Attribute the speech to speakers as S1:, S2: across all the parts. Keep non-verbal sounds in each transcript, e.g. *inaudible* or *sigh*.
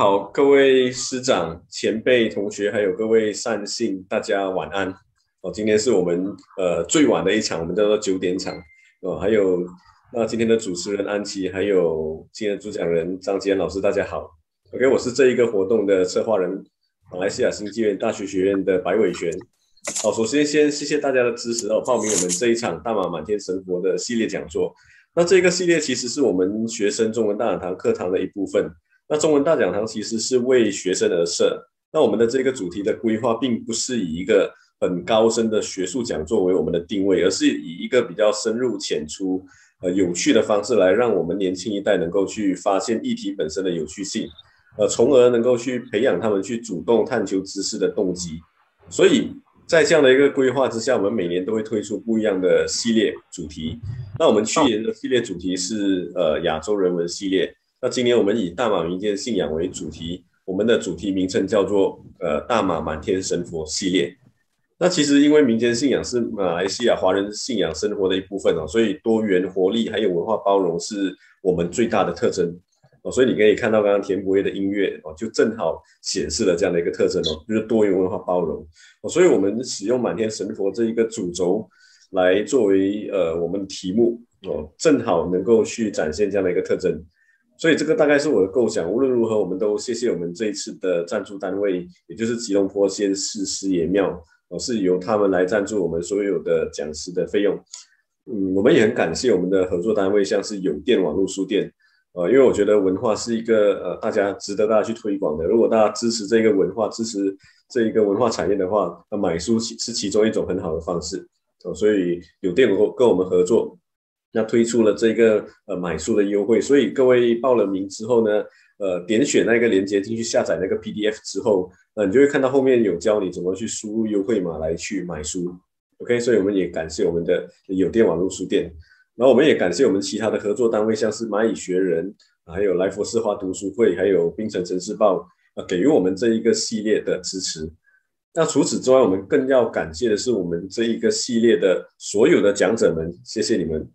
S1: 好，各位师长、前辈、同学，还有各位善信，大家晚安。哦，今天是我们呃最晚的一场，我们叫做九点场。哦，还有那今天的主持人安琪，还有今天的主讲人张吉安老师，大家好。OK，我是这一个活动的策划人，马来西亚新纪元大学学院的白伟璇。好，首先先谢谢大家的支持哦，报名我们这一场大马满天神佛的系列讲座。那这个系列其实是我们学生中文大讲堂课堂的一部分。那中文大讲堂其实是为学生而设。那我们的这个主题的规划，并不是以一个很高深的学术讲座为我们的定位，而是以一个比较深入浅出、呃有趣的方式来让我们年轻一代能够去发现议题本身的有趣性，呃，从而能够去培养他们去主动探求知识的动机。所以在这样的一个规划之下，我们每年都会推出不一样的系列主题。那我们去年的系列主题是呃亚洲人文系列。那今年我们以大马民间信仰为主题，我们的主题名称叫做呃大马满天神佛系列。那其实因为民间信仰是马来西亚华人信仰生活的一部分哦，所以多元活力还有文化包容是我们最大的特征哦。所以你可以看到刚刚田伯爷的音乐哦，就正好显示了这样的一个特征哦，就是多元文化包容哦。所以我们使用满天神佛这一个主轴来作为呃我们题目哦，正好能够去展现这样的一个特征。所以这个大概是我的构想。无论如何，我们都谢谢我们这一次的赞助单位，也就是吉隆坡仙寺师爷庙，哦，是由他们来赞助我们所有的讲师的费用。嗯，我们也很感谢我们的合作单位，像是有电网络书店，呃，因为我觉得文化是一个呃大家值得大家去推广的。如果大家支持这个文化，支持这一个文化产业的话，那买书是其中一种很好的方式。哦，所以有电跟跟我们合作。那推出了这个呃买书的优惠，所以各位报了名之后呢，呃点选那个链接进去下载那个 PDF 之后，呃你就会看到后面有教你怎么去输入优惠码来去买书，OK，所以我们也感谢我们的有电网络书店，然后我们也感谢我们其他的合作单位，像是蚂蚁学人，还有来佛士华读书会，还有冰城城市报，给予我们这一个系列的支持。那除此之外，我们更要感谢的是我们这一个系列的所有的讲者们，谢谢你们。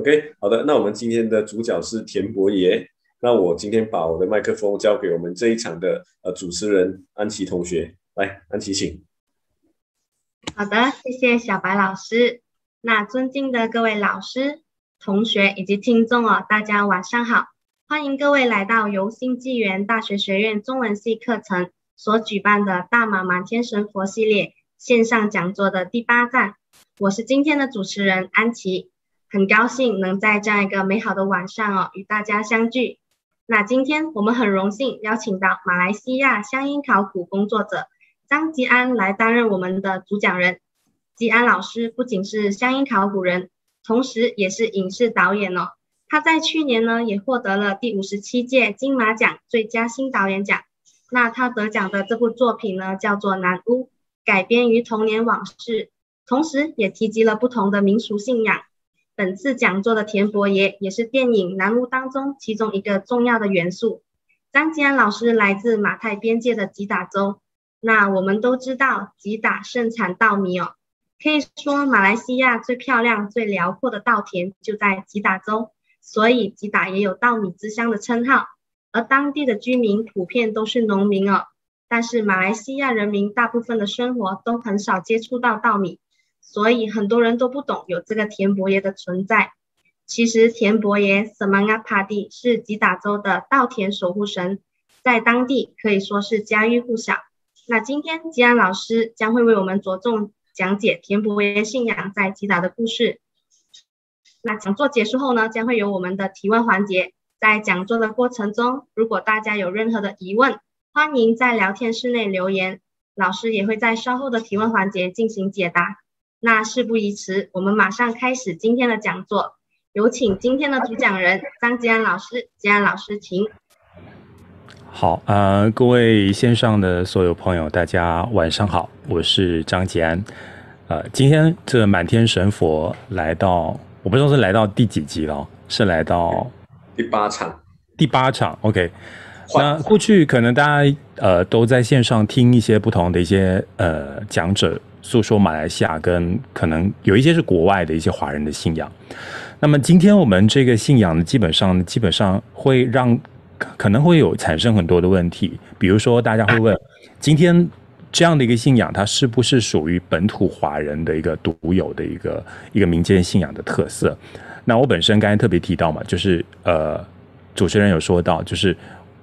S1: OK，好的，那我们今天的主角是田伯爷。那我今天把我的麦克风交给我们这一场的呃主持人安琪同学，来，安琪请。
S2: 好的，谢谢小白老师。那尊敬的各位老师、同学以及听众哦，大家晚上好，欢迎各位来到由新纪元大学学院中文系课程所举办的大马满天神佛系列线上讲座的第八站。我是今天的主持人安琪。很高兴能在这样一个美好的晚上哦，与大家相聚。那今天我们很荣幸邀请到马来西亚乡音考古工作者张吉安来担任我们的主讲人。吉安老师不仅是乡音考古人，同时也是影视导演哦。他在去年呢也获得了第五十七届金马奖最佳新导演奖。那他得奖的这部作品呢叫做《南屋》，改编于童年往事，同时也提及了不同的民俗信仰。本次讲座的田伯爷也是电影《南屋》当中其中一个重要的元素。张吉安老师来自马太边界的吉打州，那我们都知道吉打盛产稻米哦，可以说马来西亚最漂亮、最辽阔的稻田就在吉打州，所以吉打也有稻米之乡的称号。而当地的居民普遍都是农民哦，但是马来西亚人民大部分的生活都很少接触到稻米。所以很多人都不懂有这个田伯爷的存在。其实田伯爷 Semangapadi 是吉打州的稻田守护神，在当地可以说是家喻户晓。那今天吉安老师将会为我们着重讲解田伯爷信仰在吉打的故事。那讲座结束后呢，将会有我们的提问环节。在讲座的过程中，如果大家有任何的疑问，欢迎在聊天室内留言，老师也会在稍后的提问环节进行解答。那事不宜迟，我们马上开始今天的讲座。有请今天的主讲人张吉安老师，吉安老师请。
S3: 好，呃，各位线上的所有朋友，大家晚上好，我是张吉安。呃，今天这满天神佛来到，我不知道是来到第几集了，是来到
S1: 第八场。
S3: 第八场，OK。那过去可能大家呃都在线上听一些不同的一些呃讲者。诉说马来西亚跟可能有一些是国外的一些华人的信仰，那么今天我们这个信仰呢，基本上基本上会让可能会有产生很多的问题，比如说大家会问，今天这样的一个信仰，它是不是属于本土华人的一个独有的一个一个民间信仰的特色？那我本身刚才特别提到嘛，就是呃，主持人有说到，就是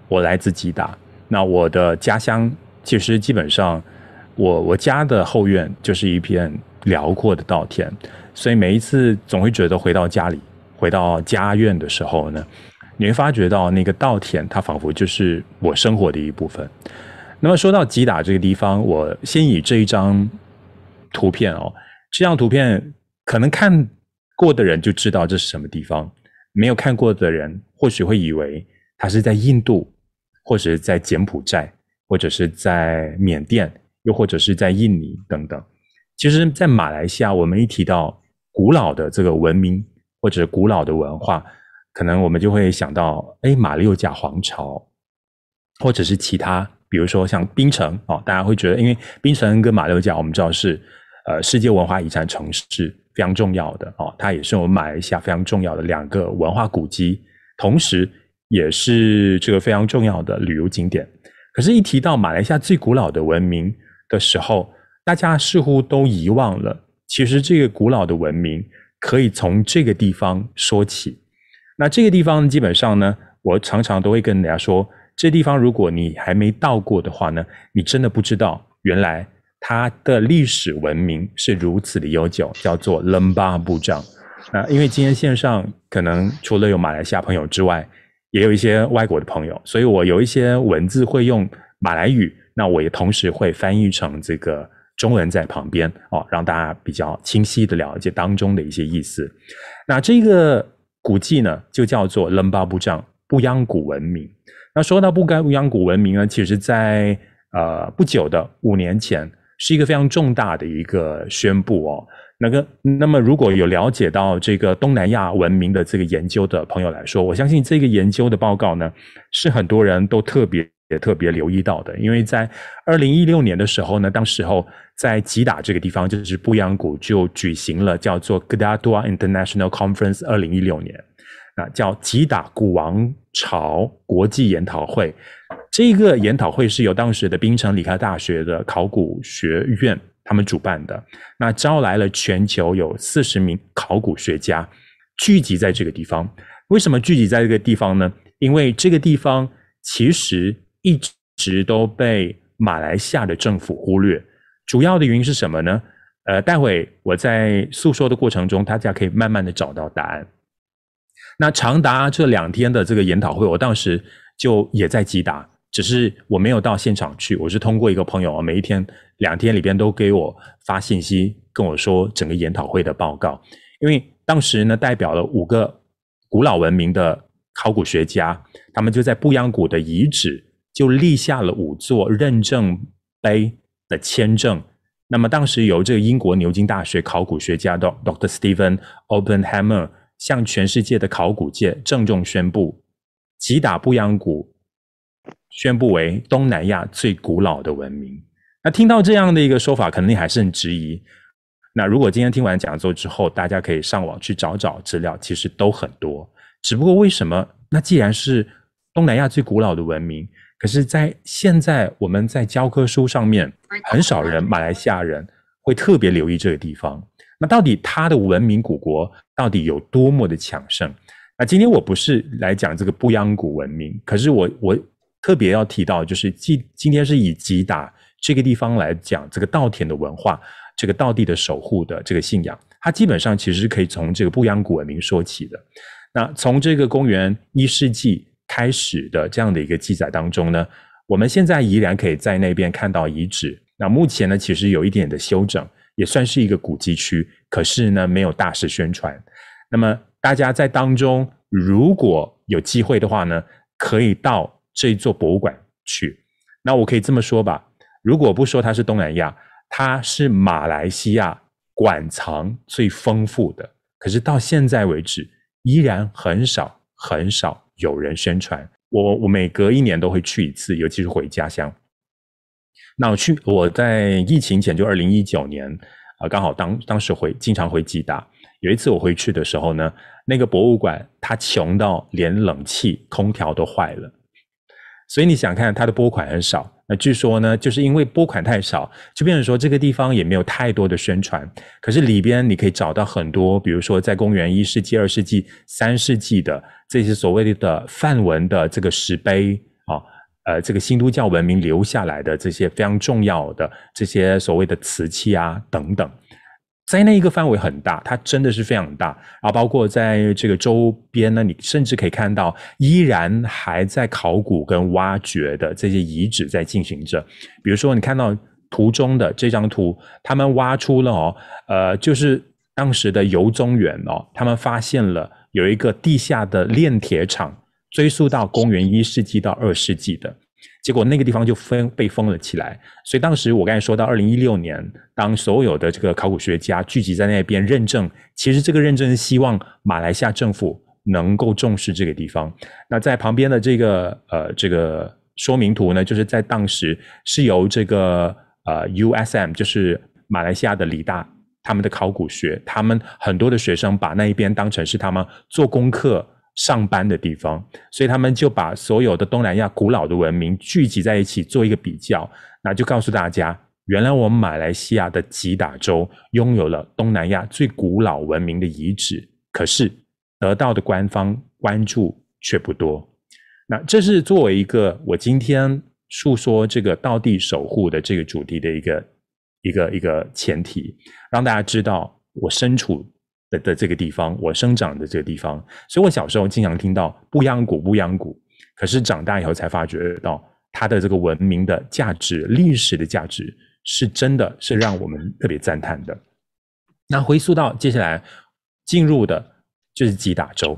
S3: 我来自吉打，那我的家乡其实基本上，我我家的后院就是一片辽阔的稻田，所以每一次总会觉得回到家里，回到家院的时候呢，你会发觉到那个稻田，它仿佛就是我生活的一部分。那么说到吉打这个地方，我先以这一张图片哦，这张图片可能看过的人就知道这是什么地方，没有看过的人或许会以为它是在印度，或者是在柬埔寨，或者是在缅甸，又或者是在印尼等等。其实，在马来西亚，我们一提到古老的这个文明或者古老的文化，可能我们就会想到，哎，马六甲皇朝，或者是其他。比如说像槟城哦，大家会觉得，因为槟城跟马六甲，我们知道是呃世界文化遗产城市，非常重要的哦，它也是我们马来西亚非常重要的两个文化古迹，同时也是这个非常重要的旅游景点。可是，一提到马来西亚最古老的文明的时候，大家似乎都遗忘了，其实这个古老的文明可以从这个地方说起。那这个地方基本上呢，我常常都会跟人家说。这地方，如果你还没到过的话呢，你真的不知道，原来它的历史文明是如此的悠久，叫做 Lembah Bujang。那因为今天线上可能除了有马来西亚朋友之外，也有一些外国的朋友，所以我有一些文字会用马来语，那我也同时会翻译成这个中文在旁边哦，让大家比较清晰的了解当中的一些意思。那这个古迹呢，就叫做 Lembah Bujang 布央古文明。那说到布干布央古文明呢，其实在呃不久的五年前，是一个非常重大的一个宣布哦。那个，那么如果有了解到这个东南亚文明的这个研究的朋友来说，我相信这个研究的报告呢，是很多人都特别也特别留意到的。因为在二零一六年的时候呢，当时候在吉打这个地方，就是布阳谷就举行了叫做 Kedah-Dua International Conference 二零一六年。那叫吉打古王朝国际研讨会，这个研讨会是由当时的槟城理科大学的考古学院他们主办的。那招来了全球有四十名考古学家聚集在这个地方。为什么聚集在这个地方呢？因为这个地方其实一直都被马来西亚的政府忽略。主要的原因是什么呢？呃，待会我在诉说的过程中，大家可以慢慢的找到答案。那长达这两天的这个研讨会，我当时就也在吉打，只是我没有到现场去，我是通过一个朋友啊，每一天两天里边都给我发信息，跟我说整个研讨会的报告。因为当时呢，代表了五个古老文明的考古学家，他们就在布央谷的遗址就立下了五座认证碑的签证。那么当时由这个英国牛津大学考古学家 Dr. Stephen Oppenheimer 向全世界的考古界郑重宣布，吉打布央谷宣布为东南亚最古老的文明。那听到这样的一个说法，肯定还是很质疑。那如果今天听完讲座之后，大家可以上网去找找资料，其实都很多。只不过为什么？那既然是东南亚最古老的文明，可是，在现在我们在教科书上面，很少人马来西亚人会特别留意这个地方。那到底它的文明古国到底有多么的强盛？那今天我不是来讲这个布央古文明，可是我我特别要提到，就是今今天是以吉打这个地方来讲这个稻田的文化，这个稻地的守护的这个信仰，它基本上其实是可以从这个布央古文明说起的。那从这个公元一世纪开始的这样的一个记载当中呢，我们现在依然可以在那边看到遗址。那目前呢，其实有一点的修整。也算是一个古迹区，可是呢，没有大肆宣传。那么大家在当中如果有机会的话呢，可以到这座博物馆去。那我可以这么说吧，如果不说它是东南亚，它是马来西亚馆藏最丰富的。可是到现在为止，依然很少很少有人宣传。我我每隔一年都会去一次，尤其是回家乡。那我去，我在疫情前就二零一九年啊，刚好当当时回经常回吉大。有一次我回去的时候呢，那个博物馆它穷到连冷气空调都坏了。所以你想看它的拨款很少。那据说呢，就是因为拨款太少，就变成说这个地方也没有太多的宣传。可是里边你可以找到很多，比如说在公元一世纪、二世纪、三世纪的这些所谓的梵文的这个石碑啊，呃，这个新都教文明留下来的这些非常重要的这些所谓的瓷器啊等等。在那一个范围很大，它真的是非常大。然后包括在这个周边呢，你甚至可以看到依然还在考古跟挖掘的这些遗址在进行着。比如说，你看到图中的这张图，他们挖出了哦，呃，就是当时的游宗园哦，他们发现了有一个地下的炼铁厂，追溯到公元一世纪到二世纪的。结果那个地方就封被封了起来，所以当时我刚才说到二零一六年，当所有的这个考古学家聚集在那边认证，其实这个认证是希望马来西亚政府能够重视这个地方。那在旁边的这个呃这个说明图呢，就是在当时是由这个呃 USM，就是马来西亚的理大他们的考古学，他们很多的学生把那一边当成是他们做功课。上班的地方，所以他们就把所有的东南亚古老的文明聚集在一起做一个比较，那就告诉大家，原来我们马来西亚的吉打州拥有了东南亚最古老文明的遗址，可是得到的官方关注却不多。那这是作为一个我今天述说这个道地守护的这个主题的一个一个一个前提，让大家知道我身处。的的这个地方，我生长的这个地方，所以我小时候经常听到“布央古，布央古”，可是长大以后才发觉到它的这个文明的价值、历史的价值，是真的是让我们特别赞叹的。那回溯到接下来进入的就是吉打州，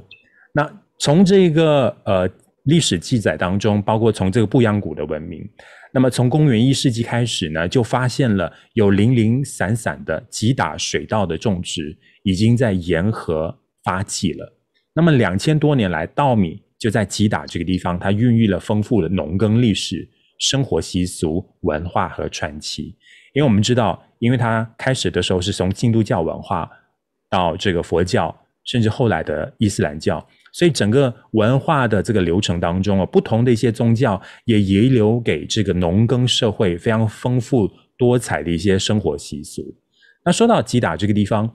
S3: 那从这个呃历史记载当中，包括从这个布央古的文明。那么从公元一世纪开始呢，就发现了有零零散散的吉打水稻的种植，已经在沿河发迹了。那么两千多年来，稻米就在吉打这个地方，它孕育了丰富的农耕历史、生活习俗、文化和传奇。因为我们知道，因为它开始的时候是从印度教文化到这个佛教，甚至后来的伊斯兰教。所以整个文化的这个流程当中啊，不同的一些宗教也遗留给这个农耕社会非常丰富多彩的一些生活习俗。那说到吉打这个地方，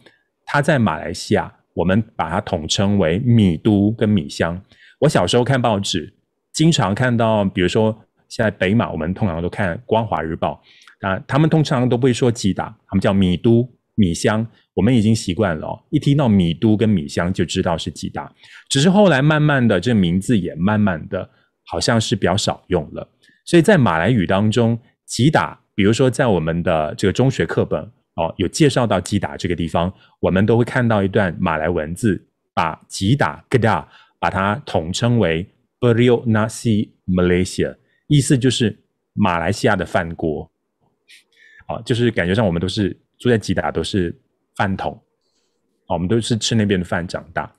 S3: 它在马来西亚，我们把它统称为米都跟米乡。我小时候看报纸，经常看到，比如说现在北马，我们通常都看《光华日报》啊，他们通常都不会说吉打，他们叫米都。米香，我们已经习惯了，一听到米都跟米香就知道是吉打。只是后来慢慢的，这名字也慢慢的，好像是比较少用了。所以在马来语当中，吉打，比如说在我们的这个中学课本哦，有介绍到吉打这个地方，我们都会看到一段马来文字，把吉打 geda 把它统称为 Periuk Nasi Malaysia，意思就是马来西亚的饭锅。哦，就是感觉上我们都是。住在吉打都是饭桶，我们都是吃那边的饭长大。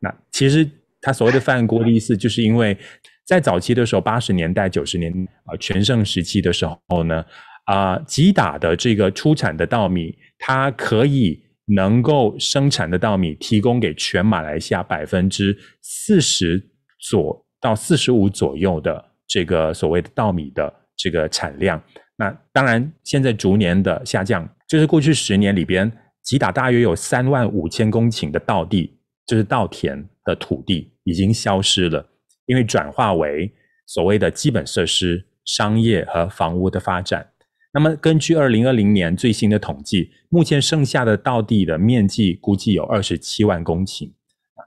S3: 那其实他所谓的饭锅的意思，就是因为在早期的时候，八十年代、九十年啊全盛时期的时候呢，啊吉打的这个出产的稻米，它可以能够生产的稻米提供给全马来西亚百分之四十左到四十五左右的这个所谓的稻米的这个产量。那当然现在逐年的下降。就是过去十年里边，吉打大约有三万五千公顷的稻地，就是稻田的土地已经消失了，因为转化为所谓的基本设施、商业和房屋的发展。那么根据二零二零年最新的统计，目前剩下的稻地的面积估计有二十七万公顷。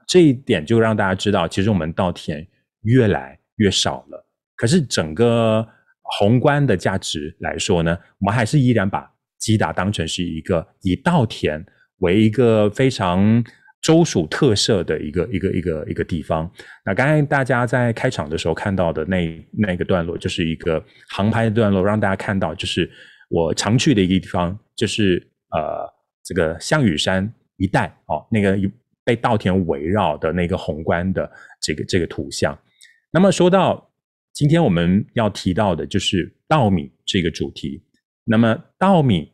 S3: 这一点就让大家知道，其实我们稻田越来越少了。可是整个宏观的价值来说呢，我们还是依然把吉打当成是一个以稻田为一个非常州属特色的一个一个一个一个地方。那刚才大家在开场的时候看到的那那个段落，就是一个航拍的段落，让大家看到就是我常去的一个地方，就是呃这个象屿山一带哦，那个被稻田围绕的那个宏观的这个这个图像。那么说到今天我们要提到的就是稻米这个主题。那么稻米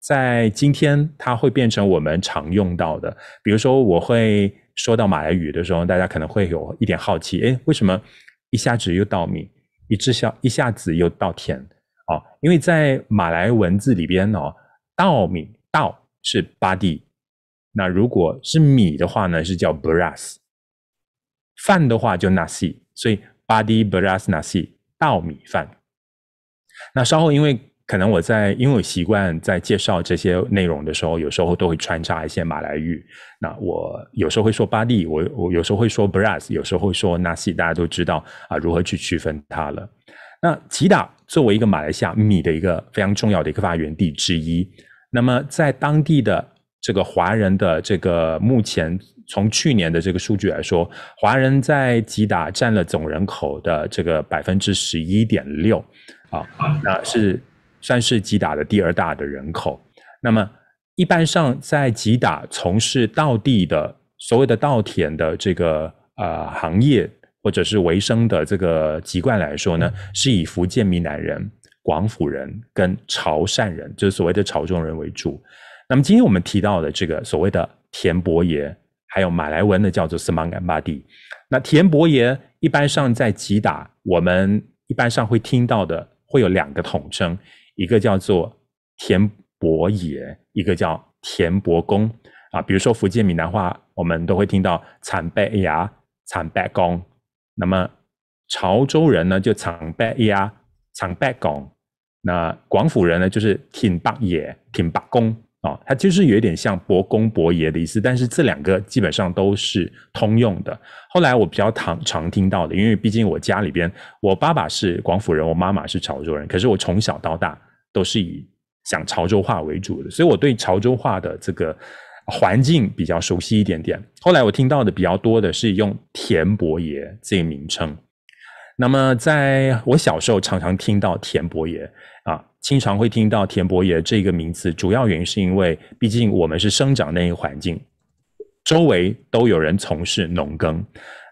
S3: 在今天它会变成我们常用到的，比如说我会说到马来语的时候，大家可能会有一点好奇，诶，为什么一下子又稻米，一直下一下子又稻田哦，因为在马来文字里边哦，稻米稻是巴蒂，那如果是米的话呢，是叫 BRAS 饭的话就 nasi，所以巴蒂 beras nasi 稻米饭。那稍后因为。可能我在，因为我习惯在介绍这些内容的时候，有时候都会穿插一些马来语。那我有时候会说巴蒂，我我有时候会说 beras，有时候会说 nasi，大家都知道啊如何去区分它了。那吉打作为一个马来西亚米的一个非常重要的一个发源地之一，那么在当地的这个华人的这个目前从去年的这个数据来说，华人在吉打占了总人口的这个百分之十一点六啊，那是。算是吉打的第二大的人口。那么，一般上在吉打从事稻地的所谓的稻田的这个呃行业或者是维生的这个籍贯来说呢，是以福建闽南人、广府人跟潮汕人，就是所谓的潮州人为主。那么，今天我们提到的这个所谓的田伯爷，还有马来文的叫做 Semangambadi。那田伯爷一般上在吉打，我们一般上会听到的会有两个统称。一个叫做田伯爷，一个叫田伯公啊。比如说福建闽南话，我们都会听到惨伯爷、惨伯公。那么潮州人呢，就惨伯爷、惨伯公。那广府人呢，就是田伯爷、田伯公啊。它就是有一点像伯公、伯爷的意思，但是这两个基本上都是通用的。后来我比较常常听到的，因为毕竟我家里边，我爸爸是广府人，我妈妈是潮州人，可是我从小到大。都是以讲潮州话为主的，所以我对潮州话的这个环境比较熟悉一点点。后来我听到的比较多的是用田伯爷这个名称。那么在我小时候常常听到田伯爷啊，经常会听到田伯爷这个名字，主要原因是因为毕竟我们是生长那个环境，周围都有人从事农耕。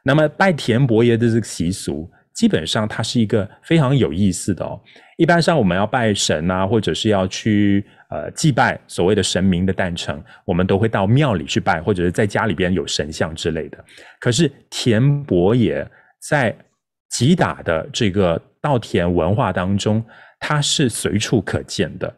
S3: 那么拜田伯爷的这个习俗，基本上它是一个非常有意思的哦。一般上我们要拜神啊，或者是要去呃祭拜所谓的神明的诞辰，我们都会到庙里去拜，或者是在家里边有神像之类的。可是田伯爷在吉打的这个稻田文化当中，它是随处可见的。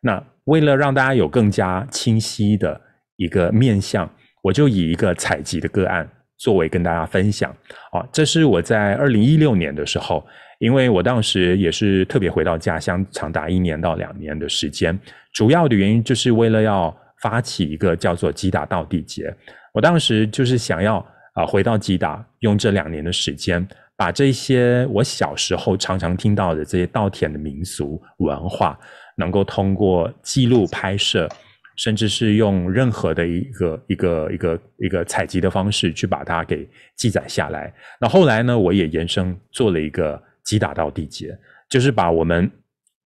S3: 那为了让大家有更加清晰的一个面向，我就以一个采集的个案作为跟大家分享。啊，这是我在二零一六年的时候。因为我当时也是特别回到家乡，长达一年到两年的时间。主要的原因就是为了要发起一个叫做吉打稻地节。我当时就是想要啊回到吉打，用这两年的时间，把这些我小时候常常听到的这些稻田的民俗文化，能够通过记录拍摄，甚至是用任何的一个一个一个一个采集的方式去把它给记载下来。那后来呢，我也延伸做了一个。击打稻地节，就是把我们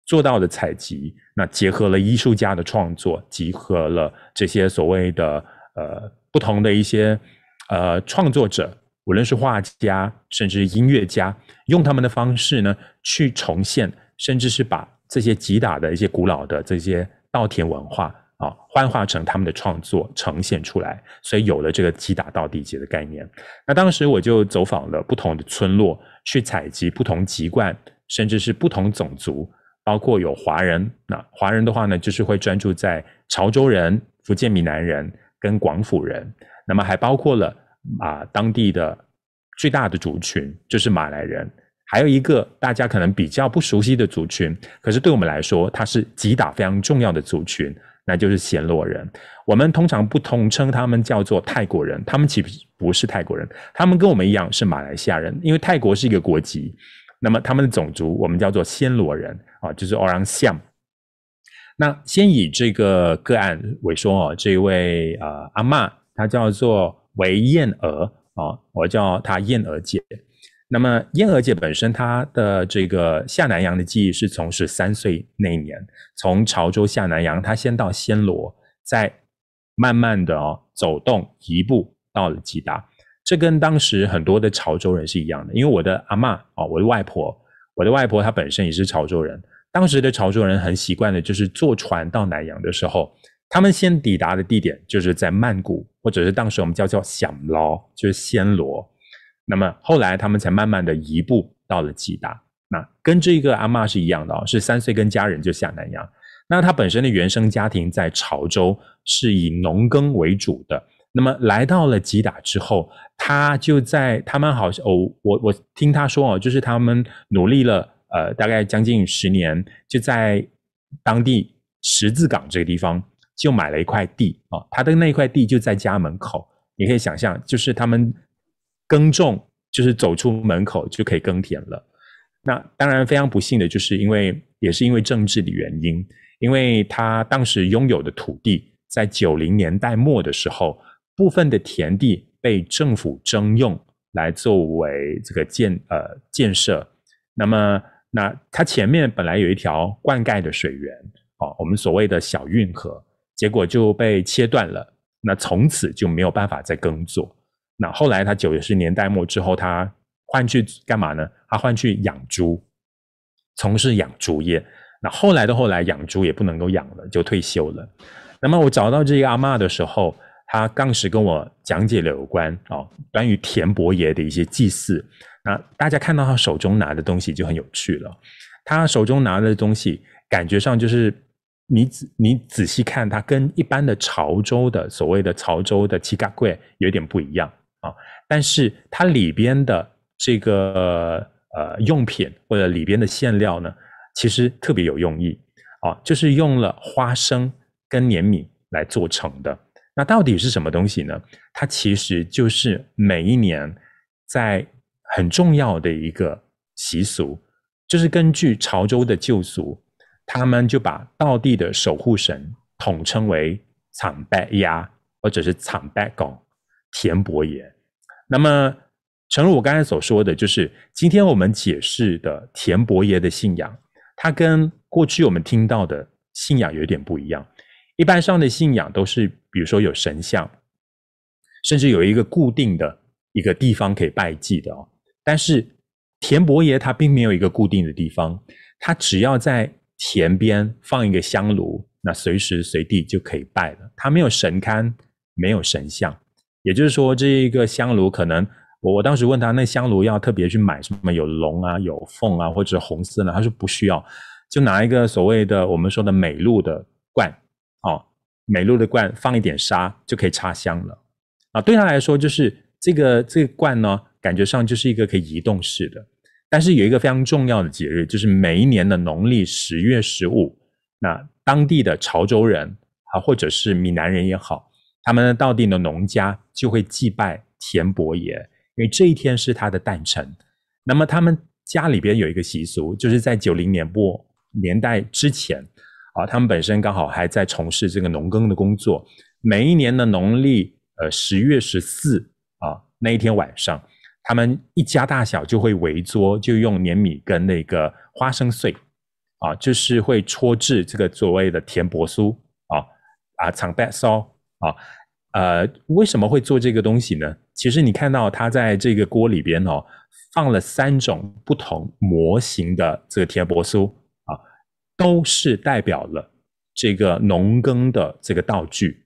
S3: 做到的采集，那结合了艺术家的创作，集合了这些所谓的呃不同的一些呃创作者，无论是画家，甚至音乐家，用他们的方式呢去重现，甚至是把这些吉打的一些古老的这些稻田文化啊，幻化成他们的创作呈现出来，所以有了这个吉打稻地节的概念。那当时我就走访了不同的村落。去采集不同籍贯，甚至是不同种族，包括有华人。那华人的话呢，就是会专注在潮州人、福建闽南人跟广府人。那么还包括了啊当地的最大的族群，就是马来人。还有一个大家可能比较不熟悉的族群，可是对我们来说，它是吉打非常重要的族群。那就是暹罗人，我们通常不统称他们叫做泰国人，他们其实不是泰国人，他们跟我们一样是马来西亚人，因为泰国是一个国籍。那么他们的种族我们叫做暹罗人啊，就是 Orang Siam。那先以这个个案为说哦，这位呃阿嬷，她叫做为燕娥啊，我叫她燕娥姐。那么燕娥姐本身，她的这个下南洋的记忆是从十三岁那一年，从潮州下南洋，她先到暹罗，再慢慢的哦走动移步到了吉达。这跟当时很多的潮州人是一样的，因为我的阿嬷哦，我的外婆，我的外婆她本身也是潮州人。当时的潮州人很习惯的就是坐船到南洋的时候，他们先抵达的地点就是在曼谷，或者是当时我们叫叫响捞，就是暹罗。那么后来他们才慢慢的移步到了吉打。那跟这个阿嬷是一样的哦，是三岁跟家人就下南洋。那他本身的原生家庭在潮州是以农耕为主的。那么来到了吉打之后，他就在他们好像哦，我我听他说哦，就是他们努力了呃大概将近十年，就在当地十字港这个地方就买了一块地哦，他的那块地就在家门口，你可以想象，就是他们耕种，就是走出门口就可以耕田了。那当然非常不幸的就是因为也是因为政治的原因。因为他当时拥有的土地，在九零年代末的时候，部分的田地被政府征用来作为这个建呃建设。那么，那它前面本来有一条灌溉的水源，哦，我们所谓的小运河，结果就被切断了。那从此就没有办法再耕作。那后来他九十年代末之后，他换去干嘛呢？他换去养猪，从事养猪业。那后来的后来，养猪也不能够养了，就退休了。那么我找到这个阿嬷的时候，她当时跟我讲解了有关哦，关于田伯爷的一些祭祀。那大家看到他手中拿的东西就很有趣了。他手中拿的东西，感觉上就是你仔你仔细看，它跟一般的潮州的所谓的潮州的七嘎柜有点不一样啊。但是它里边的这个呃用品或者里边的馅料呢，其实特别有用意啊，就是用了花生跟粘米来做成的。那到底是什么东西呢？它其实就是每一年在很重要的一个习俗，就是根据潮州的旧俗，他们就把道地的守护神统称为长白鸭或者是长白公田伯爷。那么，诚如我刚才所说的，就是今天我们解释的田伯爷的信仰。它跟过去我们听到的信仰有点不一样。一般上的信仰都是，比如说有神像，甚至有一个固定的一个地方可以拜祭的哦。但是田伯爷他并没有一个固定的地方，他只要在田边放一个香炉，那随时随地就可以拜了。他没有神龛，没有神像，也就是说，这一个香炉可能。我我当时问他，那香炉要特别去买什么？有龙啊，有凤啊，或者红色呢？他说不需要，就拿一个所谓的我们说的美禄的罐，哦，美禄的罐放一点沙就可以插香了。啊，对他来说，就是这个这个罐呢，感觉上就是一个可以移动式的。但是有一个非常重要的节日，就是每一年的农历十月十五，那当地的潮州人啊，或者是闽南人也好，他们到地的农家就会祭拜田伯爷。因为这一天是他的诞辰，那么他们家里边有一个习俗，就是在九零年末年代之前啊，他们本身刚好还在从事这个农耕的工作。每一年的农历呃十月十四啊那一天晚上，他们一家大小就会围桌，就用粘米跟那个花生碎啊，就是会搓制这个所谓的甜薄酥啊啊长白烧啊。呃，为什么会做这个东西呢？其实你看到它在这个锅里边哦，放了三种不同模型的这个甜薄酥啊，都是代表了这个农耕的这个道具。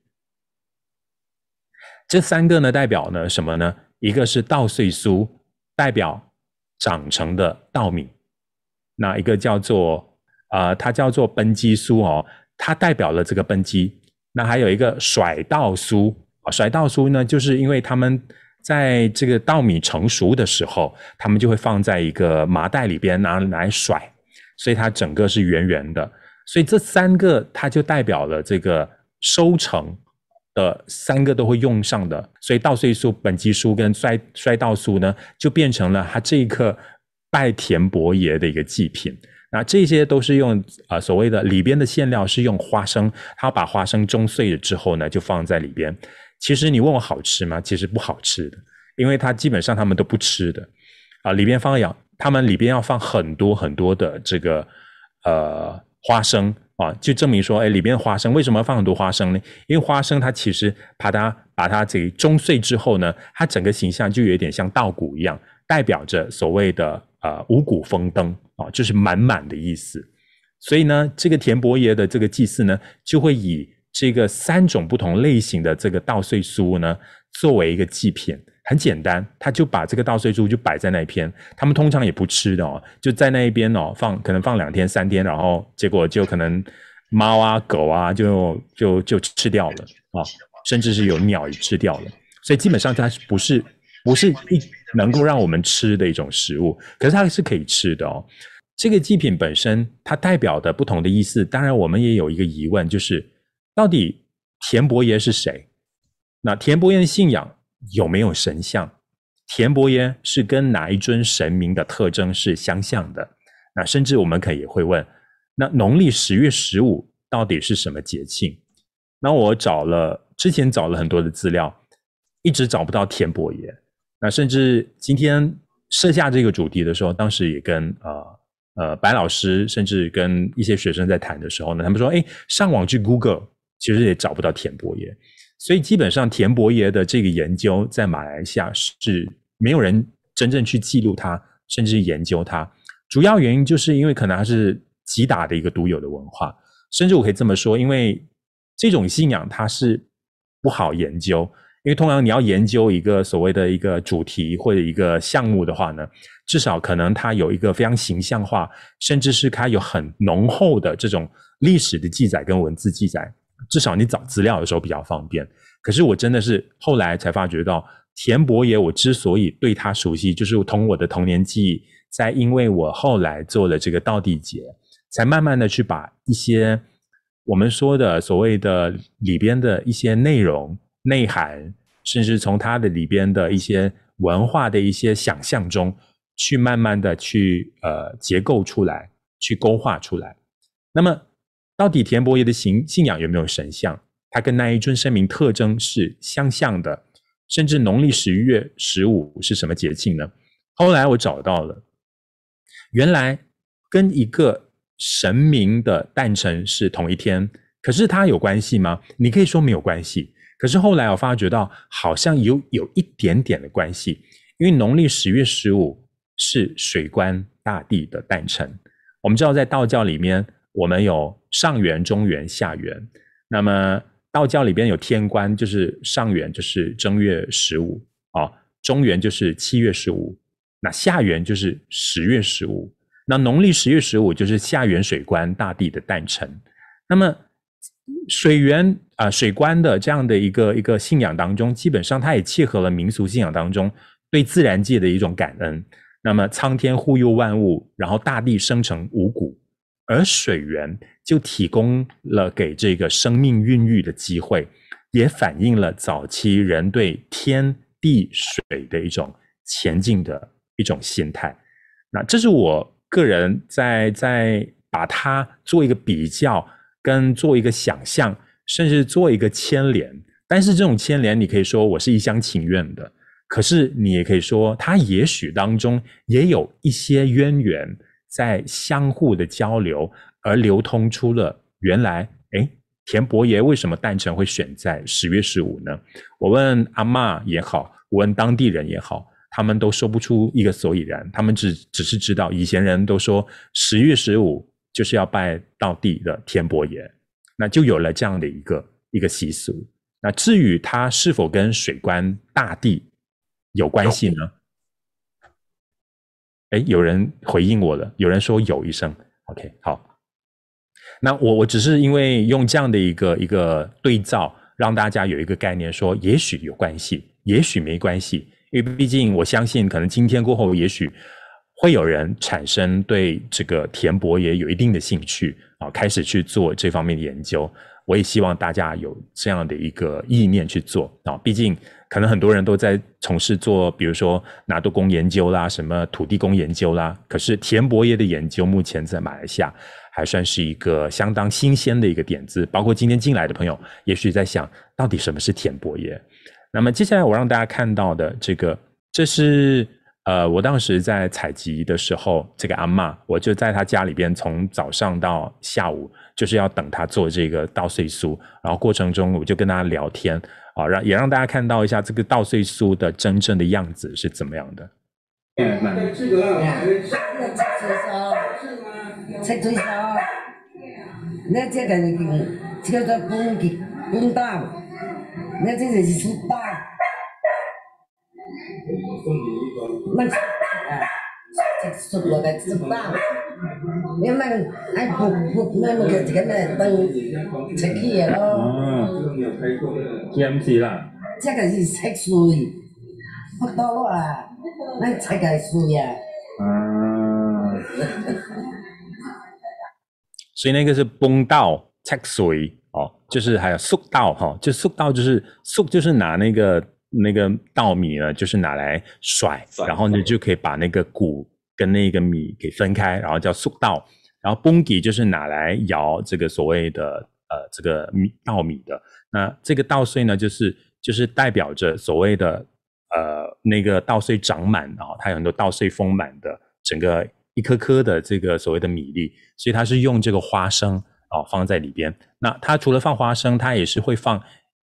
S3: 这三个呢，代表呢什么呢？一个是稻穗酥，代表长成的稻米；那一个叫做啊、呃，它叫做畚箕酥哦，它代表了这个畚箕。那还有一个甩稻酥，甩稻酥呢，就是因为他们在这个稻米成熟的时候，他们就会放在一个麻袋里边拿来甩，所以它整个是圆圆的。所以这三个它就代表了这个收成的三个都会用上的，所以稻穗酥、畚箕酥跟衰衰稻酥呢，就变成了它这一个拜田伯爷的一个祭品。那这些都是用啊、所谓的里边的馅料是用花生，他把花生舂碎了之后呢，就放在里边。其实你问我好吃吗？其实不好吃的，因为它基本上他们都不吃的啊。里边放养，他们里边要放很多很多的这个呃花生啊，就证明说，哎，里边花生为什么要放很多花生呢？因为花生它其实把它把它这个舂碎之后呢，它整个形象就有点像稻谷一样，代表着所谓的呃五谷丰登。啊，就是满满的意思，所以呢，这个田伯爷的这个祭祀呢，就会以这个三种不同类型的这个稻穗酥呢，作为一个祭品，很简单，他就把这个稻穗猪就摆在那一边，他们通常也不吃的哦，就在那一边哦放，可能放两天三天，然后结果就可能猫啊狗啊就就就吃掉了啊、甚至是有鸟也吃掉了，所以基本上它不是不是一能够让我们吃的一种食物，可是它是可以吃的哦。这个祭品本身它代表的不同的意思，当然我们也有一个疑问，就是到底田伯爷是谁？那田伯爷的信仰有没有神像？田伯爷是跟哪一尊神明的特征是相像的？那甚至我们可以会问，那农历十月十五到底是什么节庆？那我找了之前找了很多的资料，一直找不到田伯爷。那甚至今天设下这个主题的时候，当时也跟呃呃白老师，甚至跟一些学生在谈的时候呢，他们说，哎，上网去 Google，其实也找不到田伯爷。所以基本上，田伯爷的这个研究在马来西亚是没有人真正去记录它，甚至研究它。主要原因就是因为可能它是吉打的一个独有的文化，甚至我可以这么说，因为这种信仰它是不好研究，因为通常你要研究一个所谓的一个主题或者一个项目的话呢，至少可能它有一个非常形象化，甚至是它有很浓厚的这种历史的记载跟文字记载。至少你找资料的时候比较方便。可是我真的是后来才发觉到，田伯爷我之所以对他熟悉，就是从我的童年记忆，在因为我后来做了这个道地节，才慢慢的去把一些我们说的所谓的里边的一些内容、内涵，甚至从它的里边的一些文化的一些想象中，去慢慢的去呃结构出来，去勾画出来。那么。到底田伯爷的信信仰有没有神像？他跟那一尊神明特征是相像的，甚至农历十一月十五是什么节庆呢？后来我找到了，原来跟一个神明的诞辰是同一天，可是它有关系吗？你可以说没有关系，可是后来我发觉到好像有有一点点的关系，因为农历十月十五是水官大帝的诞辰。我们知道在道教里面。我们有上元、中元、下元。那么道教里边有天官，就是上元就是正月十五啊，中元就是七月十五，那下元就是十月十五。那农历十月十五就是下元水官大帝的诞辰。那么水元啊、水官的这样的一个一个信仰当中，基本上它也契合了民俗信仰当中对自然界的一种感恩。那么苍天护佑万物，然后大地生成五谷。而水源就提供了给这个生命孕育的机会，也反映了早期人对天地水的一种前进的一种心态。那这是我个人在在把它做一个比较，跟做一个想象，甚至做一个牵连。但是这种牵连，你可以说我是一厢情愿的，可是你也可以说，它也许当中也有一些渊源。在相互的交流，而流通出了原来，诶，田伯爷为什么诞辰会选在十月十五呢？我问阿嬷也好，我问当地人也好，他们都说不出一个所以然。他们只只是知道，以前人都说十月十五就是要拜到地的田伯爷，那就有了这样的一个一个习俗。那至于他是否跟水官大帝有关系呢？哎，有人回应我了，有人说有一声，OK，好。那我我只是因为用这样的一个一个对照，让大家有一个概念说，也许有关系，也许没关系。因为毕竟我相信，可能今天过后，也许会有人产生对这个田伯也有一定的兴趣啊，开始去做这方面的研究。我也希望大家有这样的一个意念去做啊，毕竟。可能很多人都在从事做，比如说拿督公研究啦，什么土地公研究啦。可是田伯爷的研究，目前在马来西亚还算是一个相当新鲜的一个点子。包括今天进来的朋友，也许在想到底什么是田伯爷。那么接下来我让大家看到的这个，这是呃，我当时在采集的时候，这个阿嬷，我就在他家里边，从早上到下午，就是要等他做这个稻穗酥，然后过程中我就跟他聊天。好，让也让大家看到一下这个稻穗酥的真正的样子是怎么样的。那这个叫做 bungi bung 那这个是酥包。
S4: มัน อ่าจะสุดว่าก็สุดบ้างเนี่ยมันไอ้พวกพวกนั่นมันเกิดกันเนี่ยตั้งเช็คขี้แล้ว
S3: TMC 啦，
S4: 这个是七岁，不多啦，咱七个岁啊。
S3: 嗯，所以那个是崩道 check 水哦，就是还有速道哈、哦，就速道就是速就是拿那个 那个稻米呢，就是拿来甩，
S1: 甩
S3: 然后呢就可以把那个谷跟那个米给分开，然后叫粟稻。然后崩底就是拿来摇这个所谓的呃这个米稻米的。那这个稻穗呢，就是就是代表着所谓的呃那个稻穗长满啊、哦，它有很多稻穗丰满的整个一颗颗的这个所谓的米粒，所以它是用这个花生啊、哦、放在里边。那它除了放花生，它也是会放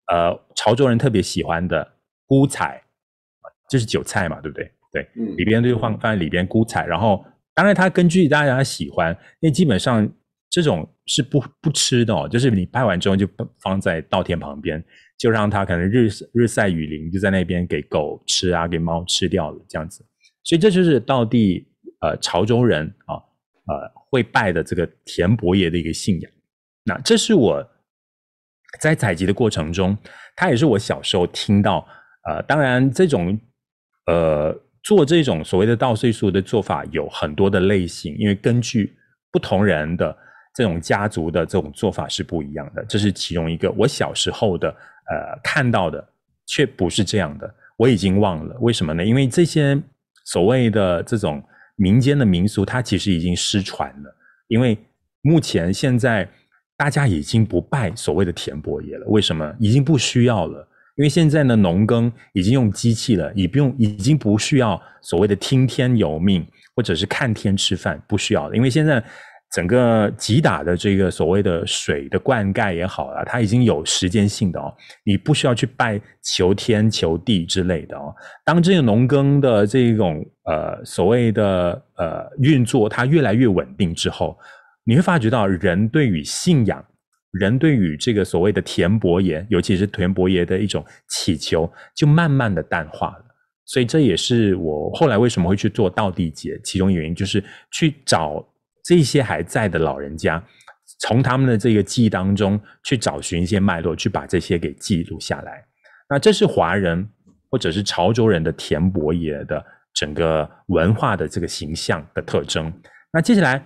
S3: 呃潮州人特别喜欢的菇菜，就是韭菜嘛，对不对？对，
S1: 嗯，
S3: 里边就放放在里边菇菜，然后当然它根据大家喜欢，因为基本上这种是不不吃的哦，就是你拜完之后就放在稻田旁边，就让它可能日日晒雨淋，就在那边给狗吃啊，给猫吃掉了这样子。所以这就是道地呃潮州人啊呃会拜的这个田伯爷的一个信仰。那这是我在采集的过程中，它也是我小时候听到呃，当然这种呃。做这种所谓的稻穗术的做法有很多的类型，因为根据不同人的这种家族的这种做法是不一样的。这是其中一个我小时候的呃看到的，却不是这样的。我已经忘了为什么呢？因为这些所谓的这种民间的民俗，它其实已经失传了。因为目前现在大家已经不拜所谓的田伯爷了，为什么？已经不需要了。因为现在呢，农耕已经用机器了，已不用，已经不需要所谓的听天由命，或者是看天吃饭，不需要了。因为现在整个吉打的这个所谓的水的灌溉也好啊，它已经有时间性的哦，你不需要去拜求天求地之类的哦。当这个农耕的这种呃所谓的呃运作它越来越稳定之后，你会发觉到人对于信仰。人对于这个所谓的田伯爷，尤其是田伯爷的一种祈求，就慢慢的淡化了。所以这也是我后来为什么会去做道地节，其中原因就是去找这些还在的老人家，从他们的这个记忆当中去找寻一些脉络，去把这些给记录下来。那这是华人或者是潮州人的田伯爷的整个文化的这个形象的特征。那接下来，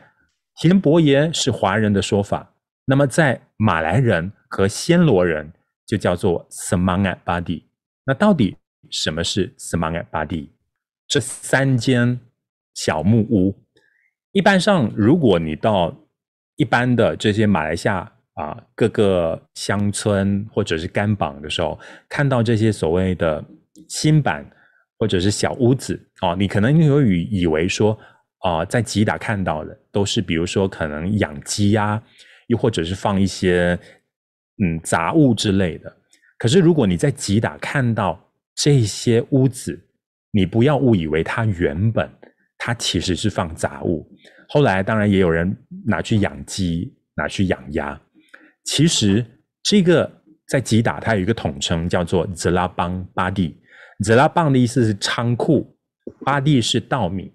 S3: 田伯爷是华人的说法。那么在马来人和暹罗人就叫做 Semangat Badi。那到底什么是 Semangat Padi？这三间小木屋，一般上如果你到一般的这些马来西亚啊各个乡村或者是甘榜的时候，看到这些所谓的新版或者是小屋子啊，你可能有以以为说啊，在吉打看到的都是比如说可能养鸡啊。又或者是放一些嗯杂物之类的，可是如果你在吉打看到这些屋子，你不要误以为它原本它其实是放杂物。后来当然也有人拿去养鸡，拿去养鸭。其实这个在吉打它有一个统称叫做 Jelapang Padi。Jelapang 的意思是仓库巴蒂是稻米。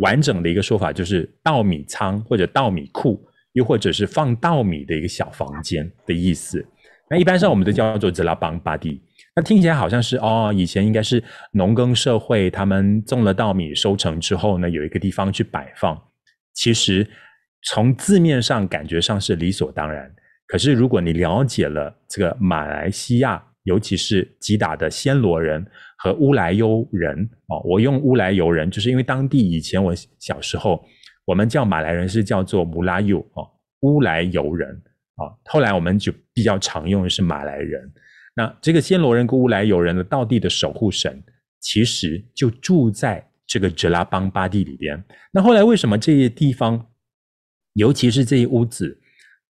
S3: 完整的一个说法就是稻米仓或者稻米库，又或者是放稻米的一个小房间的意思。那一般上我们都叫做 Jelapang Padi。那听起来好像是哦，以前应该是农耕社会，他们种了稻米收成之后呢，有一个地方去摆放。其实从字面上感觉上是理所当然，可是如果你了解了这个马来西亚，尤其是吉打的暹罗人。和乌来尤人哦，我用乌来尤人，就是因为当地以前我小时候，我们叫马来人是叫做穆拉尤哦，乌来尤人啊，后来我们就比较常用的是马来人。那这个暹罗人跟乌来尤人的道地的守护神，其实就住在这个 Jelapang Padi 里边。那后来为什么这些地方，尤其是这些屋子，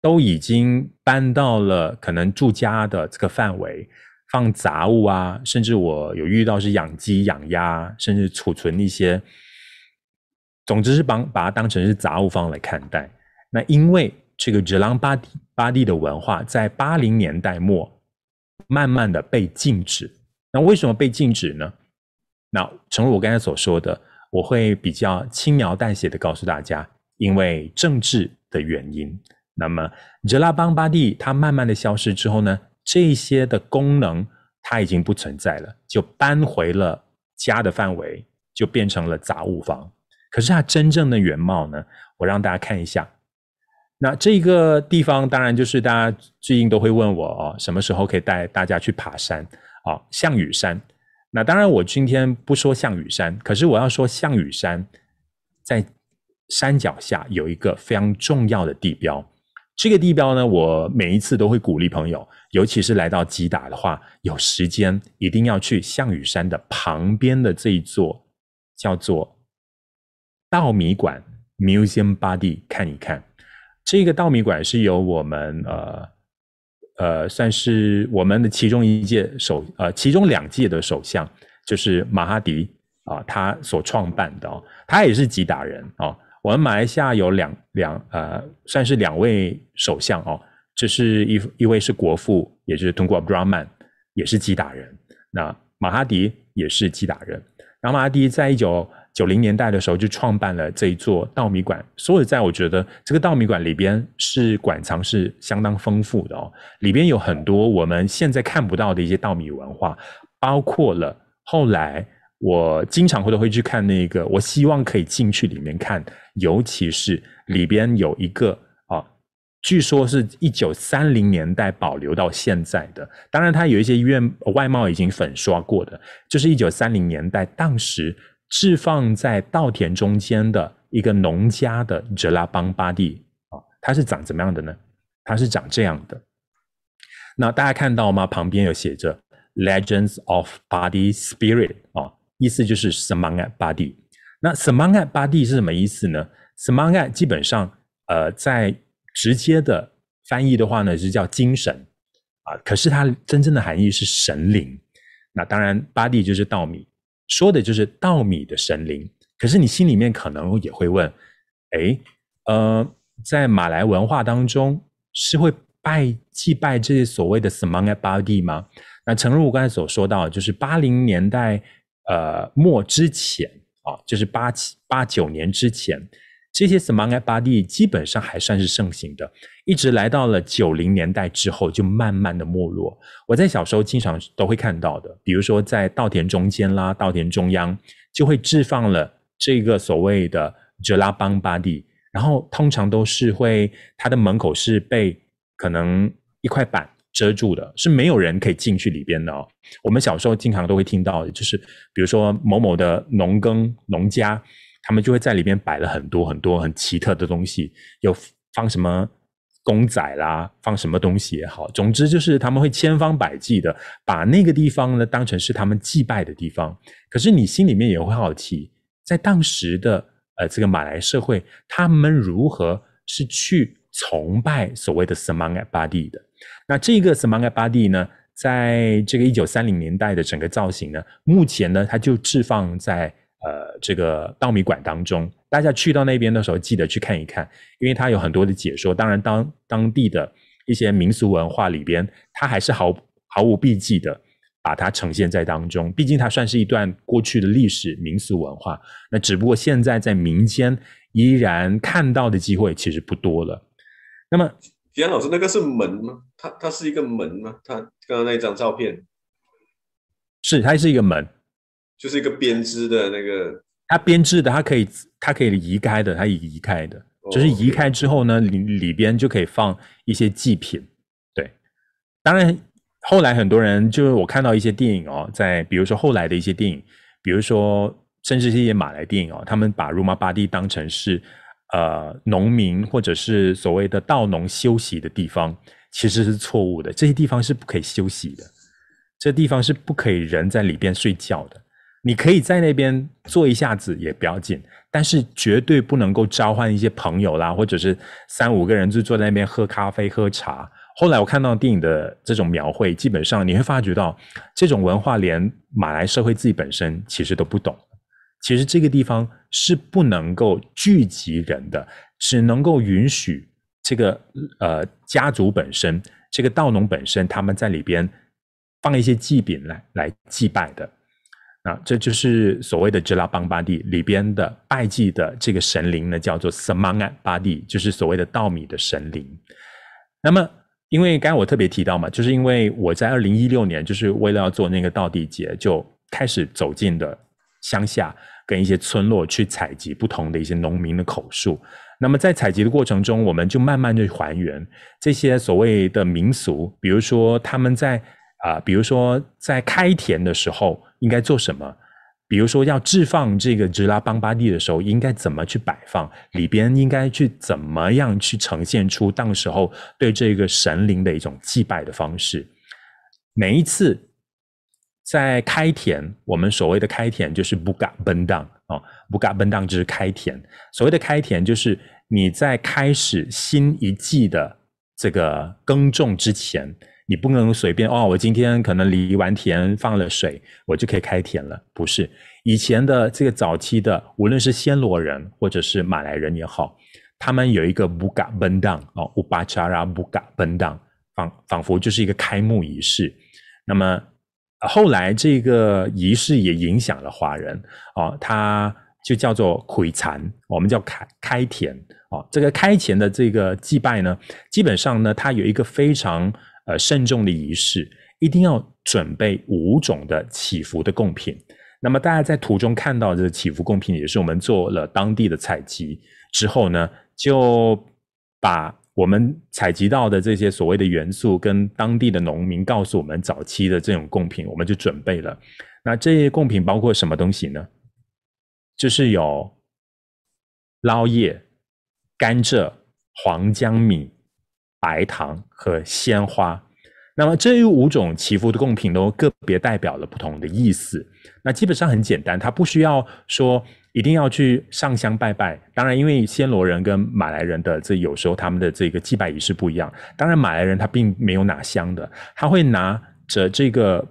S3: 都已经搬到了可能住家的这个范围？放杂物啊，甚至我有遇到是养鸡养鸭，甚至储存一些，总之是帮把它当成是杂物方来看待。那因为这个 Jelapang Padi 的文化在八零年代末慢慢的被禁止，那为什么被禁止呢？那诚如我刚才所说的，我会比较轻描淡写的告诉大家，因为政治的原因。那么杰拉邦巴蒂它慢慢的消失之后呢，这些的功能它已经不存在了，就搬回了家的范围，就变成了杂物房。可是它真正的原貌呢，我让大家看一下。那这个地方当然就是大家最近都会问我哦，什么时候可以带大家去爬山啊？哦，象屿山。那当然我今天不说象屿山，可是我要说象屿山在山脚下有一个非常重要的地标。这个地标呢，我每一次都会鼓励朋友，尤其是来到吉打的话，有时间一定要去象雨山的旁边的这一座叫做稻米馆 （Museum Body） 看一看。这个稻米馆是由我们呃呃，算是我们的其中一届首呃，其中两届的首相，就是马哈迪啊，他所创办的哦，他也是吉打人哦。我们马来西亚有两两呃，算是两位首相哦，这是一一位是国父，也就是敦古阿布拉曼，也是吉打人。那马哈迪也是吉打人。然后马哈迪在一九九零年代的时候就创办了这一座稻米馆，所以在我觉得这个稻米馆里边是馆藏是相当丰富的哦，里边有很多我们现在看不到的一些稻米文化，包括了后来我经常会都会去看那个，我希望可以进去里面看，尤其是里边有一个啊，据说是一九三零年代保留到现在的，当然它有一些院外貌已经粉刷过的，就是一九三零年代当时。置放在稻田中间的一个农家的哲拉邦巴蒂啊，它是长怎么样的呢？它是长这样的。那大家看到吗？旁边有写着 “Legends of Body Spirit” 啊，意思就是 Semangat Badi。那 Semangat Badi 是什么意思呢？Semangat 基本上呃，在直接的翻译的话呢，是叫精神啊，可是它真正的含义是神灵。那当然，，“badi” 就是稻米。说的就是稻米的神灵，可是你心里面可能也会问，诶，呃，在马来文化当中是会拜祭拜这些所谓的 Semangat Badi 吗？那诚如我刚才所说到，就是八零年代呃末之前啊，就是八七八九年之前。这些 Semangat Badi 基本上还算是盛行的，一直来到了九零年代之后，就慢慢的没落。我在小时候经常都会看到的，比如说在稻田中间啦，稻田中央就会置放了这个所谓的 Jelapang Badi，然后通常都是会它的门口是被可能一块板遮住的，是没有人可以进去里边的哦。我们小时候经常都会听到的，就是比如说某某的农耕农家。他们就会在里面摆了很多很多很奇特的东西，有放什么公仔啦，放什么东西也好，总之就是他们会千方百计的把那个地方呢当成是他们祭拜的地方。可是你心里面也会好奇，在当时的呃这个马来社会，他们如何是去崇拜所谓的 Semangat Badi 的？那这个 Semangat Badi 呢，在这个一九三零年代的整个造型呢，目前呢，它就置放在。呃，这个稻米馆当中，大家去到那边的时候，记得去看一看，因为它有很多的解说。当然，当当地的一些民俗文化里边，它还是毫毫无避忌的把它呈现在当中。毕竟它算是一段过去的历史民俗文化。那只不过现在在民间依然看到的机会其实不多了。那么，吉安老师，那个是门吗？它它是一个门吗？它刚刚那一张照片是，它是一个门。就是一个编织的那个，它编织的，它可以，它可以移开的，它移开的，就是移开之后呢，里里边就可以放一些祭品。对，当然后来很多人就是我看到一些电影哦，在比如说后来的一些电影，比如说甚至是一些马来电影哦，他们把 Rumah Badi 当成是呃农民或者是所谓的稻农休息的地方，其实是错误的。这些地方是不可以休息的，这地方是不可以人在里边睡觉的。你可以在那边坐一下子也不要紧，但是绝对不能够召唤一些朋友啦，或者是三五个人就坐在那边喝咖啡、喝茶。后来我看到电影的这种描绘，基本上你会发觉到这种文化连马来社会自己本身其实都不懂。其实这个地方是不能够聚集人的，只能够允许这个呃家族本身、这个稻农本身他们在里边放一些祭品来来祭拜的。那这就是所谓的支拉邦巴蒂里边的拜祭的这个神灵呢，叫做 “Samang 巴蒂就是所谓的稻米的神灵。那么，因为刚才我特别提到嘛，就是因为我在二零一六年，就是为了要做那个稻地节，就开始走进的乡下跟一些村落去采集不同的一些农民的口述。那么在采集的过程中，我们就慢慢的还原这些所谓的民俗，比如说他们在。啊、比如说在开田的时候应该做什么？比如说要置放这个直拉邦巴地的时候，应该怎么去摆放？里边应该去怎么样去呈现出当时候对这个神灵的一种祭拜的方式？每一次在开田，我们所谓的开田就是 Buka Bendang 啊，Buka Bendang 就是开田。所谓的开田，就是你在开始新一季的这个耕种之前。你不能随便哦，我今天可能犁完田放了水，我就可以开田了。不是，以前的这个早期的，无论是暹罗人或者是马来人也好，他们有一个 Buka Bendang 哦，Upacara Buka Bendang，仿仿佛就是一个开幕仪式。那么后来这个仪式也影响了华人哦，它就叫做开田，我们叫开开田哦。这个开田的这个祭拜呢，基本上呢，它有一个非常。呃，慎重的仪式，一定要准备五种的祈福的贡品。那么大家在图中看到的祈福贡品，也是我们做了当地的采集之后呢，就把我们采集到的这些所谓的元素，跟当地的农民告诉我们早期的这种贡品，我们就准备了。那这些贡品包括什么东西呢？就是有捞叶、甘蔗、黄姜米。白糖和鲜花，那么这五种祈福的贡品都个别代表了不同的意思。那基本上很简单，它不需要说一定要去上香拜拜。当然，因为暹罗人跟马来人的这有时候他们的这个祭拜仪式不一样。当然，马来人他并没有拿香的，他会拿着这个，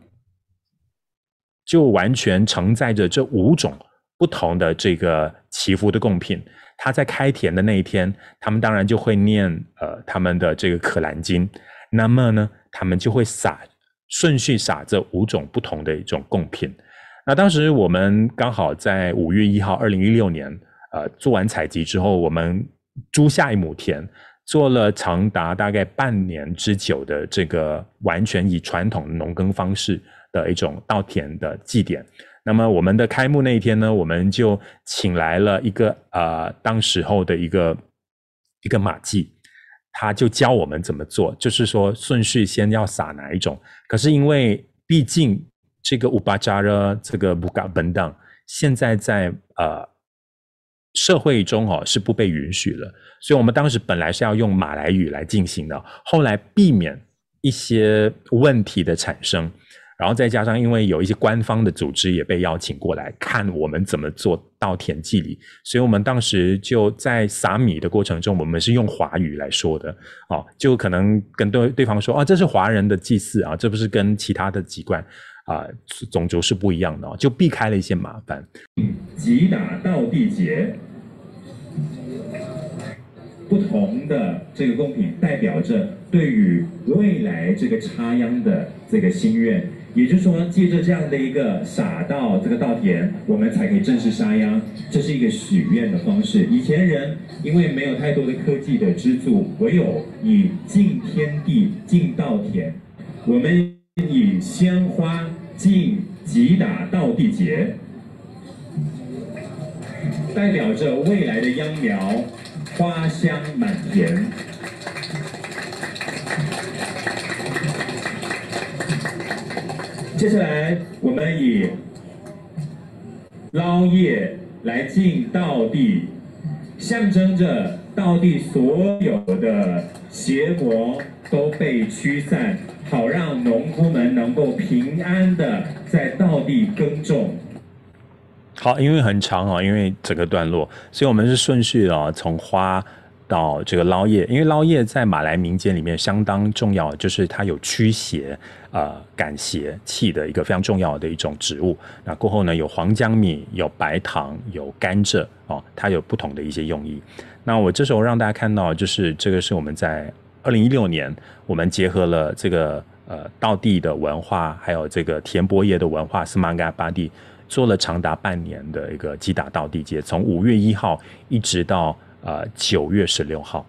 S3: 就完全承载着这五种不同的这个祈福的贡品。他在开田的那一天，他们当然就会念呃他们的这个可兰经，那么呢，他们就会撒顺序撒这五种不同的一种贡品。那当时我们刚好在五月一号，二零一六年，呃，做完采集之后，我们租下一亩田，做了长达大概半年之久的这个完全以传统农耕方式的一种稻田的祭典。那么我们的开幕那一天呢，我们就请来了一个呃，当时候的一个一个马祭，他就教我们怎么做，就是说顺序先要撒哪一种。可是因为毕竟这个 Upacara 这个 Buka Bendang 现在在呃社会中哦是不被允许了，所以我们当时本来是要用马来语来进行的，后来避免一些问题的产生。然后再加上，因为有一些官方的组织也被邀请过来看我们怎么做稻田祭礼，所以我们当时就在撒米的过程中，我们是用华语来说的，哦，就可能跟对对方说，哦，这是华人的祭祀啊，这不是跟其他的籍贯啊种族是不一样的哦，就避开了一些麻烦。
S5: 嗯吉打稻地节，不同的这个贡品代表着对于未来这个插秧的这个心愿。也就是说，借着这样的一个撒到这个稻田，我们才可以正式插秧，这是一个许愿的方式。以前人因为没有太多的科技的资助，唯有以敬天地、敬稻田。我们以鲜花敬吉打稻地节，代表着未来的秧苗花香满田。接下来，我们以捞叶来敬稻地，象征着稻地所有的邪魔都被驱散，好让农夫们能够平安的在稻地耕种。
S3: 好，因为很长啊，因为整个段落，所以我们是顺序啊，从花。到这个捞叶，因为捞叶在马来民间里面相当重要，就是它有驱邪、呃赶邪气的一个非常重要的一种植物。那过后呢，有黄姜米，有白糖，有甘蔗哦，它有不同的一些用意。那我这时候让大家看到，就是这个是我们在二零一六年，我们结合了这个呃道地的文化，还有这个田伯叶的文化，斯玛嘎巴蒂做了长达半年的一个击打道地节，从五月一号一直到呃九月十六
S6: 号。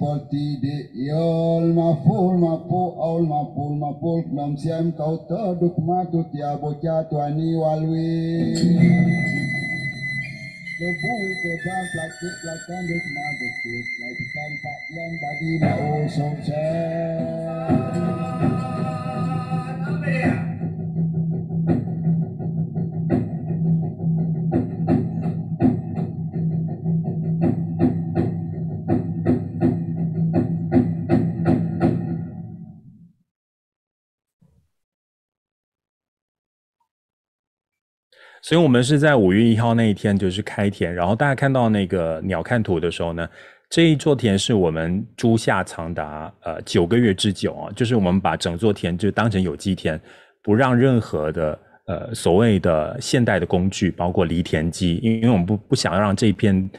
S6: părti de el, ma ful, ma po, aul, ma ful, ma pul, n-am siam căută, duc ma tu te abocheat, aniu al lui. Le bun, te dam, plăcut, plăcut, duc ma de fiu, plăcut, am pa-lian, ba-di, ma o, som-se. Aleluia!
S3: 所以，我们是在五月一号那一天就是开田，然后大家看到那个鸟瞰图的时候呢，这一座田是我们株下长达呃九个月之久啊，就是我们把整座田就当成有机田，不让任何的呃所谓的现代的工具，包括犁田机，因为我们不不想让这片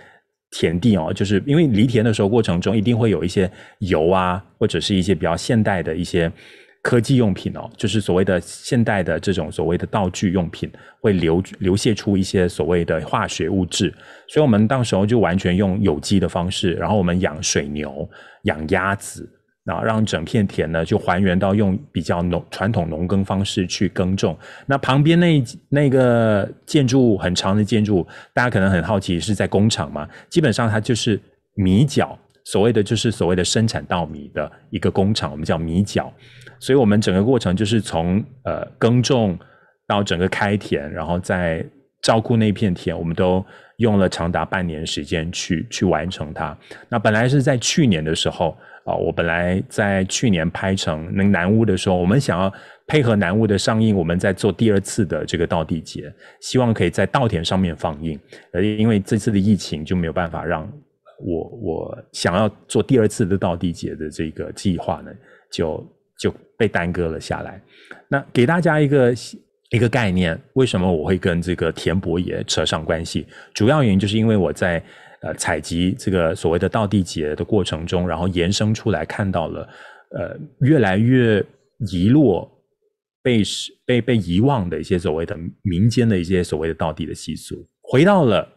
S3: 田地哦，就是因为犁田的时候过程中一定会有一些油啊，或者是一些比较现代的一些。科技用品哦，就是所谓的现代的这种所谓的道具用品，会流流泻出一些所谓的化学物质，所以我们到时候就完全用有机的方式，然后我们养水牛、养鸭子，然后让整片田呢就还原到用比较农传统农耕方式去耕种。那旁边那那个建筑很长的建筑，大家可能很好奇是在工厂吗？基本上它就是米角，所谓的就是所谓的生产稻米的一个工厂，我们叫米角。所以，我们整个过程就是从呃耕种到整个开田，然后再照顾那片田，我们都用了长达半年时间去去完成它。那本来是在去年的时候啊，我本来在去年拍成那南屋的时候，我们想要配合南屋的上映，我们在做第二次的这个道地节，希望可以在稻田上面放映。呃，因为这次的疫情就没有办法让我我想要做第二次的道地节的这个计划呢，就。就被耽搁了下来。那给大家一个一个概念，为什么我会跟这个田伯爷扯上关系？主要原因就是因为我在呃采集这个所谓的道地节的过程中，然后延伸出来看到了呃越来越遗落、被被被遗忘的一些所谓的民间的一些所谓的道地的习俗，回到了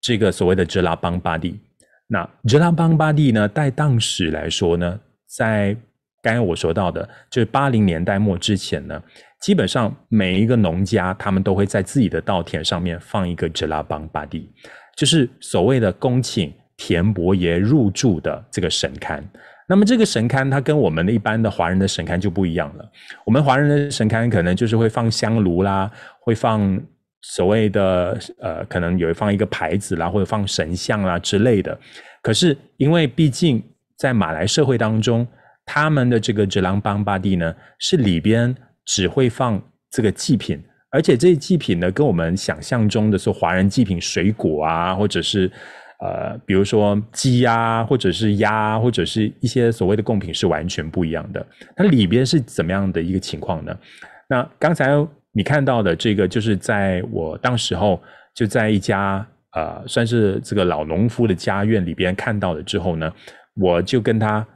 S3: 这个所谓的哲拉邦巴蒂。那哲拉邦巴蒂呢，在当时来说呢，在刚才我说到的，就是八零年代末之前呢，基本上每一个农家他们都会在自己的稻田上面放一个哲拉邦巴蒂，就是所谓的恭请田伯爷入住的这个神龛。那么这个神龛它跟我们的一般的华人的神龛就不一样了。我们华人的神龛可能就是会放香炉啦，会放所谓的呃，可能有放一个牌子啦，或者放神像啦之类的。可是因为毕竟在马来社会当中，他们的这个哲拉邦巴蒂呢，是里边只会放这个祭品，而且这些祭品呢，跟我们想象中的说华人祭品水果啊，或者是呃，比如说鸡啊，或者是鸭，或者是一些所谓的贡品是完全不一样的。它里边是怎么样的一个情况呢？那刚才你看到的这个，就是在我当时候就在一家呃，算是这个老农夫的家院里边看到了之后呢，我就跟他。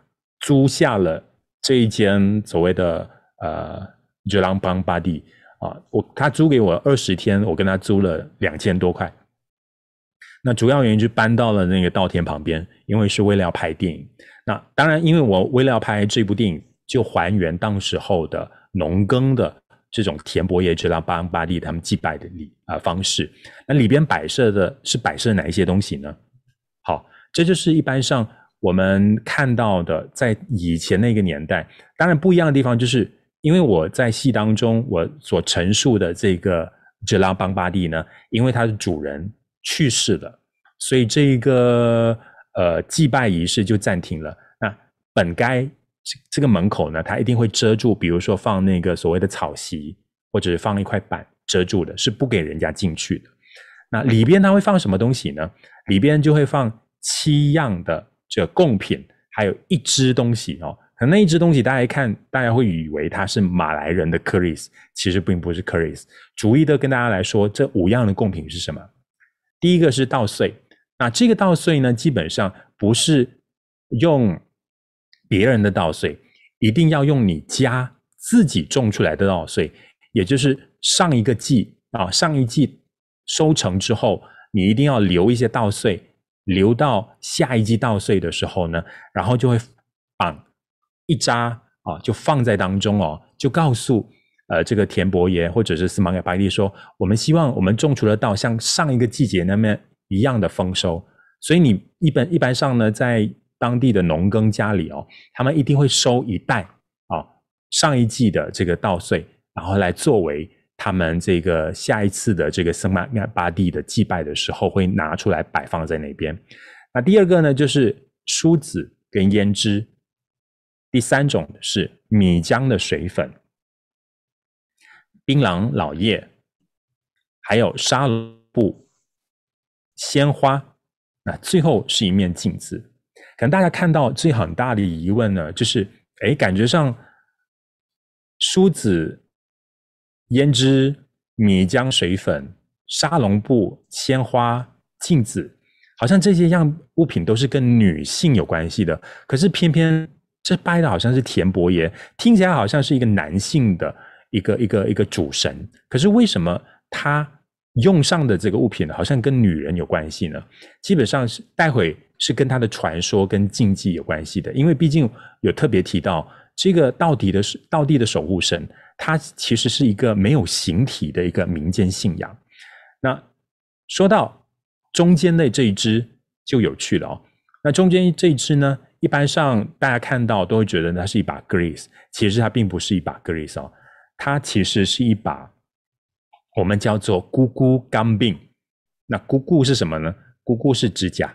S3: 租下了这一间所谓的呃 Jelang Bang Badi 啊，我他租给我二十天，我跟他租了两千多块。那主要原因就搬到了那个稻田旁边，因为是为了要拍电影。那当然，因为我为了要拍这部电影，就还原当时候的农耕的这种田伯爷、Jelang Bang Badi 他们祭拜的礼啊方式。那里边摆设的是摆设哪一些东西呢？好，这就是一般上我们看到的，在以前那个年代，当然不一样的地方就是。因为我在戏当中，我所陈述的这个 Jelang Bang Badi 呢，因为他的主人去世了，所以这个呃祭拜仪式就暂停了。那本该这个门口呢，它一定会遮住，比如说放那个所谓的草席，或者是放一块板遮住的，是不给人家进去的。那里边它会放什么东西呢？里边就会放七样的这贡品，还有一只东西哦。可那一只东西，大家一看，大家会以为它是马来人的 keris，其实并不是 keris。逐一的跟大家来说，这五样的贡品是什么？第一个是稻穗，那这个稻穗呢，基本上不是用别人的稻穗，一定要用你家自己种出来的稻穗，也就是上一个季啊，上一季收成之后，你一定要留一些稻穗，留到下一季稻穗的时候呢，然后就会绑。一扎啊，就放在当中哦，就告诉呃这个田伯爷或者是司马给白帝说，我们希望我们种出的稻像上一个季节那么一样的丰收。所以你一般一般上呢，在当地的农耕家里哦，他们一定会收一袋啊上一季的这个稻穗，然后来作为他们这个下一次的这个斯芒盖巴蒂的祭拜的时候会拿出来摆放在那边。那第二个呢，就是梳子跟胭脂。第三种是米浆的水粉、槟榔老叶，还有纱布、鲜花。那最后是一面镜子。可能大家看到最很大的疑问呢，就是哎，感觉上梳子、胭脂、米浆水粉、沙龙布、鲜花、镜子，好像这些样物品都是跟女性有关系的。可是偏偏。这拜的好像是田伯爷，听起来好像是一个男性的一个一个一个主神。可是为什么他用上的这个物品好像跟女人有关系呢？基本上是待会是跟他的传说跟禁忌有关系的，因为毕竟有特别提到这个到底的是到地的守护神，它其实是一个没有形体的一个民间信仰。那说到中间的这一支就有趣了哦，那中间这一支呢？一般上，大家看到都会觉得它是一把 keris，其实它并不是一把 keris 哦，它其实是一把我们叫做咕咕钢病。那 kuku 是什么呢？kuku 是指甲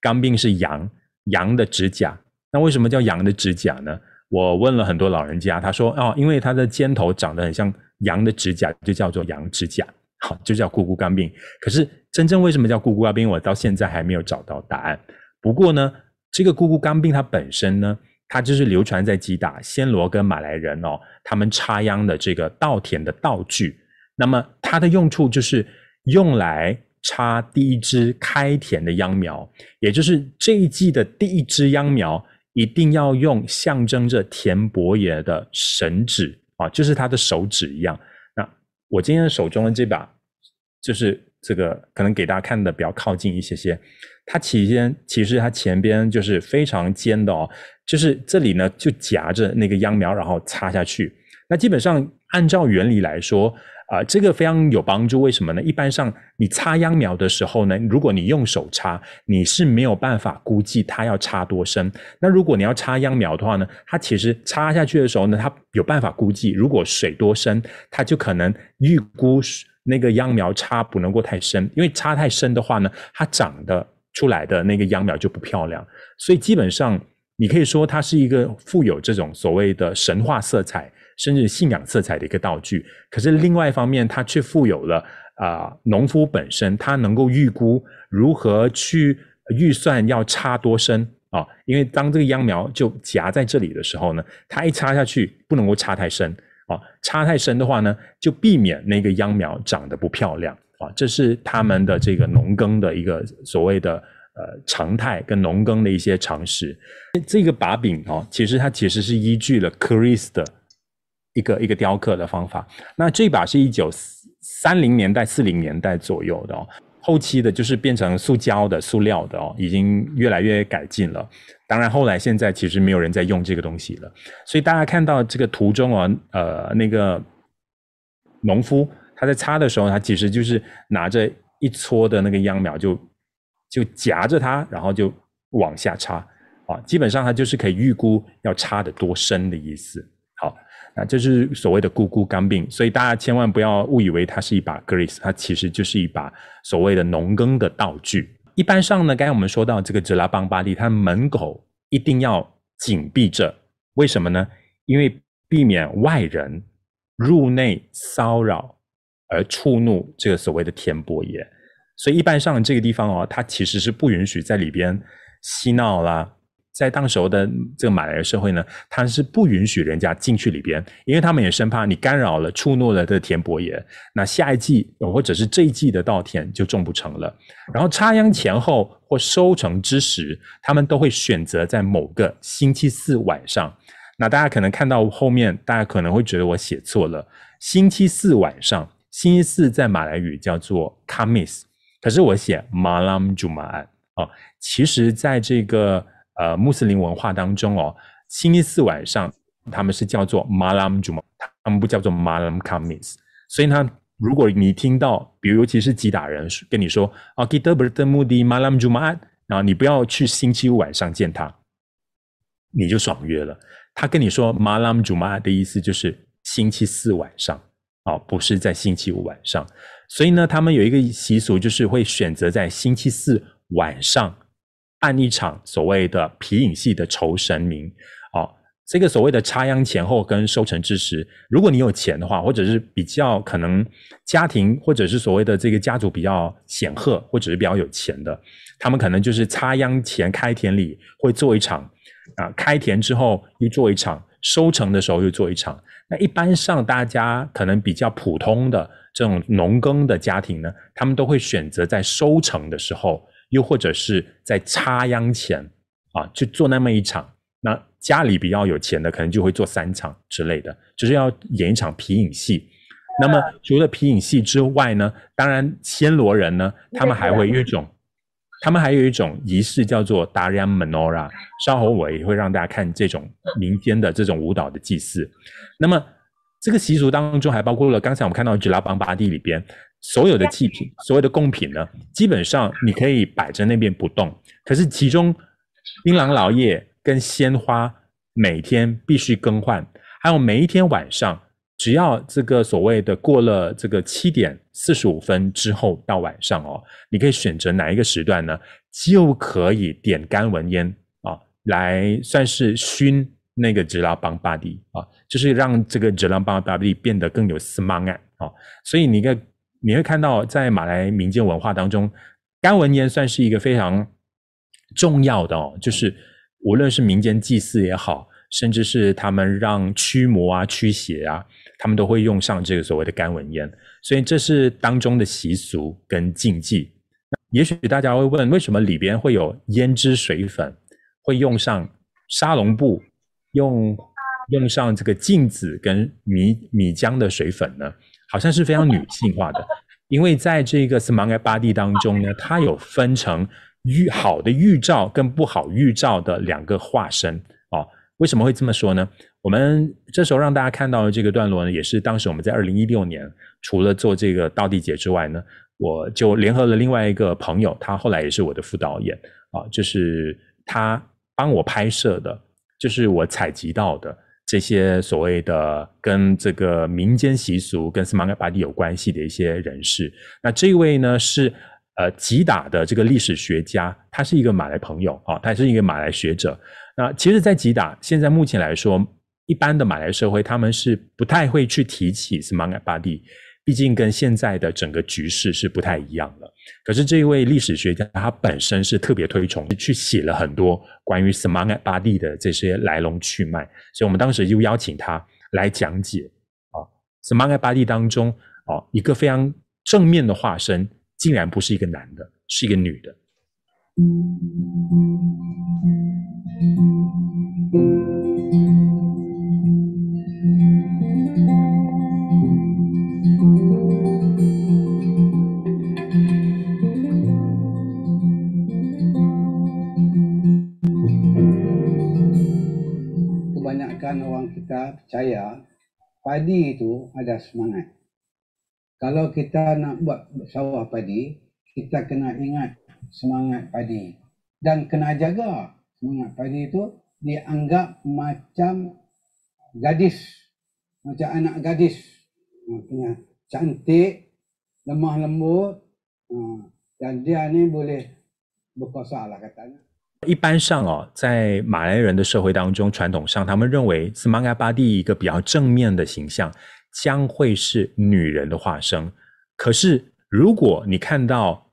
S3: 钢病是羊，羊的指甲。那为什么叫羊的指甲呢？我问了很多老人家，他说哦，因为它的尖头长得很像羊的指甲，就叫做羊指甲，好，就叫 kuku kambing。可是真正为什么叫 kuku kambing，我到现在还没有找到答案。不过呢。这个咕咕刚病它本身呢，它就是流传在吉打暹罗跟马来人哦，他们插秧的这个稻田的道具。那么它的用处就是用来插第一支开田的秧苗，也就是这一季的第一支秧苗，一定要用象征着田伯爷的神指啊，就是他的手指一样。那我今天手中的这把，就是这个可能给大家看的比较靠近一些些。它起先其实它前边就是非常尖的哦，就是这里呢就夹着那个秧苗，然后插下去。那基本上按照原理来说，啊、这个非常有帮助。为什么呢？一般上你插秧苗的时候呢，如果你用手插，你是没有办法估计它要插多深。那如果你要插秧苗的话呢，它其实插下去的时候呢，它有办法估计，如果水多深，它就可能预估那个秧苗插不能够太深，因为插太深的话呢，它长的。出来的那个秧苗就不漂亮，所以基本上你可以说它是一个富有这种所谓的神话色彩，甚至信仰色彩的一个道具。可是另外一方面，它却富有了啊、农夫本身他能够预估如何去预算要插多深啊、因为当这个秧苗就夹在这里的时候呢，它一插下去不能够插太深啊、插太深的话呢，就避免那个秧苗长得不漂亮。啊，这是他们的这个农耕的一个所谓的呃常态跟农耕的一些常识。这个把柄哦，其实它其实是依据了 Chris 的一个一个雕刻的方法。那这把是一九三零年代、四零年代左右的哦，后期的就是变成塑胶的、塑料的哦，已经越来越改进了。当然，后来现在其实没有人在用这个东西了。所以大家看到这个图中哦，呃，那个农夫他在插的时候，他其实就是拿着一撮的那个秧苗就，就夹着它，然后就往下插啊。基本上它就是可以预估要插得多深的意思。好。那这是所谓的咕咕钢柄，所以大家千万不要误以为它是一把 Gris，它其实就是一把所谓的农耕的道具。一般上呢，刚才我们说到这个哲拉邦巴利，它门口一定要紧闭着，为什么呢？因为避免外人入内骚扰而触怒这个所谓的田伯爷，所以一般上这个地方哦，它其实是不允许在里边嬉闹啦。在当时候的这个马来社会呢，他是不允许人家进去里边，因为他们也生怕你干扰了、触怒了这个田伯爷，那下一季或者是这一季的稻田就种不成了。然后插秧前后或收成之时，他们都会选择在某个星期四晚上。那大家可能看到后面，大家可能会觉得我写错了。星期四晚上，星期四在马来语叫做 Kamis，可是我写 Malam Jumaat 哦，其实在这个。呃，穆斯林文化当中哦，星期四晚上他们是叫做 malam juma，他们不叫做 Malam kamis。所以呢，如果你听到，比如尤其是吉打人跟你说啊，Kita bertemu di malam juma，然后你不要去星期五晚上见他，你就爽约了。他跟你说 malam juma 的意思就是星期四晚上啊，不是在星期五晚上。所以呢，他们有一个习俗，就是会选择在星期四晚上。按一场所谓的皮影戏的酬神明，哦，这个所谓的插秧前后跟收成之时，如果你有钱的话，或者是比较可能家庭或者是所谓的这个家族比较显赫，或者是比较有钱的，他们可能就是插秧前开田礼会做一场，啊，开田之后又做一场，收成的时候又做一场。那一般上大家可能比较普通的这种农耕的家庭呢，他们都会选择在收成的时候。又或者是在插秧前啊，去做那么一场。那家里比较有钱的，可能就会做三场之类的，就是要演一场皮影戏。那么除了皮影戏之外呢，当然暹罗人呢，他们还会有一种，他们还有一种仪式叫做 Tarian Menora。稍后我也会让大家看这种民间的这种舞蹈的祭祀。那么这个习俗当中还包括了刚才我们看到吉拉邦巴蒂里边。所有的祭品，所有的贡品呢，基本上你可以摆在那边不动。可是其中，槟榔老叶跟鲜花每天必须更换，还有每一天晚上，只要这个所谓的过了这个七点四十五分之后到晚上哦，你可以选择哪一个时段呢，就可以点干文烟啊，来算是熏那个吉拉邦巴蒂啊，就是让这个吉拉邦巴蒂变得更有 semangat 啊，所以你个。你会看到，在马来民间文化当中，干文烟算是一个非常重要的哦，就是无论是民间祭祀也好，甚至是他们让驱魔啊、驱邪啊，他们都会用上这个所谓的干文烟，所以这是当中的习俗跟禁忌。也许大家会问，为什么里边会有胭脂水粉，会用上沙龙布，用用上这个镜子跟米米浆的水粉呢？好像是非常女性化的，因为在这个 Semangat Padi 当中呢，它有分成预好的预兆跟不好预兆的两个化身哦。为什么会这么说呢？我们这时候让大家看到的这个段落呢，也是当时我们在二零一六年除了做这个道地节之外呢，我就联合了另外一个朋友，他后来也是我的副导演啊，就是他帮我拍摄的，就是我采集到的。这些所谓的跟这个民间习俗、跟斯玛盖巴蒂有关系的一些人士，那这位呢是呃吉打的这个历史学家，他是一个马来朋友啊，他是一个马来学者。那其实，在吉打现在目前来说，一般的马来社会他们是不太会去提起斯玛盖巴蒂。毕竟跟现在的整个局势是不太一样的。可是这一位历史学家，他本身是特别推崇，去写了很多关于 Semangat Padi 的这些来龙去脉。所以我们当时就邀请他来讲解啊，Semangat Padi 当中啊，一个非常正面的化身，竟然不是一个男的，是一个女的。
S6: Kebanyakan orang kita percaya padi itu ada semangat. Kalau kita nak buat sawah padi, kita kena ingat semangat padi dan kena jaga semangat padi itu dianggap macam gadis, macam anak gadis, Ha, punya cantik, lemah lembut, ha, dan dia ni boleh berkuasa lah katanya.
S3: 一般上哦，在马来人的社会当中，传统上他们认为斯玛加巴蒂一个比较正面的形象将会是女人的化身。可是如果你看到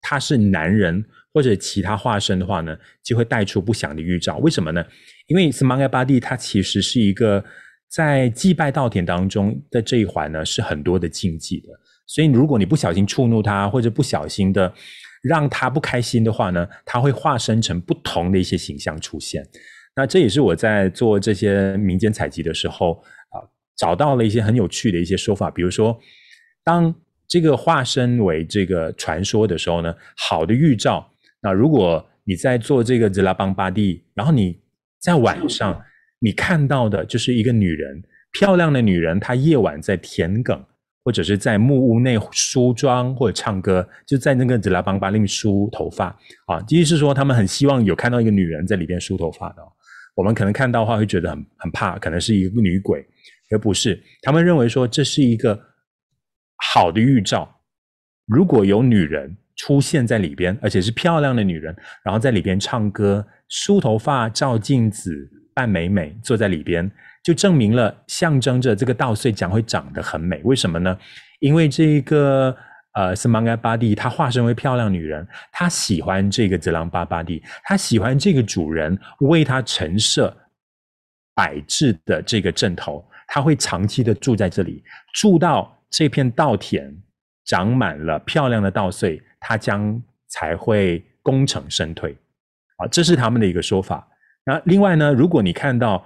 S3: 他是男人或者其他化身的话呢，就会带出不祥的预兆。为什么呢？因为 Semangka Padi 它其实是一个在祭拜稻田当中的这一环呢，是很多的禁忌的。所以如果你不小心触怒他，或者不小心的。让他不开心的话呢，他会化身成不同的一些形象出现。那这也是我在做这些民间采集的时候啊，找到了一些很有趣的一些说法。比如说，当这个化身为这个传说的时候呢，好的预兆。那如果你在做这个 Jelapang Padi，然后你在晚上你看到的就是一个女人，漂亮的女人，她夜晚在田埂。或者是在木屋内梳妆或者唱歌，就在那个 Jelapang Padi 里梳头发啊，意思是说他们很希望有看到一个女人在里边梳头发的。我们可能看到的话会觉得很很怕，可能是一个女鬼，而不是。他们认为说这是一个好的预兆。如果有女人出现在里边，而且是漂亮的女人，然后在里边唱歌、梳头发、照镜子、扮美美，坐在里边。就证明了，象征着这个稻穗将会长得很美。为什么呢？因为这个呃，Semangka Padi，她化身为漂亮女人，她喜欢这个 Jelapang Padi，她喜欢这个主人为她陈设摆置的这个阵头，她会长期的住在这里，住到这片稻田长满了漂亮的稻穗，她将才会功成身退。啊，这是他们的一个说法。那另外呢，如果你看到。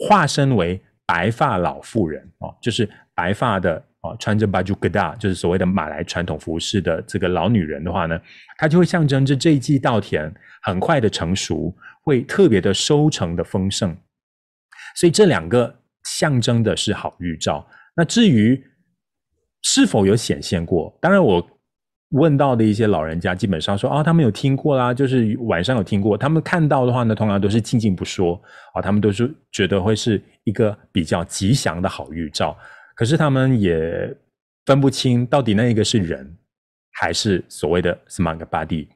S3: 化身为白发老妇人哦，就是白发的哦，穿着 baju kedah，就是所谓的马来传统服饰的这个老女人的话呢，她就会象征着这一季稻田很快的成熟，会特别的收成的丰盛。所以这两个象征的是好预兆。那至于是否有显现过，当然我。问到的一些老人家，基本上说啊、他们有听过啦，就是晚上有听过。他们看到的话呢，通常都是静静不说啊、他们都是觉得会是一个比较吉祥的好预兆。可是他们也分不清到底那一个是人，还是所谓的 Semangka Padi。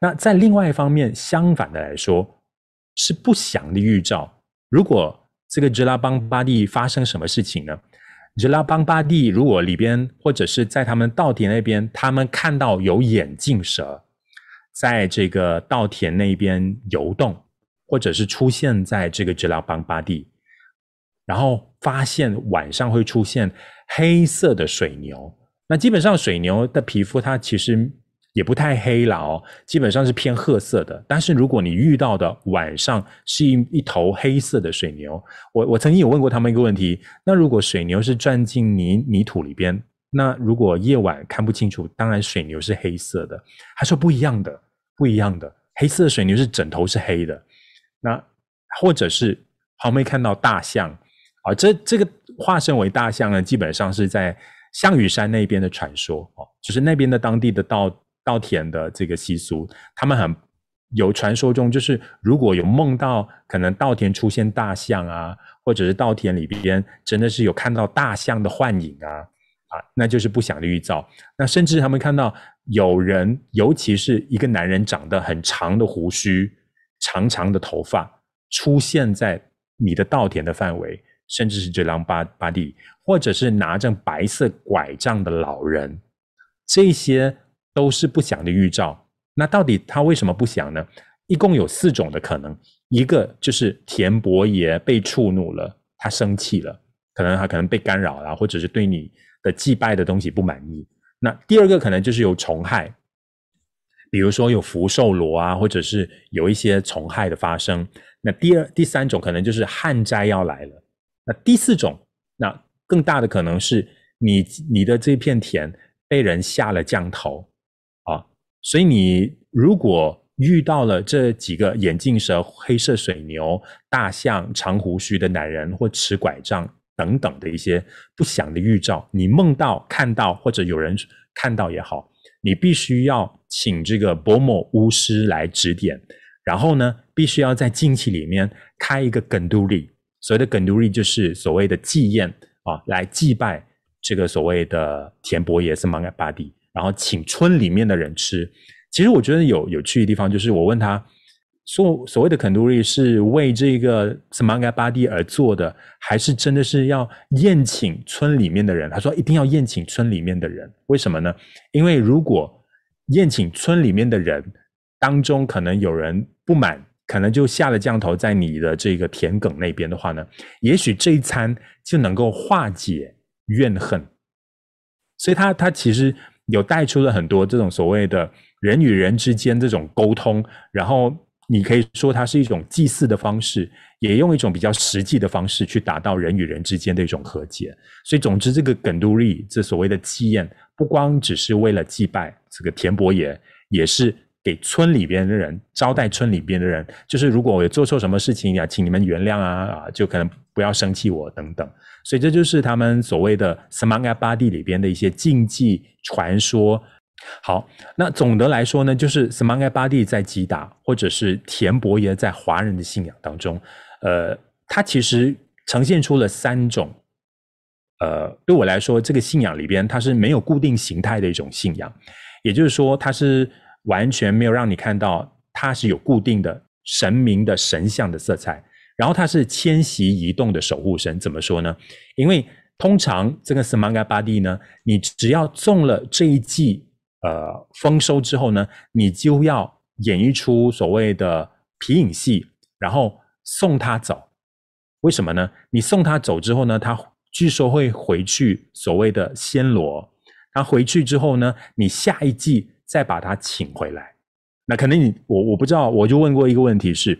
S3: 那在另外一方面，相反的来说，是不祥的预兆。如果这个 Jelapang Padi 发生什么事情呢吉拉邦巴蒂如果里边或者是在他们稻田那边，他们看到有眼镜蛇在这个稻田那边游动，或者是出现在这个吉拉邦巴蒂然后发现晚上会出现黑色的水牛，那基本上水牛的皮肤它其实。也不太黑了哦，基本上是偏褐色的。但是如果你遇到的晚上是一一头黑色的水牛，我我曾经有问过他们一个问题：那如果水牛是钻进泥泥土里边，那如果夜晚看不清楚，当然水牛是黑色的。他说不一样的，不一样的，黑色的水牛是整头是黑的。那或者是旁边看到大象啊，这这个化身为大象呢，基本上是在象屿山那边的传说哦，就是那边的当地的道。稻田的这个习俗，他们很有传说中，就是如果有梦到可能稻田出现大象啊，或者是稻田里边真的是有看到大象的幻影啊，啊，那就是不祥的预兆。那甚至他们看到有人，尤其是一个男人，长得很长的胡须、长长的头发，出现在你的稻田的范围，甚至是 Jelapang Padi，或者是拿着白色拐杖的老人，这些。都是不祥的预兆。那到底他为什么不祥呢？一共有四种的可能。一个就是田伯爷被触怒了，他生气了，可能他可能被干扰了，或者是对你的祭拜的东西不满意。那第二个可能就是有虫害，比如说有福寿螺啊，或者是有一些虫害的发生。那第二、第三种可能就是旱灾要来了。那第四种，那更大的可能是你你的这片田被人下了降头。所以你如果遇到了这几个眼镜蛇、黑色水牛、大象、长胡须的男人或持拐杖等等的一些不祥的预兆，你梦到、看到或者有人看到也好，你必须要请这个伯某巫师来指点，然后呢，必须要在近期里面开一个梗杜利，所谓的梗杜利就是所谓的祭宴啊，来祭拜这个所谓的田伯爷是玛盖巴蒂，然后请村里面的人吃。其实我觉得有有趣的地方就是，我问他，所所谓的肯杜利是为这个什么盖巴蒂而做的，还是真的是要宴请村里面的人？他说一定要宴请村里面的人，为什么呢？因为如果宴请村里面的人当中可能有人不满，可能就下了降头在你的这个田埂那边的话呢，也许这一餐就能够化解怨恨。所以他他其实有带出了很多这种所谓的。人与人之间这种沟通，然后你可以说它是一种祭祀的方式，也用一种比较实际的方式去达到人与人之间的一种和解。所以，总之，这个耿都利这所谓的祭宴，不光只是为了祭拜这个田伯爷，也是给村里边的人招待村里边的人，就是如果我做错什么事情呀，请你们原谅啊啊，就可能不要生气我等等。所以，这就是他们所谓的 s a m a n g a b a d i 里边的一些禁忌传说。好，那总的来说呢，就是 s a m a n g a b a d i 在吉达，或者是田伯爷在华人的信仰当中，呃，它其实呈现出了三种，呃，对我来说，这个信仰里边它是没有固定形态的一种信仰，也就是说，它是完全没有让你看到它是有固定的神明的神像的色彩，然后它是迁徙移动的守护神。怎么说呢？因为通常这个 Semangabadi 呢，你只要中了这一季。呃，丰收之后呢，你就要演一出所谓的皮影戏，然后送他走。为什么呢？你送他走之后呢，他据说会回去所谓的暹罗。他回去之后呢，你下一季再把他请回来。那可能你我我不知道，我就问过一个问题是：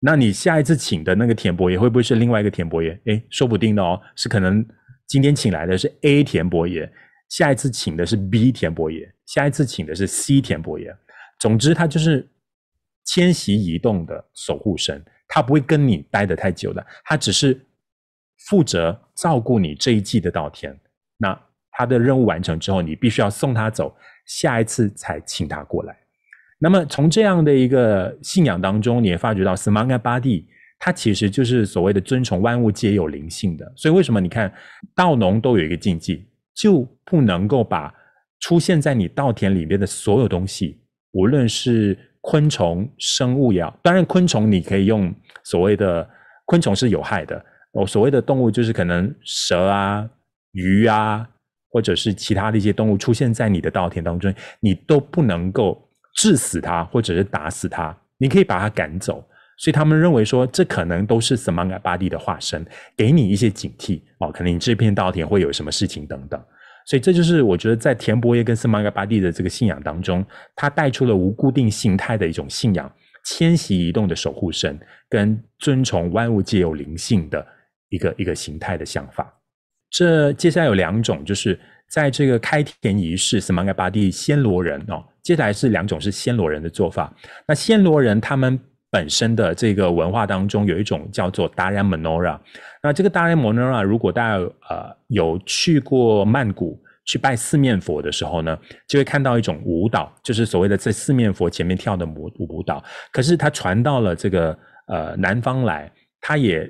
S3: 那你下一次请的那个田伯爷会不会是另外一个田伯爷？诶，说不定的哦，是可能今天请来的是 A 田伯爷。下一次请的是 B 田伯爷，下一次请的是 C 田伯爷。总之，他就是迁徙移动的守护神，他不会跟你待得太久的，他只是负责照顾你这一季的稻田。那他的任务完成之后，你必须要送他走，下一次才请他过来。那么从这样的一个信仰当中，你也发觉到 Semangabadi，它其实就是所谓的尊崇万物皆有灵性的。所以为什么你看稻农都有一个禁忌？就不能够把出现在你稻田里面的所有东西，无论是昆虫、生物也好，当然昆虫你可以用所谓的昆虫是有害的，我所谓的动物就是可能蛇啊、鱼啊，或者是其他的一些动物出现在你的稻田当中，你都不能够治死他，或者是打死他，你可以把他赶走。所以他们认为说，这可能都是 Semangabadi 的化身，给你一些警惕哦，可能你这片稻田会有什么事情等等。所以这就是我觉得在田伯爷跟 Semangabadi 的这个信仰当中，他带出了无固定形态的一种信仰，迁徙移动的守护神，跟尊崇万物皆有灵性的一个一个形态的想法。这接下来有两种，就是在这个开田仪式 Semangabadi 暹罗人哦，接下来是两种是暹罗人的做法。那暹罗人他们。本身的这个文化当中有一种叫做 Tarian Menora，那这个 Tarian Menora 如果大家呃有去过曼谷去拜四面佛的时候呢，就会看到一种舞蹈，就是所谓的在四面佛前面跳的舞舞蹈。可是它传到了这个呃南方来，它也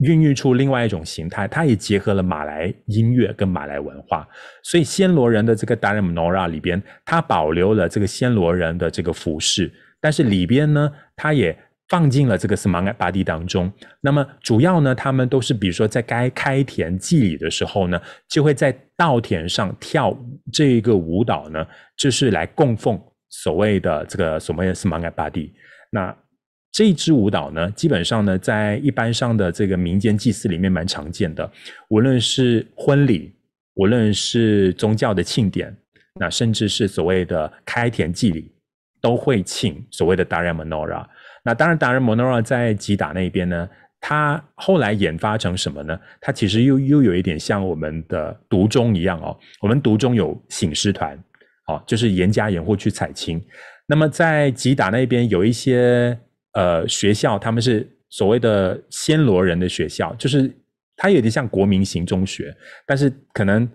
S3: 孕育出另外一种形态，它也结合了马来音乐跟马来文化，所以暹罗人的这个 d a r a m Nora 里边，它保留了这个暹罗人的这个服饰。但是里边呢，它也放进了这个 Semangabadi 当中。那么主要呢，他们都是比如说在该开田祭礼的时候呢，就会在稻田上跳这一个舞蹈呢，就是来供奉所谓的这个所谓的 Semangabadi。那这一支舞蹈呢，基本上呢，在一般上的这个民间祭祀里面蛮常见的，无论是婚礼，无论是宗教的庆典，那甚至是所谓的开田祭礼。都会请所谓的 Tarian Menora，那当然 Tarian Menora 在吉打那边呢，它后来演发成什么呢？它其实又又有一点像我们的独中一样哦。我们独中有醒狮团，哦，就是严家严户去采青。那么在吉打那边有一些呃学校，他们是所谓的暹罗人的学校，就是它有点像国民型中学，但是可能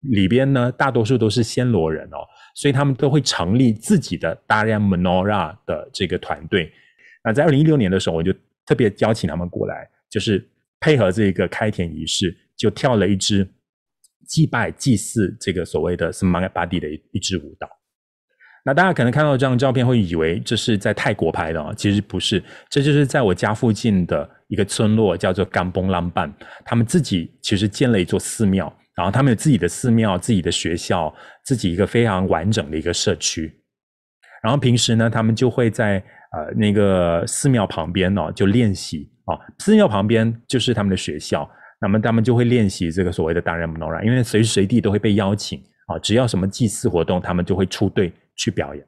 S3: 里边呢大多数都是暹罗人哦，所以他们都会成立自己的 Tarian Menora 的这个团队。那在二零一六年的时候，我就特别邀请他们过来，就是配合这个开田仪式，就跳了一支祭拜祭祀这个所谓的 Semangat Padi 的一一支舞蹈。那大家可能看到这张照片会以为这是在泰国拍的啊，其实不是，这就是在我家附近的一个村落，叫做 Kampong Lamban，他们自己其实建了一座寺庙，然后他们有自己的寺庙、自己的学校、自己一个非常完整的一个社区。然后平时呢，他们就会在呃那个寺庙旁边呢、哦、就练习啊、寺庙旁边就是他们的学校，那么他们就会练习这个所谓的 Tarian Menora，因为随时随地都会被邀请啊、只要什么祭祀活动，他们就会出队。去表演。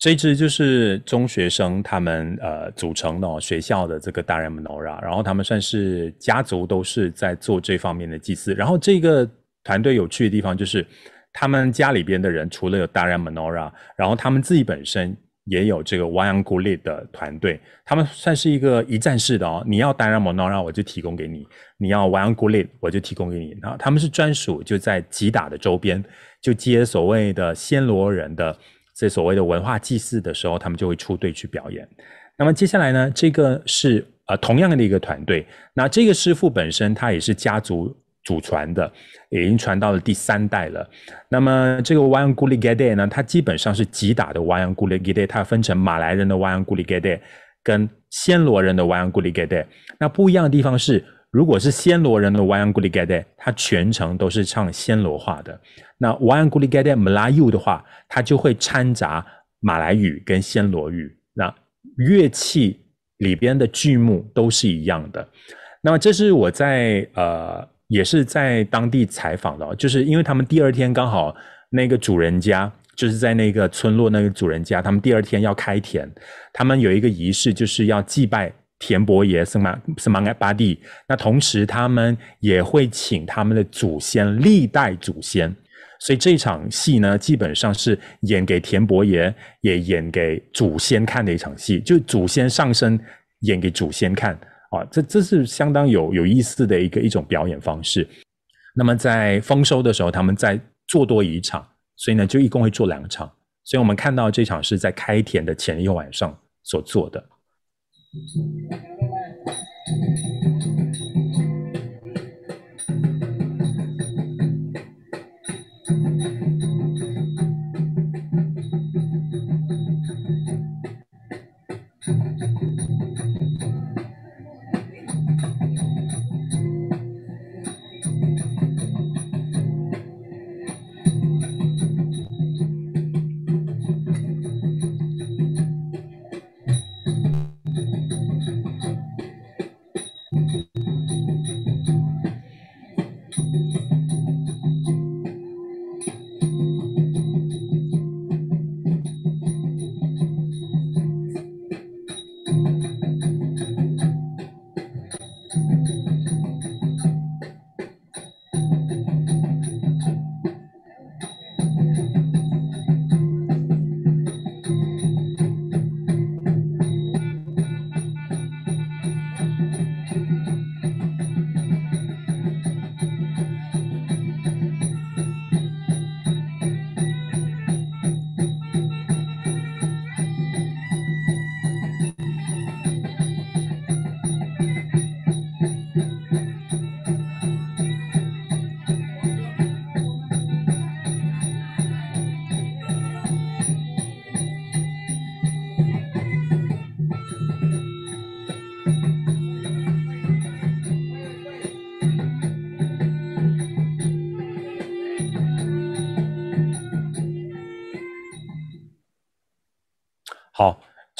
S3: 这支就是中学生他们呃组成的、学校的这个 Tarian Menora，然后他们算是家族都是在做这方面的祭祀。然后这个团队有趣的地方就是，他们家里边的人除了有 Tarian Menora，然后他们自己本身也有这个 Wayang u l i 的团队。他们算是一个一站式的哦，你要 Tarian Menora 我就提供给你，你要 Wayang u l i 我就提供给你。然后他们是专属就在吉打的周边，就接所谓的暹罗人的。在所谓的文化祭祀的时候，他们就会出队去表演。那么接下来呢，这个是呃同样的一个团队。那这个师傅本身他也是家族祖传的，已经传到了第三代了。那么这个 Wayang Kulit Gede 呢，它基本上是吉打的 Wayang Kulit Gede，它分成马来人的 Wayang Kulit Gede 跟暹罗人的 Wayang Kulit Gede。那不一样的地方是。如果是暹罗人的 Wayang Kulit Gedek，他全程都是唱暹罗话的。那 Wayang Kulit Gedek Melayu 的话，他就会掺杂马来语跟暹罗语。那乐器里边的剧目都是一样的。那么这是我在呃，也是在当地采访的，就是因为他们第二天刚好那个主人家就是在那个村落那个主人家，他们第二天要开田，他们有一个仪式，就是要祭拜。田伯爷是吗？是吗？爱巴蒂。那同时，他们也会请他们的祖先，历代祖先。所以这场戏呢，基本上是演给田伯爷，也演给祖先看的一场戏。就祖先上身演给祖先看啊，这这是相当有有意思的一个一种表演方式。那么在丰收的时候，他们再做多一场，所以呢，就一共会做两场。所以我们看到这场是在开田的前一个晚上所做的。Thank you.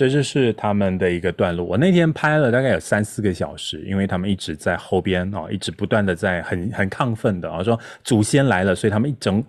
S3: 这就是他们的一个段落。我那天拍了大概有三四个小时，因为他们一直在后边啊，一直不断的在很很亢奋的啊，说祖先来了，所以他们一整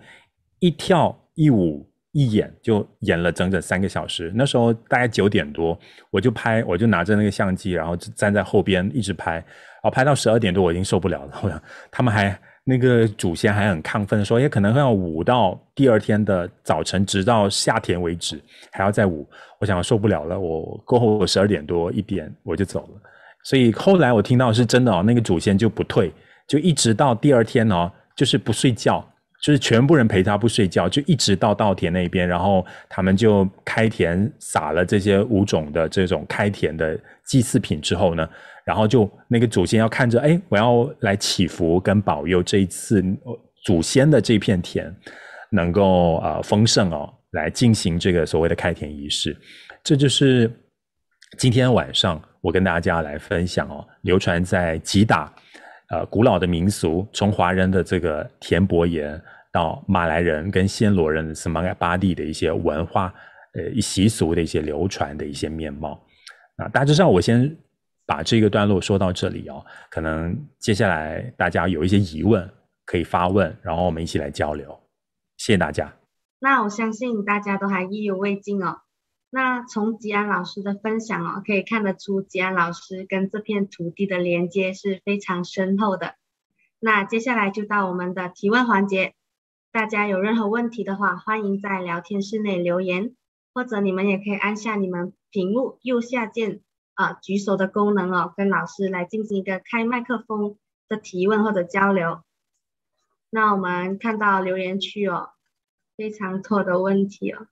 S3: 一跳一舞一演就演了整整三个小时。那时候大概九点多，我就拍，我就拿着那个相机，然后站在后边一直拍，然后拍到十二点多，我已经受不了了。我想他们还。那个祖先还很亢奋，说也可能要舞到第二天的早晨，直到下田为止，还要再舞。我想受不了了，我过后我十二点多一点我就走了。所以后来我听到是真的哦，那个祖先就不退，就一直到第二天哦，就是不睡觉，就是全部人陪他不睡觉，就一直到稻田那边，然后他们就开田撒了这些五种的这种开田的祭祀品之后呢。然后就那个祖先要看着，哎，我要来祈福跟保佑这一次祖先的这片田能够呃丰盛哦，来进行这个所谓的开田仪式。这就是今天晚上我跟大家来分享哦，流传在吉打呃古老的民俗，从华人的这个田伯爷到马来人跟暹罗人的斯玛盖巴蒂的一些文化呃习俗的一些流传的一些面貌。啊，大致上我先。把这个段落说到这里哦，可能接下来大家有一些疑问可以发问，然后我们一起来交流。谢谢大家。
S2: 那我相信大家都还意犹未尽哦。那从吉安老师的分享哦，可以看得出吉安老师跟这片土地的连接是非常深厚的。那接下来就到我们的提问环节，大家有任何问题的话，欢迎在聊天室内留言，或者你们也可以按下你们屏幕右下键。啊，举手的功能哦，跟老师来进行一个开麦克风的提问或者交流。那我们看到留言区哦，非常多的问题哦。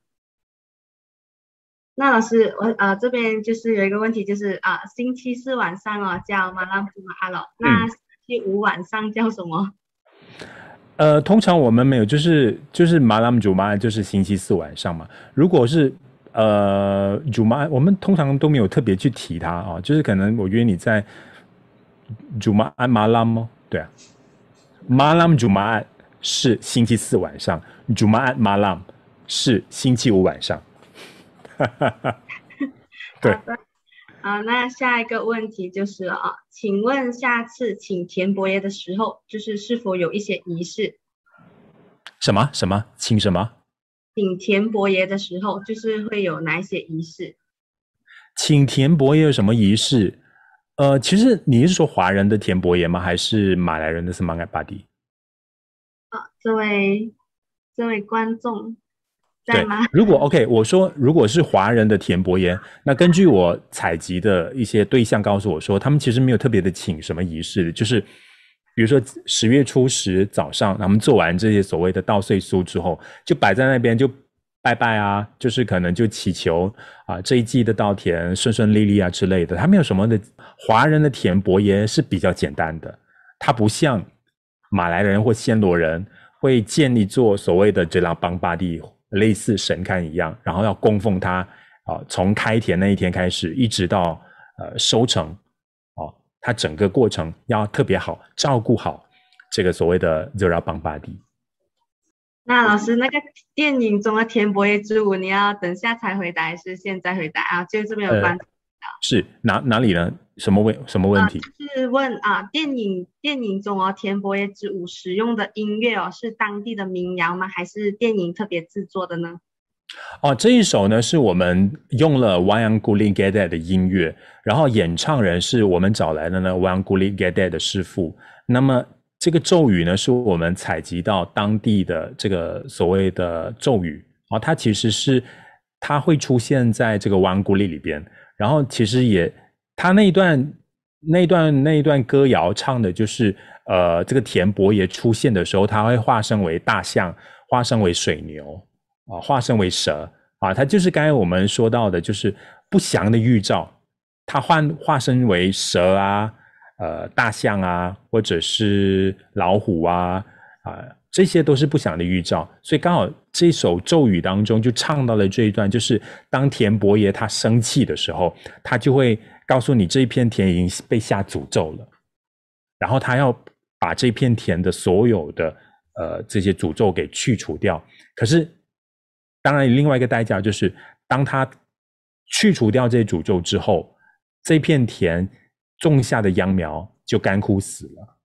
S2: 那老师，我呃这边就是有一个问题，就是啊，星期四晚上哦叫马拉姆马哈罗，那星期五晚上叫什么？
S3: 呃，通常我们没有，就是就是马拉姆祖马，就是星期四晚上嘛。如果是呃，祖玛，我们通常都没有特别去提它啊，就是可能我约你在祖玛安马拉姆，对啊，马拉姆祖玛安是星期四晚上，祖玛安马拉姆是星期五晚上，哈哈哈。对，
S2: 好，那下一个问题就是啊，请问下次请田伯爷的时候，就是是否有一些仪式？
S3: 什么？什么，请什么？
S2: 请田伯爷的时候，就是会有哪一些仪式？
S3: 请田伯爷有什么仪式？呃，其实你是说华人的田伯爷吗？还是马来人的是马盖巴蒂？
S2: 啊，这位这位观众在吗？
S3: 如果 OK，我说如果是华人的田伯爷，那根据我采集的一些对象告诉我说，他们其实没有特别的请什么仪式，就是。比如说十月初十早上，他们做完这些所谓的稻穗酥之后，就摆在那边就拜拜啊，就是可能就祈求啊这一季的稻田顺顺利利啊之类的。他没有什么的，华人的田伯爷是比较简单的，他不像马来人或暹罗人会建立做所谓的这拉邦巴蒂类似神龛一样，然后要供奉他啊，从开田那一天开始一直到呃收成。他整个过程要特别好照顾好这个所谓的 Zera Bangpadi。
S2: 那老师，那个电影中的田伯业之舞，你要等下才回答还是现在回答啊？就这边有关、呃、
S3: 是哪哪里呢？什么问什么
S2: 问题？是问啊，电影电影中哦，田伯业之舞使用的音乐哦，是当地的民谣吗？还是电影特别制作的呢？
S3: 哦，这一首呢是我们用了 Wayang Kulit Gedek 的音乐，然后演唱人是我们找来的呢 Wayang Kulit Gedek 的师傅。那么这个咒语呢是我们采集到当地的这个所谓的咒语啊、哦，它其实是它会出现在这个 Wayang Kulit 里边。然后其实也，它那一段那一段那一段歌谣唱的就是呃，这个田伯爷出现的时候，他会化身为大象，化身为水牛。啊，化身为蛇啊，它就是刚才我们说到的，就是不祥的预兆。它换化身为蛇啊，呃，大象啊，或者是老虎啊，啊，这些都是不祥的预兆。所以刚好这首咒语当中就唱到了这一段，就是当田伯爷他生气的时候，他就会告诉你这一片田已经被下诅咒了，然后他要把这片田的所有的呃这些诅咒给去除掉。可是。当然，另外一个代价就是，当他去除掉这些诅咒之后，这片田种下的秧苗就干枯死了。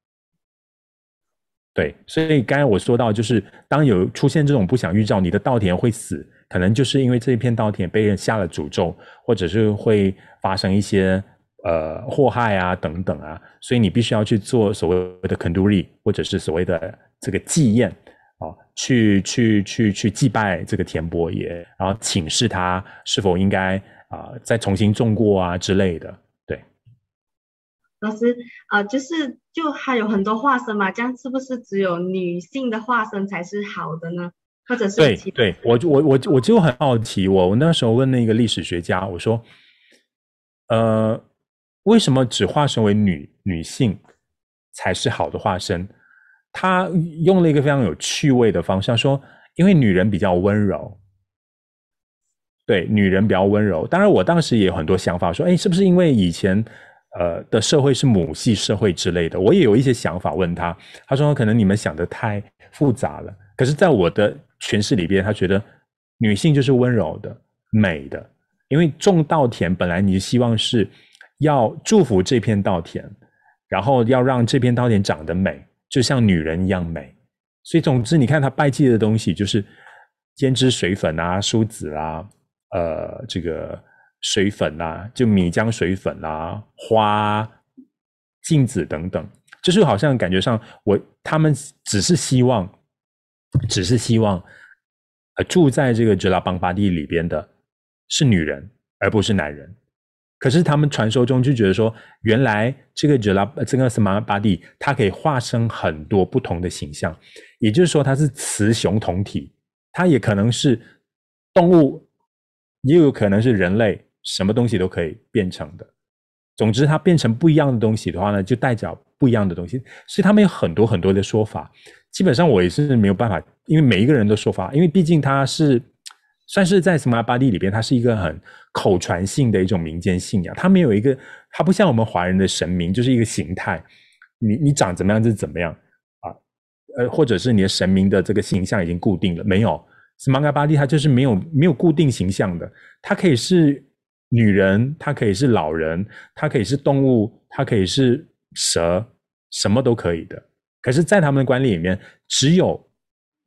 S3: 对，所以刚才我说到，就是当有出现这种不祥预兆，你的稻田会死，可能就是因为这一片稻田被人下了诅咒，或者是会发生一些呃祸害啊等等啊，所以你必须要去做所谓的肯杜力或者是所谓的这个祭宴啊，去去去去祭拜这个田伯爷，然后请示他是否应该啊、呃、再重新种过啊之类的。
S2: 对老师，呃，就是就还有很多化身嘛，这样是不是只有女性的化身才是好的呢？或者是
S3: 对对，我我我我就很好奇，我我那时候问那个历史学家，我说，呃，为什么只化身为女女性才是好的化身？他用了一个非常有趣味的方式，他说，因为女人比较温柔，对，女人比较温柔。当然，我当时也有很多想法，说，哎，是不是因为以前。呃，的社会是母系社会之类的，我也有一些想法问他，他说可能你们想的太复杂了。可是，在我的诠释里边，他觉得女性就是温柔的、美的，因为种稻田本来你希望是要祝福这片稻田，然后要让这片稻田长得美，就像女人一样美。所以，总之，你看他拜祭的东西就是胭脂水粉啊、梳子啊，呃，这个。水粉啊，就米浆水粉啊，花、镜子等等，就是好像感觉上我他们只是希望，只是希望，呃，住在这个吉拉邦巴蒂里边的是女人，而不是男人。可是他们传说中就觉得说，原来这个吉拉这个什么巴蒂，它可以化身很多不同的形象，也就是说，它是雌雄同体，它也可能是动物，也有可能是人类。什么东西都可以变成的，总之它变成不一样的东西的话呢，就代表不一样的东西。所以他们有很多很多的说法，基本上我也是没有办法，因为每一个人的说法，因为毕竟它是算是在 Semaya Padi 里边，它是一个很口传性的一种民间信仰，它没有一个，它不像我们华人的神明，就是一个形态，你你长怎么样就怎么样啊，呃，或者是你的神明的这个形象已经固定了，没有 Semaya Padi 它就是没有没有固定形象的，它可以是。女人，它可以是老人，它可以是动物，它可以是蛇，什么都可以的。可是，在他们的观念里面，只有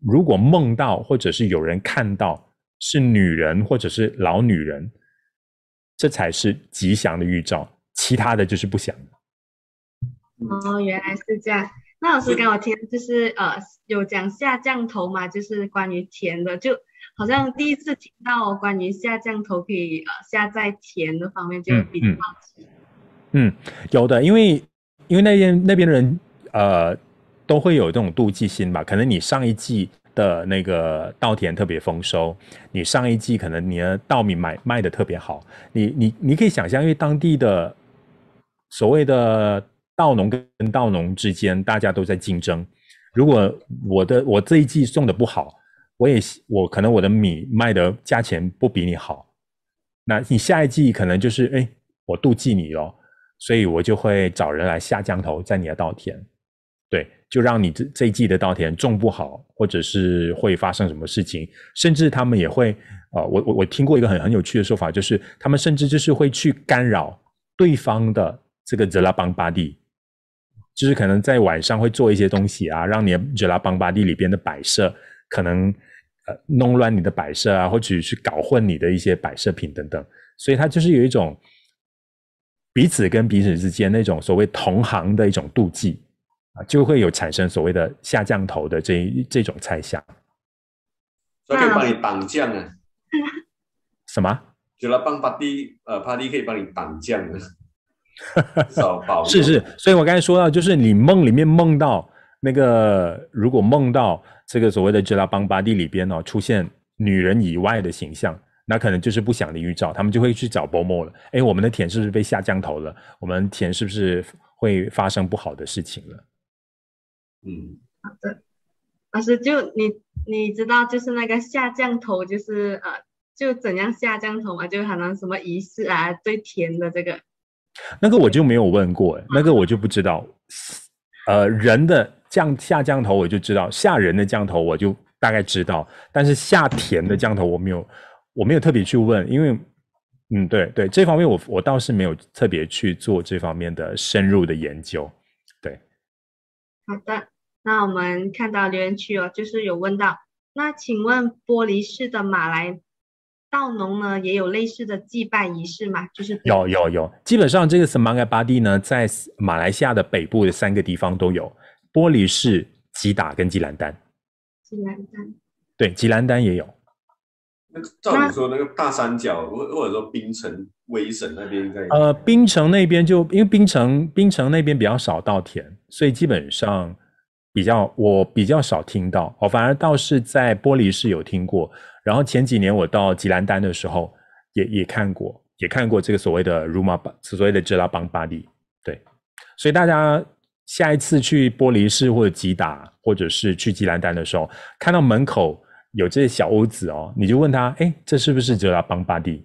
S3: 如果梦到或者是有人看到是女人或者是老女人，这才是吉祥的预兆，其他的就是不祥。
S2: 哦，原来是这样。那老师刚我听就是呃有讲下降头嘛，就是关于田的就。好像第一次听到关于下降头可以呃下在田的方面，就比较好奇。
S3: 嗯，有的，因为因为那边那边的人呃都会有这种妒忌心吧。可能你上一季的那个稻田特别丰收，你上一季可能你的稻米卖卖的特别好，你你你可以想象，因为当地的所谓的稻农跟稻农之间大家都在竞争。如果我的我这一季种的不好。我也我可能我的米卖的价钱不比你好，那你下一季可能就是哎，我妒忌你哦，所以我就会找人来下降头在你的稻田，对，就让你这这一季的稻田种不好，或者是会发生什么事情，甚至他们也会、我我我听过一个很很有趣的说法，就是他们甚至就是会去干扰对方的这个吉拉邦巴蒂，就是可能在晚上会做一些东西啊，让你的吉拉邦巴蒂里边的摆设可能。弄乱你的摆设啊，或者去搞混你的一些摆设品等等，所以它就是有一种彼此跟彼此之间那种所谓同行的一种妒忌啊，就会有产生所谓的下降头的这这种猜想。
S1: 所以可以帮你挡将啊？*laughs*
S3: 什么？
S1: 就拉帮 party 呃 party 可以帮你挡将啊？*laughs*
S3: 是是，所以我刚才说到，就是你梦里面梦到那个，如果梦到。这个所谓的吉拉邦巴蒂里边哦，出现女人以外的形象，那可能就是不祥的预兆，他们就会去找波莫了。哎，我们的田是不是被下降头了？我们田是不是会发生不好的事情了？
S2: 嗯，好的，老师，就你你知道，就是那个下降头，就是呃，就怎样下降头嘛？就好像什么仪式啊，最甜的这个，
S3: 那个我就没有问过，那个我就不知道。呃，人的。降下降头我就知道，吓人的降头我就大概知道，但是下甜的降头我没有，我没有特别去问，因为嗯，对对，这方面我我倒是没有特别去做这方面的深入的研究。对，
S2: 好的，那我们看到留言区哦，就是有问到，那请问玻璃市的马来道农呢，也有类似的祭拜仪式吗？就是
S3: 有有有，基本上这个 Semangat Padi 呢，在马来西亚的北部的三个地方都有，玻璃市、吉打跟吉兰丹。
S2: 吉兰丹，对，
S3: 吉兰丹也有。
S1: 那照你说，那个大三角或或者说槟城、威省那边应该
S3: 呃，槟城那边就因为槟城槟城那边比较少稻田，所以基本上比较我比较少听到。哦，反而倒是在玻璃市有听过。然后前几年我到吉兰丹的时候也，也也看过，也看过这个所谓的 Rumah 所谓的 Jelapang Padi。对，所以大家下一次去玻璃市或者吉达，或者是去吉兰丹的时候，看到门口。有这些小屋子哦，你就问他，哎，这是不是哲拉邦巴蒂？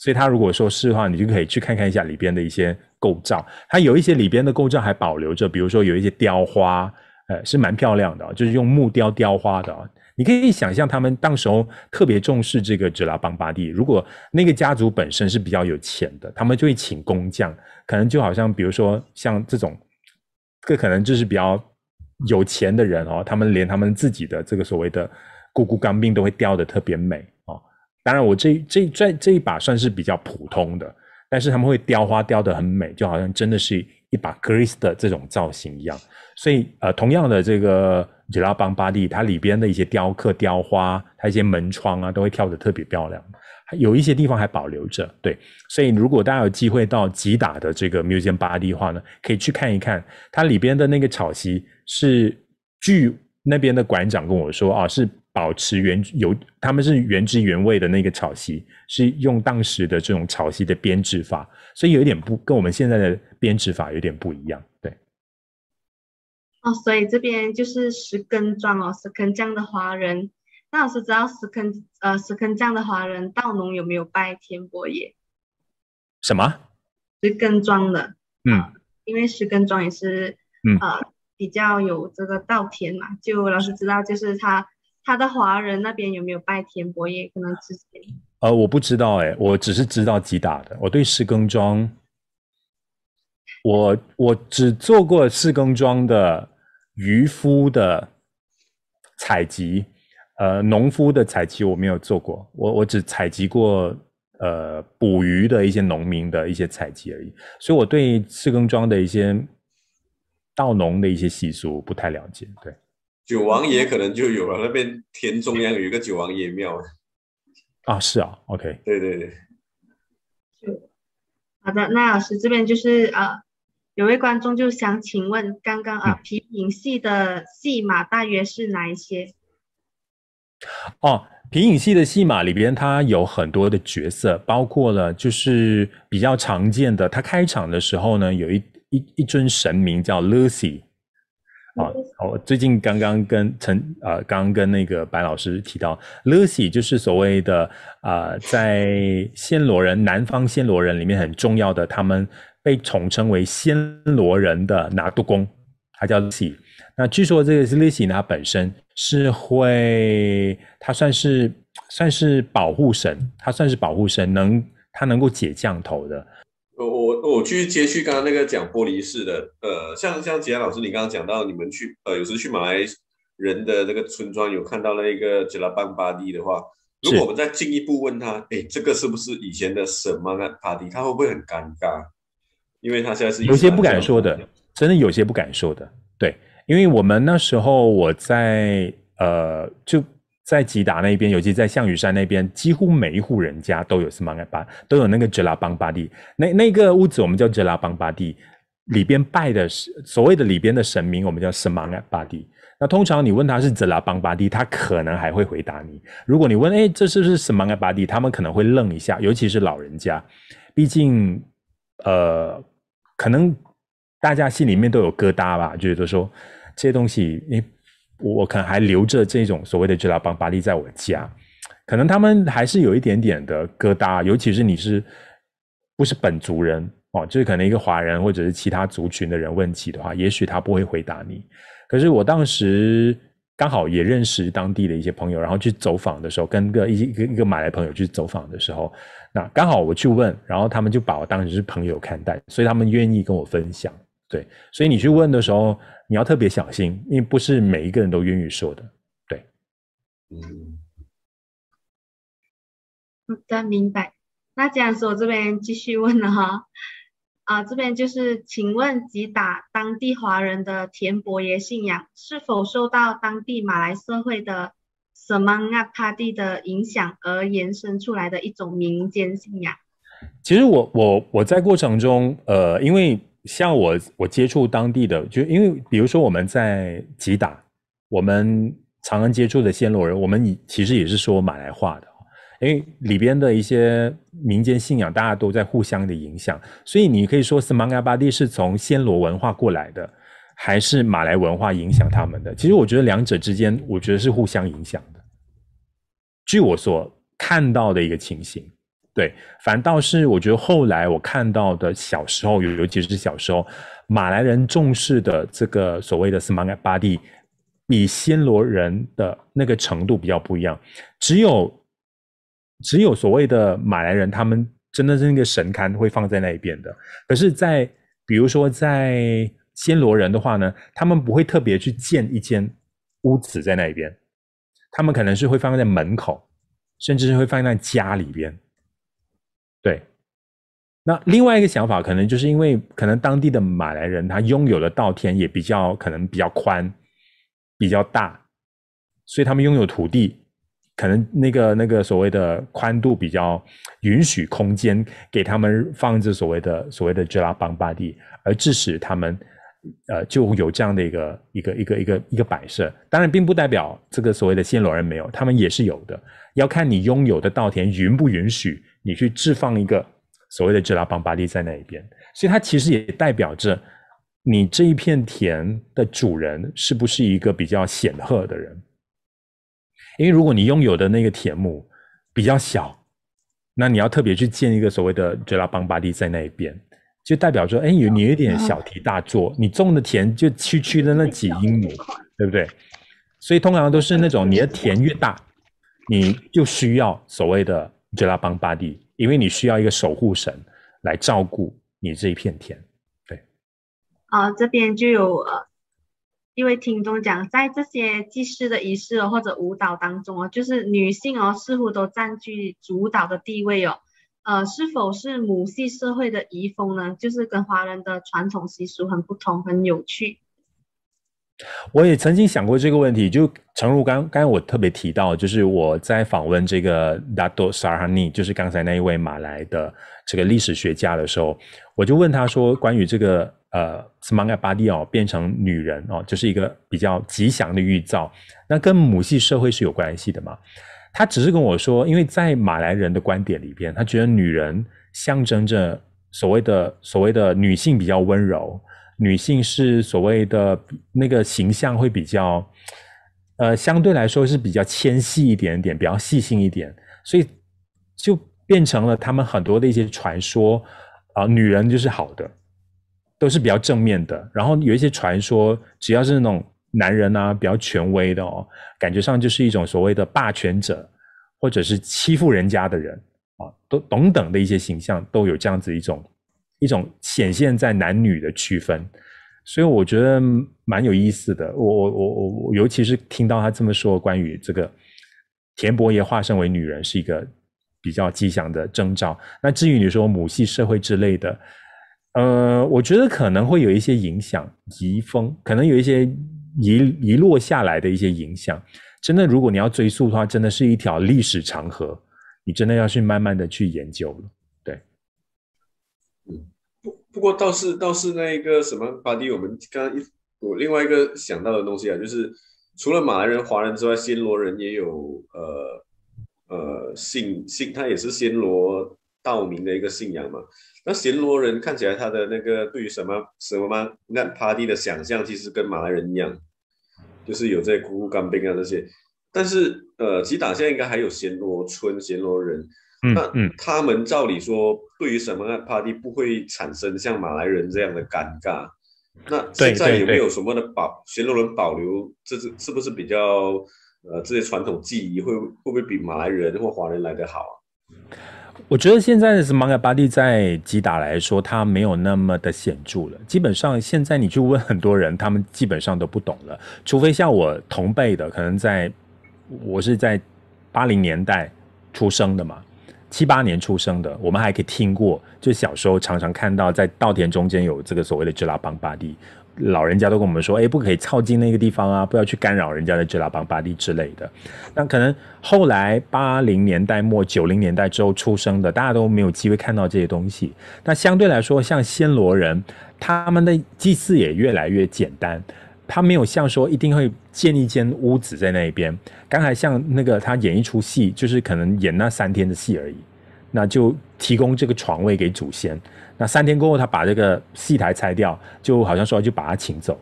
S3: 所以他如果说是的话，你就可以去看看一下里边的一些构造。它有一些里边的构造还保留着，比如说有一些雕花，呃，是蛮漂亮的，就是用木雕雕花的。你可以想象他们当时候特别重视这个哲拉邦巴蒂。如果那个家族本身是比较有钱的，他们就会请工匠，可能就好像比如说像这种，这可能就是比较有钱的人哦，他们连他们自己的这个所谓的。咕咕钢兵都会雕得特别美哦，当然我这这这这一把算是比较普通的，但是他们会雕花雕得很美，就好像真的是一把 keris 的这种造型一样。所以呃，同样的这个吉拉邦巴蒂它里边的一些雕刻雕花，它一些门窗啊，都会跳得特别漂亮。有一些地方还保留着，对。所以如果大家有机会到吉打的这个 Museum 巴蒂的话呢，可以去看一看，它里边的那个草席是据那边的馆长跟我说啊，是。保持原有，他们是原汁原味的那个草席，是用当时的这种草席的编制法，所以有一点不跟我们现在的编制法有点不一样，对。
S2: 哦，所以这边就是石根庄哦，石根这样的华人，那老师知道石根呃石根这样的华人稻农有没有拜天伯爷？
S3: 什么？
S2: 石根庄的，
S3: 嗯、
S2: 呃，因为石根庄也是
S3: 嗯
S2: 呃比较有这个稻田嘛，就老师知道就是他。他的华人那边有没有拜天伯业？可能之前
S3: 呃，我不知道哎，我只是知道吉打的。我对四更庄，我我只做过四更庄的渔夫的采集，呃，农夫的采集我没有做过。我我只采集过呃捕鱼的一些农民的一些采集而已。所以我对四更庄的一些稻农的一些习俗不太了解。对。
S1: 九王爷可能就有了，那边田中央有一个九王爷庙
S3: 啊，是啊，OK，
S1: 对对对，
S2: 好的，那老师这边就是呃，有位观众就想请问，刚刚啊皮影戏的戏码大约是哪一些？
S3: 哦，皮影戏的戏码里边，它有很多的角色，包括了就是比较常见的，它开场的时候呢，有一一一尊神明叫 Lucy。啊，我最近刚刚跟陈呃，刚刚跟那个白老师提到，Lucy 就是所谓的啊、呃，在暹罗人南方暹罗人里面很重要的，他们被统称为暹罗人的拿督公，他叫 Lucy。那据说这个 Lucy 呢，他本身是会，他算是算是保护神，他算是保护神，能他能够解降头的。
S1: 我我我去接续刚刚那个讲玻璃式的，呃，像像吉安老师，你刚刚讲到你们去，呃，有时去马来人的那个村庄，有看到那个 Jelapang Padi 的话，如果我们再进一步问他，哎，这个是不是以前的 Semangat Padi？他会不会很尴尬？因为他现在是有
S3: 些不敢说的，真的有些不敢说的，对，因为我们那时候我在呃就。在吉打那边，尤其在象屿山那边，几乎每一户人家都有 Semangat Padi，都有那个 Jelapang Padi。那那个屋子我们叫 Jelapang Padi，里边拜的是所谓的里边的神明，我们叫 Semangat Padi。那通常你问他是 Jelapang Padi，他可能还会回答你。如果你问，哎，这是不是 Semangat Padi？他们可能会愣一下，尤其是老人家，毕竟，呃，可能大家心里面都有疙瘩吧，觉得说这些东西，你。我可能还留着这种所谓的 Jelapang Padi 在我家，可能他们还是有一点点的疙瘩，尤其是你是不是本族人哦，就是可能一个华人或者是其他族群的人问起的话，也许他不会回答你。可是我当时刚好也认识当地的一些朋友，然后去走访的时候，跟个一一个一个马来朋友去走访的时候，那刚好我去问，然后他们就把我当成是朋友看待，所以他们愿意跟我分享。对，所以你去问的时候，你要特别小心，因为不是每一个人都愿意说的。对，
S2: 嗯，好的，明白。那这样说，我这边继续问了哈。啊，这边就是，请问吉打当地华人的田伯爷信仰是否受到当地马来社会的 Semangat Padi 的影响而延伸出来的一种民间信仰？
S3: 其实我我我在过程中，呃，因为像我我接触当地的，就因为比如说我们在吉打，我们常常接触的暹罗人，我们其实也是说马来话的。因为里边的一些民间信仰，大家都在互相的影响，所以你可以说 Semangat Padi 是从暹罗文化过来的，还是马来文化影响他们的？其实我觉得两者之间，我觉得是互相影响的。据我所看到的一个情形，对，反倒是我觉得后来我看到的小时候，尤尤其是小时候，马来人重视的这个所谓的 Semangat Padi，比暹罗人的那个程度比较不一样，只有。只有所谓的马来人，他们真的是那个神龛会放在那一边的。可是在，在比如说在暹罗人的话呢，他们不会特别去建一间屋子在那一边，他们可能是会放在门口，甚至是会放在家里边。对。那另外一个想法，可能就是因为可能当地的马来人他拥有的稻田也比较可能比较宽、比较大，所以他们拥有土地。可能那个那个所谓的宽度比较允许空间给他们放置所谓的所谓的 Jelapang Padi，而致使他们呃就有这样的一个一个一个一个一个摆设。当然，并不代表这个所谓的暹罗人没有，他们也是有的。要看你拥有的稻田允不允许你去置放一个所谓的 Jelapang Padi 在那一边。所以它其实也代表着你这一片田的主人是不是一个比较显赫的人。因为如果你拥有的那个田亩比较小，那你要特别去建一个所谓的 Jelapang Padi 在那一边，就代表说，哎，你有点小题大做，你种的田就区区的那几英亩，对不对？所以通常都是那种你的田越大，你就需要所谓的 Jelapang Padi，因为你需要一个守护神来照顾你这一片田，对。
S2: 啊，这边就有呃。一位听众讲，在这些祭祀的仪式哦，或者舞蹈当中哦，就是女性哦，似乎都占据主导的地位哦。呃，是否是母系社会的遗风呢？就是跟华人的传统习俗很不同，很有趣。
S3: 我也曾经想过这个问题，就诚如刚刚我特别提到，就是我在访问这个 Dato Sarhani，就是刚才那一位马来的这个历史学家的时候，我就问他说，关于这个。呃，Semangat Padi 哦，变成女人哦，就是一个比较吉祥的预兆。那跟母系社会是有关系的嘛？他只是跟我说，因为在马来人的观点里边，他觉得女人象征着所谓的所谓的女性比较温柔，女性是所谓的那个形象会比较，呃，相对来说是比较纤细一点点，比较细心一点，所以就变成了他们很多的一些传说啊，女人就是好的。都是比较正面的，然后有一些传说，只要是那种男人啊，比较权威的哦，感觉上就是一种所谓的霸权者，或者是欺负人家的人啊，都等等的一些形象，都有这样子一种一种显现在男女的区分，所以我觉得蛮有意思的。我我我我我，尤其是听到他这么说，关于这个田伯爷化身为女人是一个比较吉祥的征兆。那至于你说母系社会之类的。呃，我觉得可能会有一些影响，遗风，可能有一些遗遗落下来的一些影响。真的，如果你要追溯的话，真的是一条历史长河，你真的要去慢慢的去研究了。
S1: 不过倒是倒是那个什么 Padi，我们刚刚一我另外一个想到的东西啊，就是除了马来人、华人之外，暹罗人也有呃呃信信，他也是暹罗道明的一个信仰嘛。那暹罗人看起来，他的那个对于什么什么吗？那 Padi 的想象，其实跟马来人一样，就是有这些苦苦干冰啊这些。但是呃，吉打现在应该还有暹罗村、暹罗人，嗯、那他们照理说，对于什么 party 不会产生像马来人这样的尴尬，那现在有没有什么的保暹罗人保留？这是是不是比较呃这些传统技艺会会不会比马来人或华人来得好啊？
S3: 我觉得现在的 Semangat Padi 在吉打来说，它没有那么的显著了。基本上现在你去问很多人，他们基本上都不懂了，除非像我同辈的，可能在我是在八零年代出生的嘛，七八年出生的，我们还可以听过，就小时候常常看到在稻田中间有这个所谓的支拉邦巴蒂。老人家都跟我们说，哎，不可以靠近那个地方啊，不要去干扰人家的支拉邦巴蒂之类的。那可能后来八零年代末、九零年代之后出生的，大家都没有机会看到这些东西。那相对来说，像暹罗人，他们的祭祀也越来越简单，他没有像说一定会建一间屋子在那边。刚才像那个他演一出戏，就是可能演那三天的戏而已，那就提供这个床位给祖先。那三天过后，他把这个戏台拆掉，就好像说就把他请走，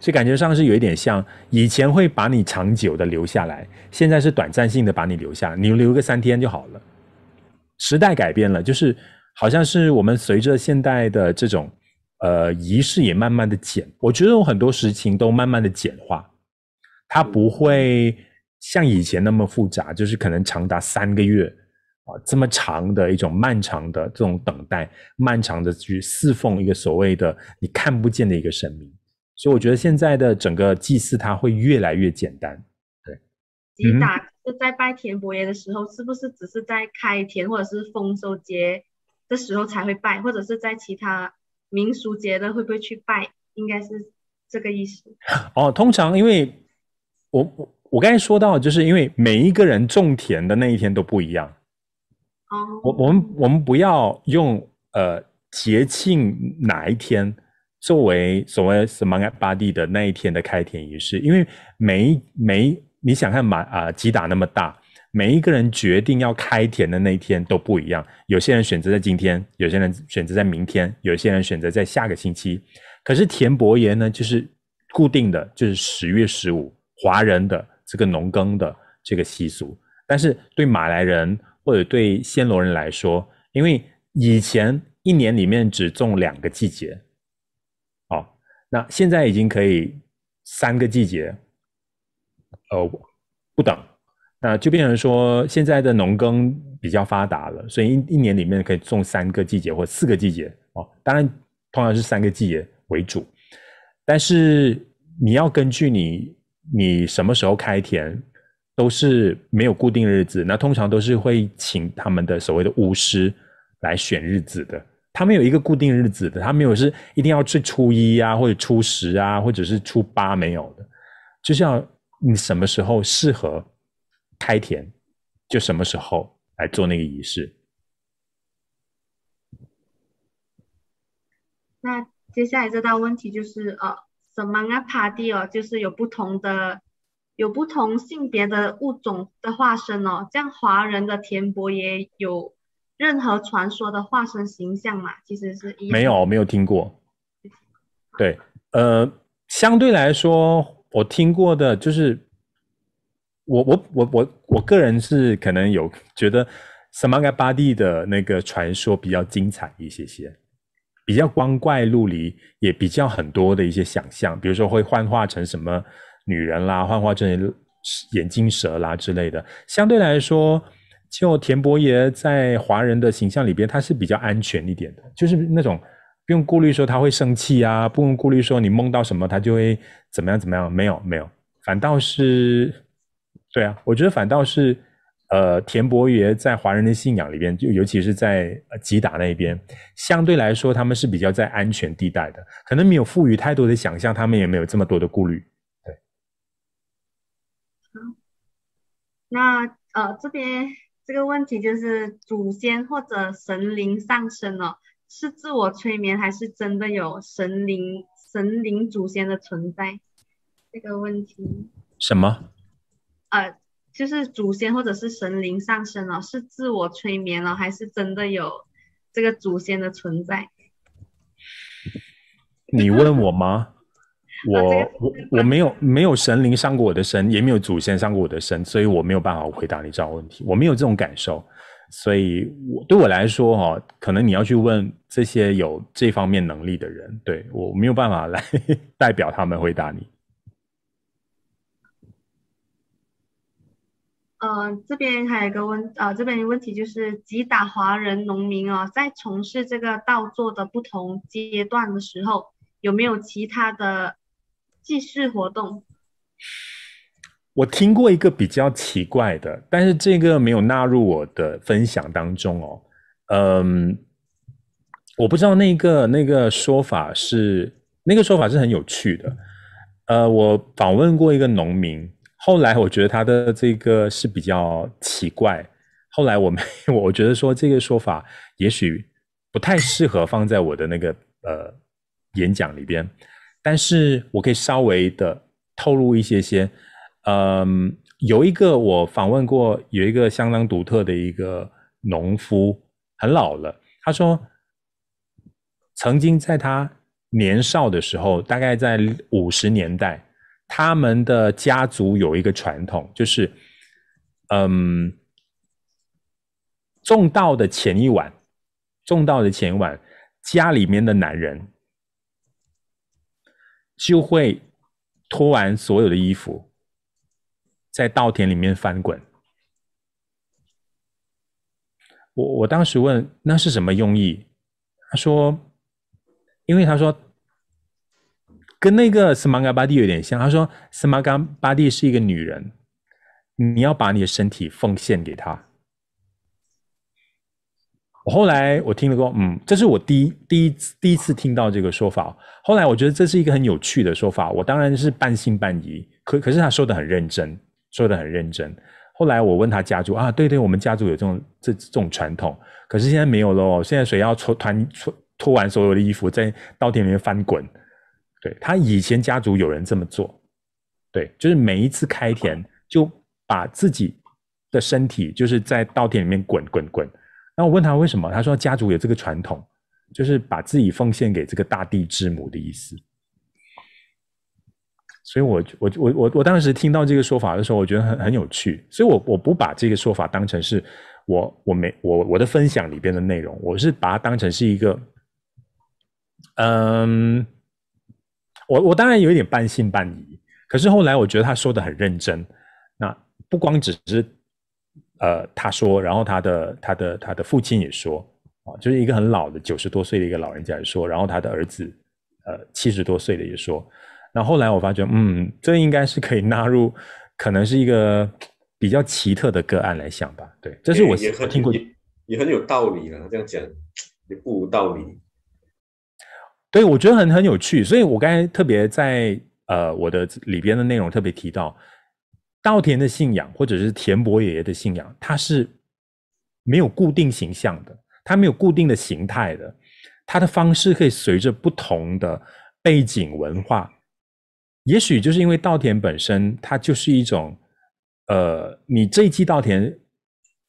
S3: 所以感觉上是有一点像以前会把你长久的留下来，现在是短暂性的把你留下，你留个三天就好了。时代改变了，就是好像是我们随着现代的这种呃仪式也慢慢的简，我觉得有很多事情都慢慢的简化，它不会像以前那么复杂，就是可能长达三个月。啊，这么长的一种漫长的这种等待，漫长的去侍奉一个所谓的你看不见的一个神明，所以我觉得现在的整个祭祀它会越来越简单。对，
S2: 吉打就在拜田伯爷的时候，是不是只是在开田或者是丰收节的时候才会拜，或者是在其他民俗节的会不会去拜？应该是这个意思。
S3: 哦，通常因为我我我刚才说到，就是因为每一个人种田的那一天都不一样。我我们我们不要用呃节庆哪一天作为所谓 Semangat Padi 的那一天的开田仪式，因为每每你想看马啊吉打那么大，每一个人决定要开田的那一天都不一样。有些人选择在今天，有些人选择在明天，有些人选择在下个星期。可是田伯爷呢，就是固定的，就是十月十五，华人的这个农耕的这个习俗。但是对马来人，或者对暹罗人来说，因为以前一年里面只种两个季节，哦，那现在已经可以三个季节，呃，不等，那就变成说现在的农耕比较发达了，所以一一年里面可以种三个季节或四个季节，哦，当然通常是三个季节为主，但是你要根据你你什么时候开田。都是没有固定日子，那通常都是会请他们的所谓的巫师来选日子的。他没有一个固定日子的，他没有是一定要去初一啊，或者初十啊，或者是初八没有的，就是要你什么时候适合开田，就什么时候来做那个仪式。
S2: 那接下来这道问题就是，呃，Semangat Padi 哦，就是有不同的。有不同性别的物种的化身哦，这样华人的田伯也有任何传说的化身形象嘛？其实是一
S3: 没有，没有听过。对，呃，相对来说，我听过的就是我我我我我个人是可能有觉得 Semangat Padi 的那个传说比较精彩一些些，比较光怪陆离，也比较很多的一些想象，比如说会幻化成什么。女人啦，幻化成眼镜蛇啦之类的，相对来说，就田伯爷在华人的形象里边，他是比较安全一点的，就是那种不用顾虑说他会生气啊，不用顾虑说你梦到什么他就会怎么样怎么样，没有没有，反倒是，对啊，我觉得反倒是，呃，田伯爷在华人的信仰里边，就尤其是在吉打那边，相对来说他们是比较在安全地带的，可能没有赋予太多的想象，他们也没有这么多的顾虑。对。
S2: 好那呃，这边这个问题就是祖先或者神灵上身了，是自我催眠还是真的有神灵神灵祖先的存在？这个问题
S3: 什么？
S2: 呃，就是祖先或者是神灵上身了，是自我催眠了，还是真的有这个祖先的存在？*laughs*
S3: 你问我吗？*laughs* 我我我没有没有神灵上过我的身，也没有祖先上过我的身，所以我没有办法回答你这样的问题。我没有这种感受，所以我对我来说哈，可能你要去问这些有这方面能力的人，对，我没有办法来 *laughs* 代表他们回答你。
S2: 呃，这边还有一个问，呃，这边的问题就是，吉打华人农民哦，在从事这个稻作的不同阶段的时候，有没有其他的祭祀活动？
S3: 我听过一个比较奇怪的，但是这个没有纳入我的分享当中哦。嗯，我不知道那个那个说法是那个说法是很有趣的。呃，我访问过一个农民。后来我觉得他的这个是比较奇怪。后来我没，*laughs* 我觉得说这个说法也许不太适合放在我的那个呃演讲里边，但是我可以稍微的透露一些些。嗯，有一个我访问过，有一个相当独特的一个农夫，很老了。他说，曾经在他年少的时候，大概在五十年代。他们的家族有一个传统，就是，嗯，种稻的前一晚，种稻的前一晚，家里面的男人就会脱完所有的衣服，在稻田里面翻滚。我我当时问那是什么用意？他说，因为他说。跟那个斯玛嘎巴蒂有点像，他说斯玛嘎巴蒂是一个女人，你要把你的身体奉献给她。我后来我听了过，嗯，这是我第一第一次第一次听到这个说法。后来我觉得这是一个很有趣的说法，我当然是半信半疑。可可是他说的很认真，说的很认真。后来我问他家族啊，对对，我们家族有这种这这种传统，可是现在没有了哦。现在谁要脱团脱脱完所有的衣服，在稻田里面翻滚？对，他以前家族有人这么做，对，就是每一次开田就把自己的身体就是在稻田里面滚滚滚。然后我问他为什么，他说家族有这个传统，就是把自己奉献给这个大地之母的意思。所以我我我我我当时听到这个说法的时候，我觉得很很有趣。所以我我不把这个说法当成是我我没我我的分享里边的内容，我是把它当成是一个，嗯。我我当然有一点半信半疑，可是后来我觉得他说的很认真。那不光只是呃他说，然后他的他的他的父亲也说啊，就是一个很老的九十多岁的一个老人家也说，然后他的儿子呃七十多岁的也说。那后来我发觉，嗯，这应该是可以纳入，可能是一个比较奇特的个案来想吧。对，这是我听过也，
S1: 也很有道理了。这样讲也不无道理。
S3: 对，我觉得很很有趣，所以我刚才特别在呃我的里边的内容特别提到，稻田的信仰或者是田伯爷爷的信仰，它是没有固定形象的，它没有固定的形态的，它的方式可以随着不同的背景文化，也许就是因为稻田本身它就是一种，呃，你这一季稻田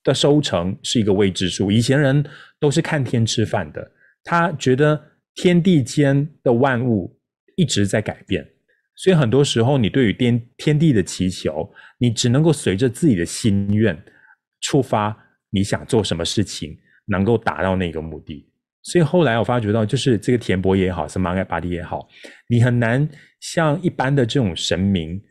S3: 的收成是一个未知数，以前人都是看天吃饭的，他觉得。天地间的万物一直在改变，所以很多时候，你对于天天地的祈求，你只能够随着自己的心愿触发，你想做什么事情，能够达到那个目的。所以后来我发觉到，就是这个田伯也好，是玛盖巴蒂也好，你很难像一般的这种神明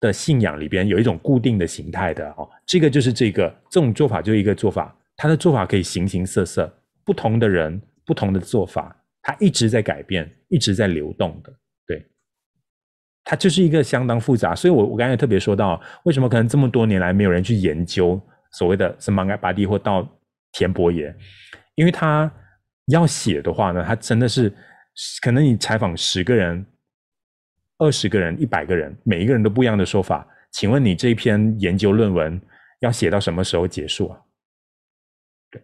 S3: 的信仰里边有一种固定的形态的哦。这个就是这个这种做法，就一个做法，他的做法可以形形色色，不同的人，不同的做法。它一直在改变，一直在流动的，对，它就是一个相当复杂。所以我我刚才特别说到，为什么可能这么多年来没有人去研究所谓的什么玛盖巴蒂或到田伯爷？因为他要写的话呢，他真的是可能你采访十个人、二十个人、一百个人，每一个人都不一样的说法。请问你这篇研究论文要写到什么时候结束啊？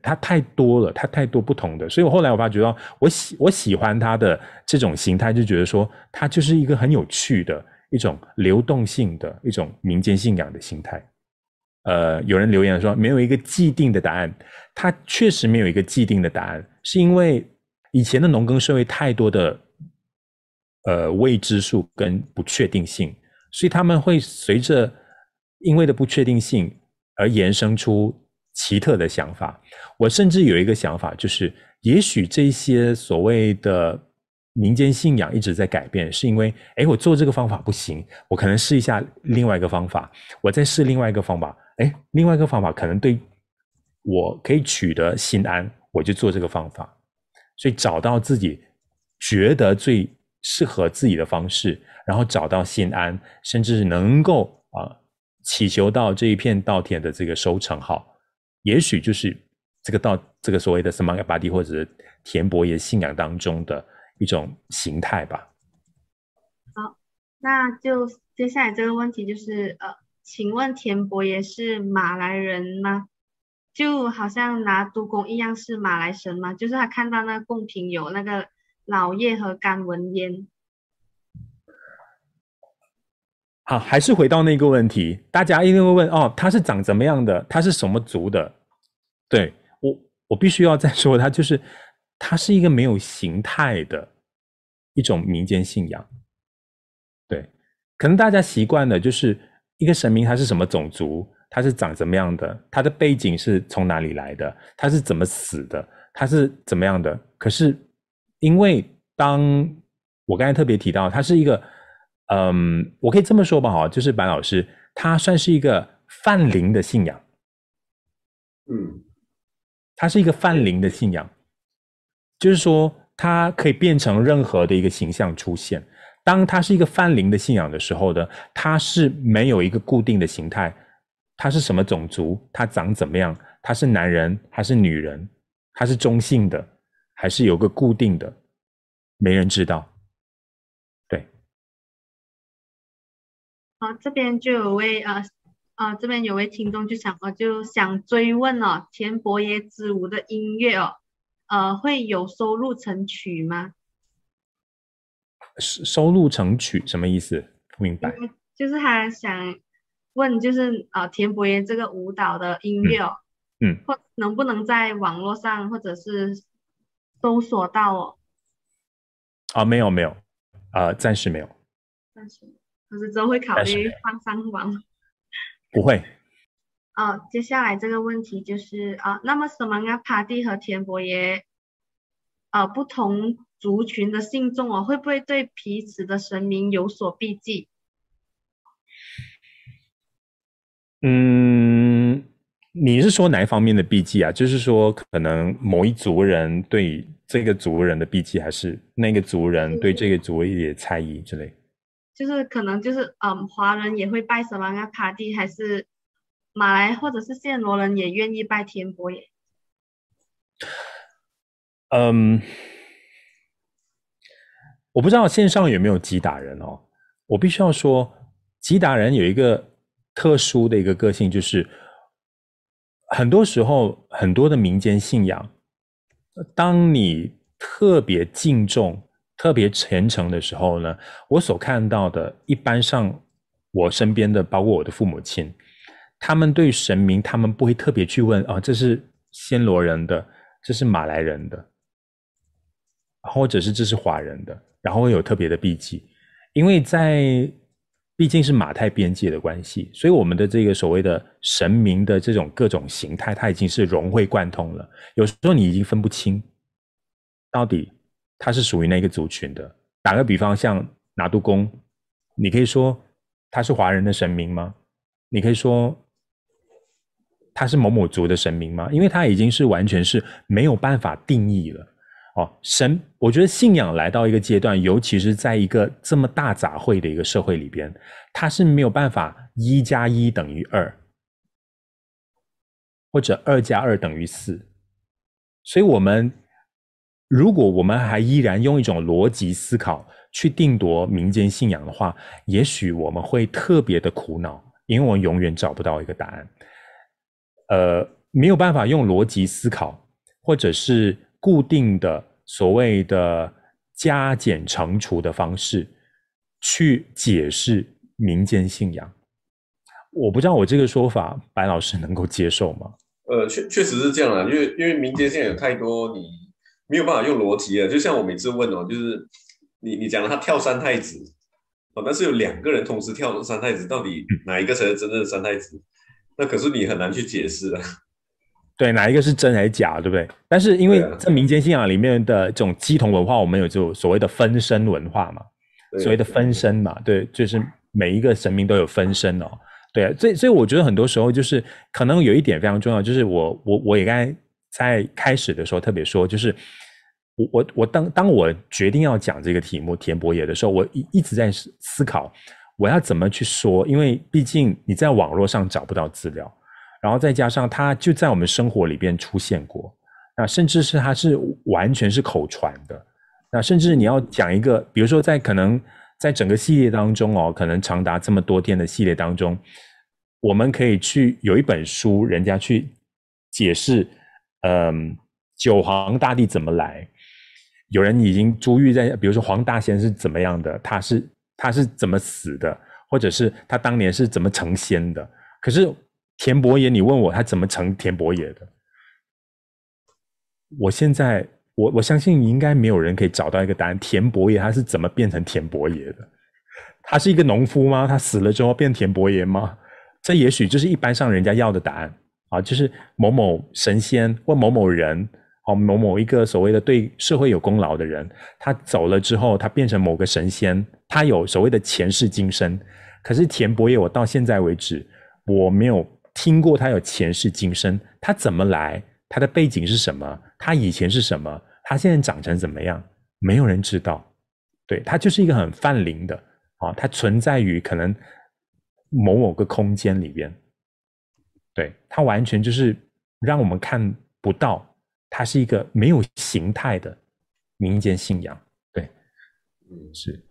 S3: 它太多了，它太多不同的，所以我后来我发觉到，我喜我喜欢它的这种形态，就觉得说它就是一个很有趣的一种流动性的一种民间信仰的形态。呃，有人留言说没有一个既定的答案，它确实没有一个既定的答案，是因为以前的农耕社会太多的呃未知数跟不确定性，所以他们会随着因为的不确定性而延伸出。奇特的想法。我甚至有一个想法，就是也许这些所谓的民间信仰一直在改变，是因为，哎，我做这个方法不行，我可能试一下另外一个方法，我再试另外一个方法，哎，另外一个方法可能对我可以取得心安，我就做这个方法。所以找到自己觉得最适合自己的方式，然后找到心安，甚至能够啊祈求到这一片稻田的这个收成好，也许就是这个到这个所谓的 Samantabadi 或者是田伯爷信仰当中的一种形态吧。
S2: 好，那就接下来这个问题就是呃，请问田伯爷是马来人吗？就好像拿督公一样是马来神嘛，就是他看到那贡品有那个老叶和干纹烟。
S3: 好，还是回到那个问题，大家一定会问哦，他是长怎么样的？他是什么族的？对，我，我必须要再说，它就是它是一个没有形态的一种民间信仰。对，可能大家习惯的就是一个神明，他是什么种族？他是长怎么样的？他的背景是从哪里来的？他是怎么死的？他是怎么样的？可是，因为当我刚才特别提到，他是一个，嗯，我可以这么说吧，哈，就是白老师，他算是一个泛灵的信仰，
S1: 嗯，
S3: 它是一个泛灵的信仰，就是说，它可以变成任何的一个形象出现。当它是一个泛灵的信仰的时候呢，它是没有一个固定的形态。它是什么种族？它长怎么样？它是男人还是女人？它是中性的还是有个固定的？没人知道。对。
S2: 好，这边就有位呃呃，这边有位听众就想呃就想追问哦，田伯爷之舞的音乐哦，呃，会有收录成曲吗？
S3: 收收录成曲什么意思？不明白。
S2: 就是他想。问就是啊，田伯爷这个舞蹈的音乐，
S3: 嗯，嗯，
S2: 或能不能在网络上或者是搜索到哦？
S3: 啊，没有没有，啊，暂时没有。
S2: 暂时，可是之后会考虑放上网。
S3: 不会。
S2: 哦，接下来这个问题就是啊，那么什么啊，Samantabadi 和田伯爷，呃，不同族群的信众哦，会不会对彼此的神明有所避忌？
S3: 嗯，你是说哪一方面的避忌啊？就是说，可能某一族人对这个族人的避忌，还是那个族人对这个族一点猜疑之类？
S2: 就是可能就是嗯，华人也会拜什么啊？卡蒂还是马来或者是暹罗人也愿意拜天伯爷？
S3: 嗯，我不知道线上有没有吉打人哦。我必须要说，吉打人有一个。特殊的一个个性就是，很多时候很多的民间信仰，当你特别敬重、特别虔诚的时候呢，我所看到的，一般上我身边的，包括我的父母亲，他们对神明，他们不会特别去问啊，这是暹罗人的，这是马来人的，或者是这是华人的，然后会有特别的避忌，因为在。毕竟是马太边界的关系，所以我们的这个所谓的神明的这种各种形态，它已经是融会贯通了。有时候你已经分不清，到底他是属于哪个族群的。打个比方，像拿督公，你可以说他是华人的神明吗？你可以说他是某某族的神明吗？因为他已经是完全是没有办法定义了。哦，神，我觉得信仰来到一个阶段，尤其是在一个这么大杂烩的一个社会里边，它是没有办法一加一等于二，或者二加二等于四。所以，我们如果我们还依然用一种逻辑思考去定夺民间信仰的话，也许我们会特别的苦恼，因为我们永远找不到一个答案。呃，没有办法用逻辑思考，或者是固定的。所谓的加减乘除的方式去解释民间信仰，我不知道我这个说法白老师能够接受吗？
S1: 呃，确确实是这样啊，因为因为民间信仰有太多你没有办法用逻辑了。就像我每次问哦，就是你你讲了他跳三太子哦，但是有两个人同时跳三太子，到底哪一个才是真正的三太子？那可是你很难去解释啊。
S3: 对，哪一个是真还是假，对不对？但是因为在民间信仰里面的这种鸡同文化，我们有这种所谓的分身文化嘛，所谓的分身嘛，对，就是每一个神明都有分身哦。对，所以所以我觉得很多时候就是可能有一点非常重要，就是我我我也刚才在开始的时候特别说，就是我我我当当我决定要讲这个题目田伯野的时候，我一一直在思考我要怎么去说，因为毕竟你在网络上找不到资料。然后再加上他就在我们生活里边出现过，那甚至是他是完全是口传的，那甚至你要讲一个，比如说在可能在整个系列当中哦，可能长达这么多天的系列当中，我们可以去有一本书，人家去解释，嗯，九皇大帝怎么来，有人已经珠玉在，比如说黄大仙是怎么样的，他是他是怎么死的，或者是他当年是怎么成仙的，可是。田伯爷，你问我他怎么成田伯爷的？我现在我我相信应该没有人可以找到一个答案。田伯爷他是怎么变成田伯爷的？他是一个农夫吗？他死了之后变田伯爷吗？这也许就是一般上人家要的答案啊，就是某某神仙或某某人哦，某某一个所谓的对社会有功劳的人，他走了之后，他变成某个神仙，他有所谓的前世今生。可是田伯业，我到现在为止我没有。听过他有前世今生，他怎么来？他的背景是什么？他以前是什么？他现在长成怎么样？没有人知道。对，他就是一个很泛灵的啊，他存在于可能某某个空间里边。对，它完全就是让我们看不到，它是一个没有形态的民间信仰。对，嗯，是。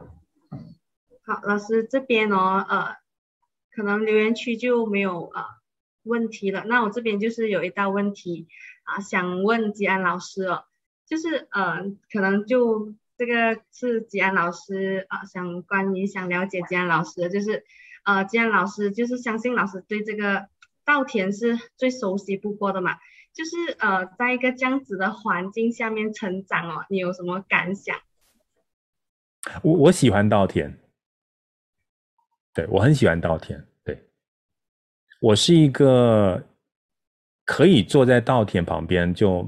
S2: 好，老师这边哦，呃，可能留言区就没有啊。呃问题了，那我这边就是有一道问题啊，想问吉安老师哦，就是呃，可能就这个是吉安老师啊，想关于想了解吉安老师的，就是呃，吉安老师就是相信老师对这个稻田是最熟悉不过的嘛，就是呃，在一个这样子的环境下面成长哦，你有什么感想？
S3: 我我喜欢稻田，对，我很喜欢稻田。对我是一个可以坐在稻田旁边就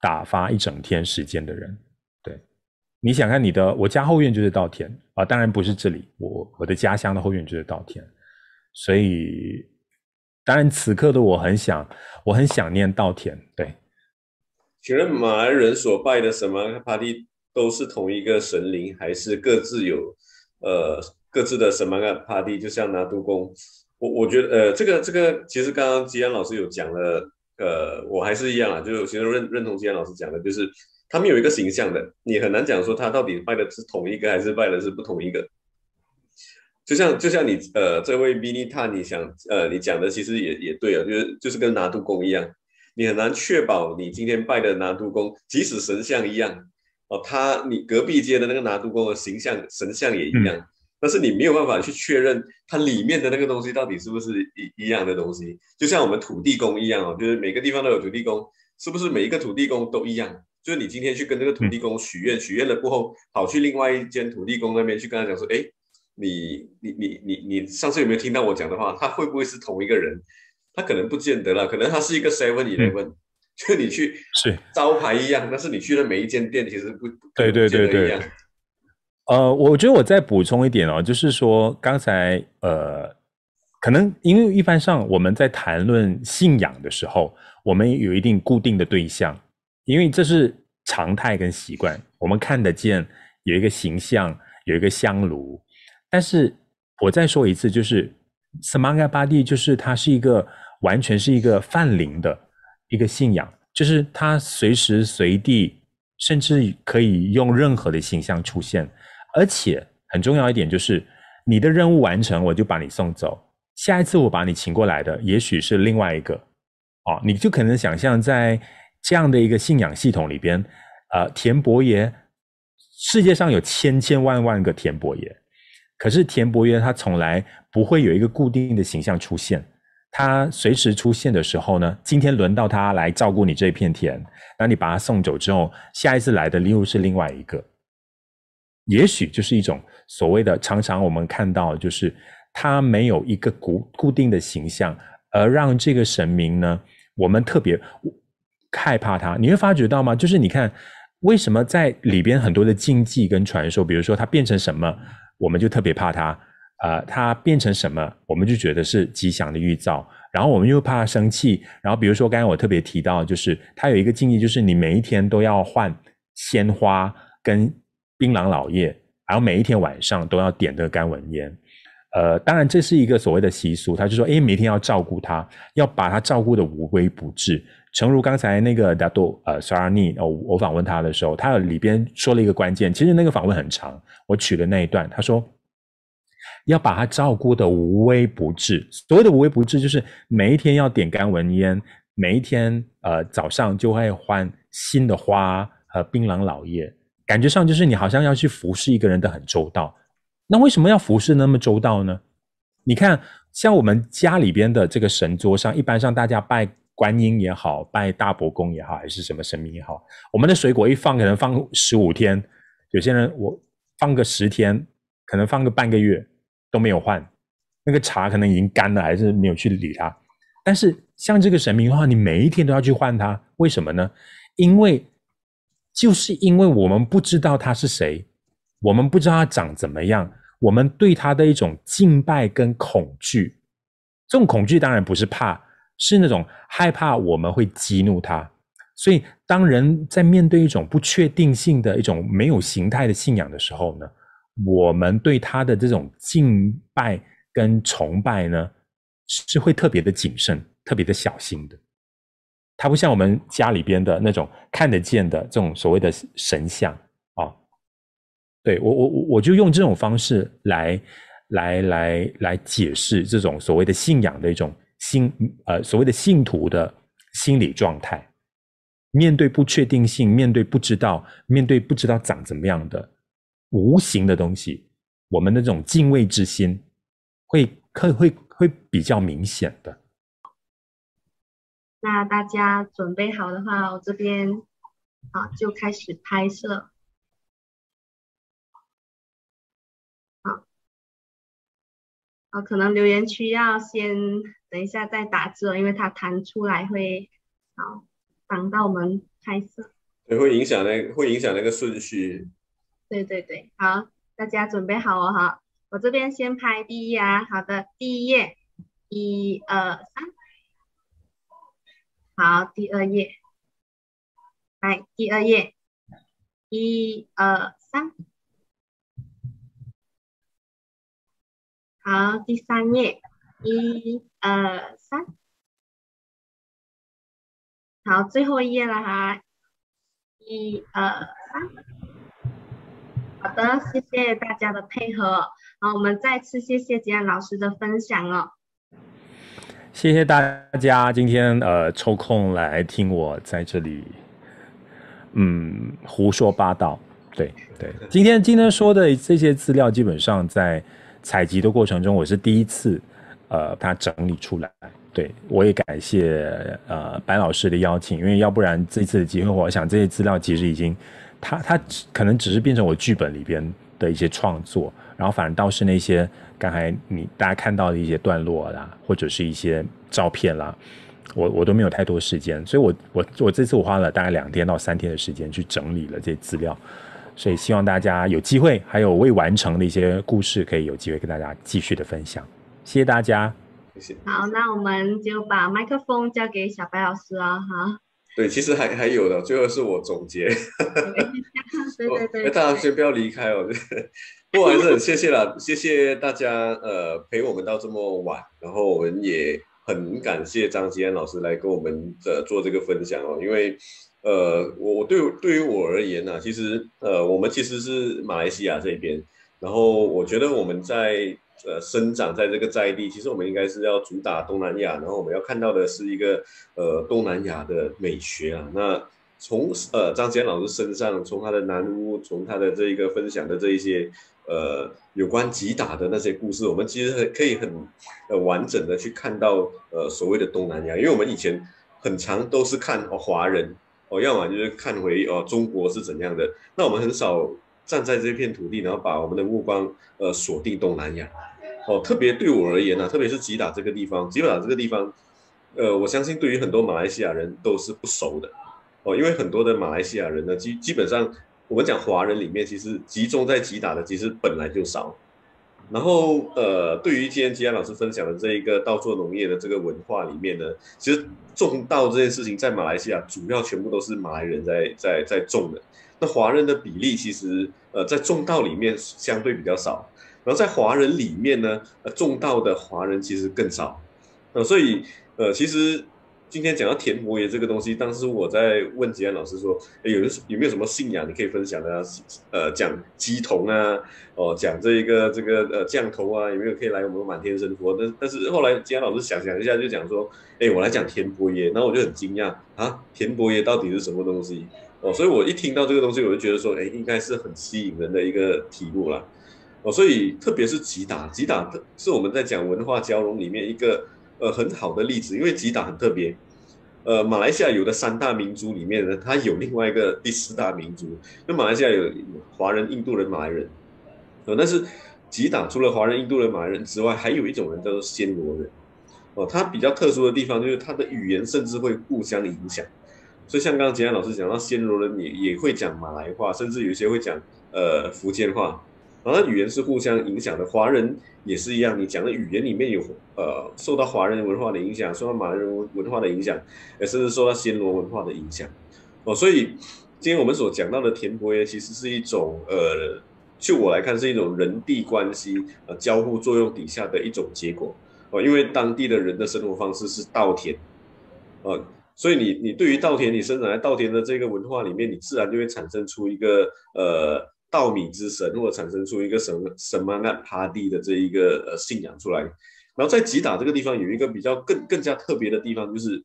S3: 打发一整天时间的人。对，你想看你的，我家后院就是稻田啊，当然不是这里，我我的家乡的后院就是稻田，所以当然此刻的我很想，我很想念稻田。对，
S1: 请问马来人所拜的什么帕蒂都是同一个神灵，还是各自有呃各自的什么个帕蒂？就像拿督公。我我觉得，呃，这个这个，其实刚刚吉安老师有讲了，呃，我还是一样啊，就是其实认认同吉安老师讲的，就是他们有一个形象的，你很难讲说他到底拜的是同一个还是拜的是不同一个。就像就像你呃这位 Mini t a 你想呃你讲的其实也也对啊，就是就是跟拿督公一样，你很难确保你今天拜的拿督公，即使神像一样哦，他你隔壁街的那个拿督公的形象神像也一样。嗯但是你没有办法去确认它里面的那个东西到底是不是一一样的东西，就像我们土地公一样哦，就是每个地方都有土地公，是不是每一个土地公都一样？就是你今天去跟这个土地公许愿，许愿了过后，跑去另外一间土地公那边去跟他讲说，哎，你你你你你上次有没有听到我讲的话？他会不会是同一个人？他可能不见得了，可能他是一个 Seven Eleven，*laughs* 就你去是招牌一样，但是你去的每一间店其实不
S3: 对对对对。呃，我觉得我再补充一点哦，就是说刚才呃，可能因为一般上我们在谈论信仰的时候，我们有一定固定的对象，因为这是常态跟习惯，我们看得见有一个形象，有一个香炉。但是我再说一次，就是 Samanggapati 就是它是一个完全是一个泛灵的一个信仰，就是它随时随地，甚至可以用任何的形象出现。而且很重要一点就是，你的任务完成，我就把你送走。下一次我把你请过来的，也许是另外一个。哦，你就可能想象在这样的一个信仰系统里边，呃，田伯爷，世界上有千千万万个田伯爷，可是田伯约他从来不会有一个固定的形象出现。他随时出现的时候呢，今天轮到他来照顾你这片田，那你把他送走之后，下一次来的又是另外一个。也许就是一种所谓的，常常我们看到，就是他没有一个固固定的形象，而让这个神明呢，我们特别害怕他。你会发觉到吗？就是你看，为什么在里边很多的禁忌跟传说，比如说它变成什么，我们就特别怕它。呃，它变成什么，我们就觉得是吉祥的预兆，然后我们又怕它生气，然后比如说刚才我特别提到，就是它有一个禁忌，就是你每一天都要换鲜花跟槟榔老叶，然后每一天晚上都要点这个干文烟，呃，当然这是一个所谓的习俗，他就说，诶，每天要照顾它，要把它照顾得无微不至，诚如刚才那个达多呃沙拉尼，我我访问他的时候，他里边说了一个关键，其实那个访问很长，我取了那一段，他说。要把他照顾得无微不至。所谓的无微不至，就是每一天要点干文烟，每一天呃早上就会换新的花和槟榔老叶，感觉上就是你好像要去服侍一个人的很周到。那为什么要服侍那么周到呢？你看，像我们家里边的这个神桌上，一般上大家拜观音也好，拜大伯公也好，还是什么神明也好，我们的水果一放可能放十五天，有些人我放个十天，可能放个半个月。都没有换，那个茶可能已经干了，还是没有去理它。但是像这个神明的话，你每一天都要去换它，为什么呢？因为就是因为我们不知道他是谁，我们不知道他长怎么样，我们对他的一种敬拜跟恐惧。这种恐惧当然不是怕，是那种害怕我们会激怒他。所以当人在面对一种不确定性的一种没有形态的信仰的时候呢，我们对他的这种敬拜跟崇拜呢，是会特别的谨慎、特别的小心的。他不像我们家里边的那种看得见的这种所谓的神像啊、哦。对，我我我就用这种方式来来来来解释这种所谓的信仰的一种心呃所谓的信徒的心理状态。面对不确定性，面对不知道，面对不知道长怎么样的。无形的东西，我们的这种敬畏之心会会会会比较明显的。
S2: 那大家准备好的话，我这边好就开始拍摄。好，好，可能留言区要先等一下再打字哦，因为它弹出来会好挡到我们拍摄。
S1: 对，会影响那个，会影响那个顺序。
S2: 对对对，好，大家准备好哦哈，我这边先拍第一页啊，好的，第一页，一二三，好，第二页，来，第二页，一二三，好，第三页，一二三，好，最后一页了哈，一二三。好的，谢谢大家的配合。好，我们再次谢谢吉安老师的分享哦。
S3: 谢谢大家今天呃抽空来听我在这里，嗯，胡说八道。对对，今天今天说的这些资料，基本上在采集的过程中，我是第一次呃把它整理出来。对，我也感谢呃白老师的邀请，因为要不然这次的机会，我想这些资料其实已经。它它可能只是变成我剧本里边的一些创作，然后反而倒是那些刚才你大家看到的一些段落啦，或者是一些照片啦，我我都没有太多时间，所以我我我这次我花了大概两天到三天的时间去整理了这些资料，所以希望大家有机会，还有未完成的一些故事，可以有机会跟大家继续的分享。谢谢大家，
S1: 谢谢。
S2: 好，那我们就把麦克风交给小白老师啊，哈。
S1: 对，其实还还有的，最后是我总结。
S2: 对对对，*laughs*
S1: 大家先不要离开哦。*laughs* 不过还是很谢谢啦，谢谢大家呃陪我们到这么晚，然后我们也很感谢张吉安老师来跟我们呃做这个分享哦。因为呃我对对于我而言呢、啊，其实呃我们其实是马来西亚这边，然后我觉得我们在。呃，生长在这个在地，其实我们应该是要主打东南亚，然后我们要看到的是一个呃东南亚的美学啊。那从呃张吉安老师身上，从他的南屋，从他的这一个分享的这一些呃有关吉打的那些故事，我们其实可以很呃完整的去看到呃所谓的东南亚，因为我们以前很长都是看哦华人哦，要么就是看回哦中国是怎样的，那我们很少。站在这片土地，然后把我们的目光呃锁定东南亚，哦，特别对我而言呢、啊，特别是吉打这个地方，吉打这个地方，呃，我相信对于很多马来西亚人都是不熟的哦，因为很多的马来西亚人呢，基基本上我们讲华人里面，其实集中在吉打的其实本来就少。然后呃，对于今天吉安老师分享的这一个稻作农业的这个文化里面呢，其实种稻这件事情在马来西亚主要全部都是马来人在在在种的。那华人的比例其实呃在种稻里面相对比较少，然后在华人里面呢，呃种稻的华人其实更少。呃，所以呃其实。今天讲到田伯爷这个东西，当时我在问吉安老师说，有有有没有什么信仰你可以分享的啊？呃，讲鸡童啊，哦，讲这一个这个呃降头啊，有没有可以来我们满天神佛？但但是后来吉安老师想想一下，就讲说，哎，我来讲田伯爷，然后我就很惊讶啊，田伯爷到底是什么东西？哦，所以我一听到这个东西，我就觉得说，哎，应该是很吸引人的一个题目啦。哦，所以特别是吉打，吉打是我们在讲文化交融里面一个。呃，很好的例子，因为吉打很特别。呃，马来西亚有的三大民族里面呢，它有另外一个第四大民族。那马来西亚有华人、印度人、马来人。呃，但是吉打除了华人、印度人、马来人之外，还有一种人叫做暹罗人。哦、呃，它比较特殊的地方就是它的语言甚至会互相影响。所以像刚刚吉安老师讲到，暹罗人也也会讲马来话，甚至有些会讲呃福建话。然后语言是互相影响的，华人也是一样。你讲的语言里面有呃受到华人文化的影响，受到马来人文化的影响，也甚至受到暹罗文化的影响。哦，所以今天我们所讲到的田伯爷，其实是一种呃，就我来看是一种人地关系呃交互作用底下的一种结果。哦，因为当地的人的生活方式是稻田，呃，所以你你对于稻田，你生长在稻田的这个文化里面，你自然就会产生出一个呃。稻米之神，或者产生出一个什么什么那帕地的这一个呃信仰出来，然后在吉打这个地方有一个比较更更加特别的地方，就是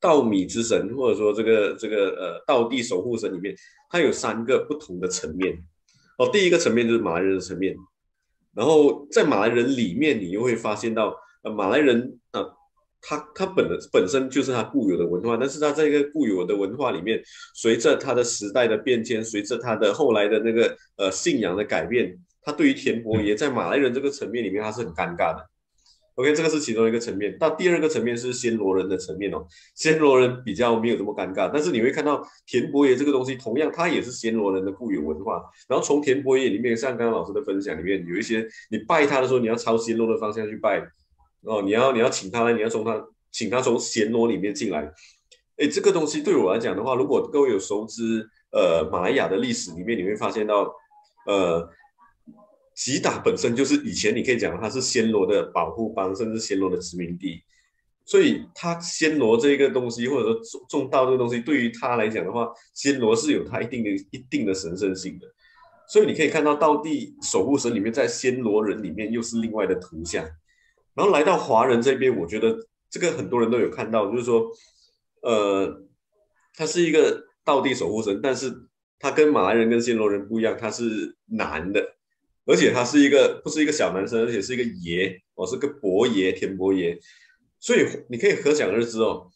S1: 稻米之神，或者说这个这个呃稻地守护神里面，它有三个不同的层面。哦，第一个层面就是马来人的层面，然后在马来人里面，你又会发现到呃马来人啊。它它本本身就是它固有的文化，但是它在一个固有的文化里面，随着它的时代的变迁，随着它的后来的那个呃信仰的改变，它对于田伯爷在马来人这个层面里面，它是很尴尬的。OK，这个是其中一个层面。到第二个层面是暹罗人的层面哦，暹罗人比较没有这么尴尬，但是你会看到田伯爷这个东西，同样它也是暹罗人的固有文化。然后从田伯爷里面，像刚刚老师的分享里面，有一些你拜他的时候，你要朝暹罗的方向去拜。哦，你要你要请他来，你要从他请他从暹罗里面进来。哎，这个东西对我来讲的话，如果各位有熟知呃马来亚的历史里面，你会发现到，呃，吉打本身就是以前你可以讲它是暹罗的保护邦，甚至暹罗的殖民地。所以他暹罗这个东西，或者说种种稻这个东西，对于他来讲的话，暹罗是有它一定的一定的神圣性的。所以你可以看到稻地守护神里面，在暹罗人里面又是另外的图像。然后来到华人这边，我觉得这个很多人都有看到，就是说，呃，他是一个稻地守护神，但是他跟马来人跟暹罗人不一样，他是男的，而且他是一个不是一个小男生，而且是一个爷，哦，是个伯爷，田伯爷，所以你可以可想而知哦，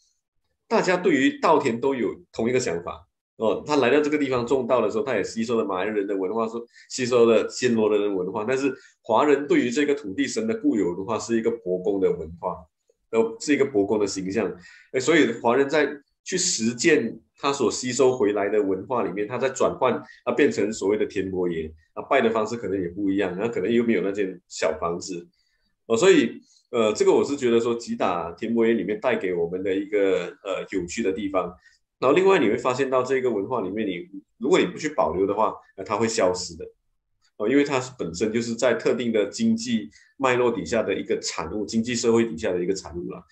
S1: 大家对于稻田都有同一个想法。哦，他来到这个地方种稻的时候，他也吸收了马来人的文化，说吸收了暹罗人的文化。但是华人对于这个土地神的固有文化是一个伯公的文化，呃，是一个伯公的形象。哎，所以华人在去实践他所吸收回来的文化里面，他在转换，啊，变成所谓的田伯爷，啊，拜的方式可能也不一样，那可能又没有那间小房子。哦，所以呃，这个我是觉得说，吉打田伯爷里面带给我们的一个呃有趣的地方。然后另外你会发现到这个文化里面，你如果你不去保留的话，呃，它会消失的，哦，因为它本身就是在特定的经济脉络底下的一个产物，经济社会底下的一个产物了。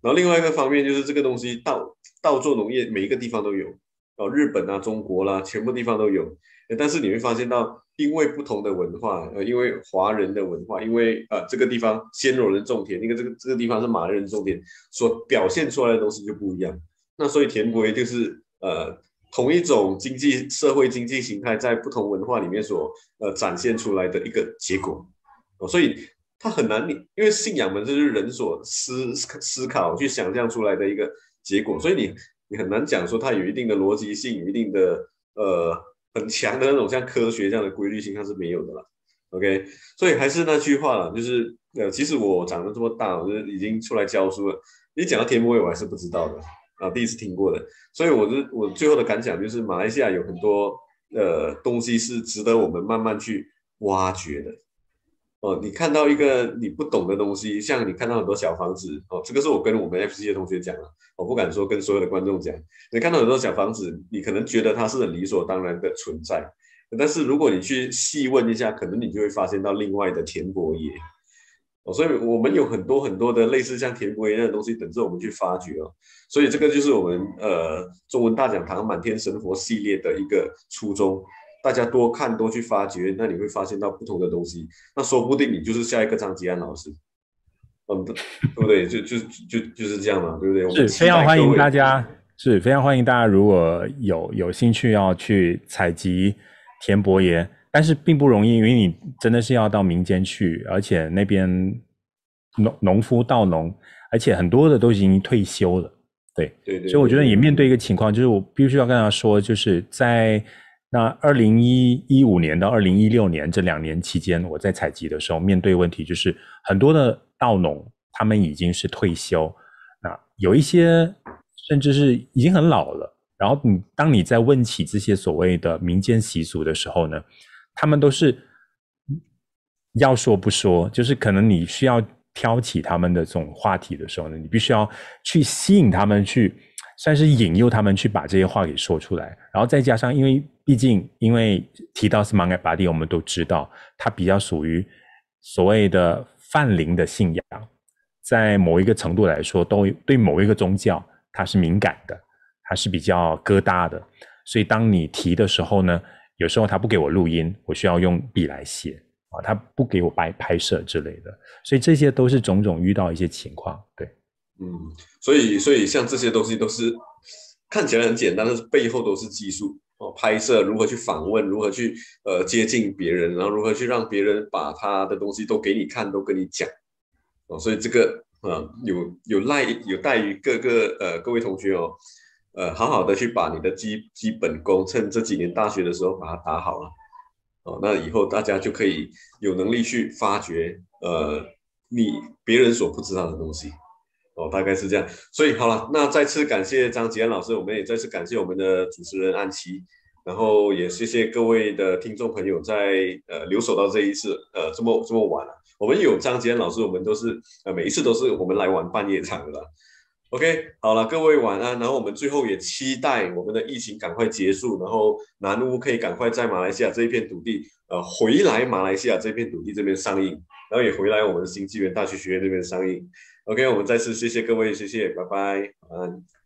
S1: 然后另外一个方面就是这个东西稻稻作农业每一个地方都有，哦，日本啊、中国啦，全部地方都有。但是你会发现到，因为不同的文化，呃，因为华人的文化，因为呃这个地方暹罗人种田，因为这个这个地方是马来人种田，所表现出来的东西就不一样。那所以田伯爷就是呃同一种经济社会经济形态在不同文化里面所呃展现出来的一个结果哦，所以他很难你因为信仰嘛，这是人所思思考去想象出来的一个结果，所以你你很难讲说它有一定的逻辑性，有一定的呃很强的那种像科学这样的规律性，它是没有的啦。OK，所以还是那句话啦，就是呃，其实我长得这么大，我就已经出来教书了。你讲到田伯伟，我还是不知道的啊，第一次听过的。所以我的我最后的感想就是，马来西亚有很多呃东西是值得我们慢慢去挖掘的。哦，你看到一个你不懂的东西，像你看到很多小房子，哦，这个是我跟我们 FC 的同学讲了，我不敢说跟所有的观众讲。你看到很多小房子，你可能觉得它是理所当然的存在，但是如果你去细问一下，可能你就会发现到另外的田伯爷。哦，所以我们有很多很多的类似像田伯爷那样的东西等着我们去发掘哦。所以这个就是我们呃中文大讲堂满天神佛系列的一个初衷，大家多看多去发掘，那你会发现到不同的东西。那说不定你就是下一个张吉安老师，嗯，对不对？就就就就是这样嘛，对不对？
S3: 是非常欢迎大家，是非常欢迎大家，如果有有兴趣要去采集田伯爷。但是并不容易，因为你真的是要到民间去，而且那边农农夫稻农，而且很多的都已经退休了，对，
S1: 对对。
S3: 所以我觉得也面对一个情况，就是我必须要跟他说，就是在那二零一五年到二零一六年这两年期间，我在采集的时候，面对问题就是很多的稻农他们已经是退休，那有一些甚至是已经很老了，然后你当你在问起这些所谓的民间习俗的时候呢，他们都是要说不说，就是可能你需要挑起他们的这种话题的时候呢，你必须要去吸引他们，去算是引诱他们去把这些话给说出来。然后再加上，因为毕竟因为提到是 Semangat Padi，我们都知道它比较属于所谓的泛灵的信仰，在某一个程度来说，都对某一个宗教它是敏感的，它是比较疙瘩的。所以当你提的时候呢，有时候他不给我录音，我需要用笔来写啊，他不给我拍拍摄之类的，所以这些都是种种遇到一些情况，对，
S1: 嗯，所以所以像这些东西都是看起来很简单，但是背后都是技术哦，拍摄如何去访问，如何去呃接近别人，然后如何去让别人把他的东西都给你看，都跟你讲哦，所以这个呃有有赖有待于各个呃各位同学哦。呃，好好的去把你的基基本功，趁这几年大学的时候把它打好了，哦，那以后大家就可以有能力去发掘，呃，你别人所不知道的东西，哦，大概是这样。所以好了，那再次感谢张吉安老师，我们也再次感谢我们的主持人安琪，然后也谢谢各位的听众朋友在呃留守到这一次，呃，这么这么晚了。我们有张吉安老师，我们都是呃每一次都是我们来玩半夜场的啦。OK，好了，各位晚安。然后我们最后也期待我们的疫情赶快结束，然后南屋可以赶快在马来西亚这一片土地，呃，回来马来西亚这片土地这边上映，然后也回来我们新纪元大学学院这边上映。OK，我们再次谢谢各位，谢谢，拜拜，晚安。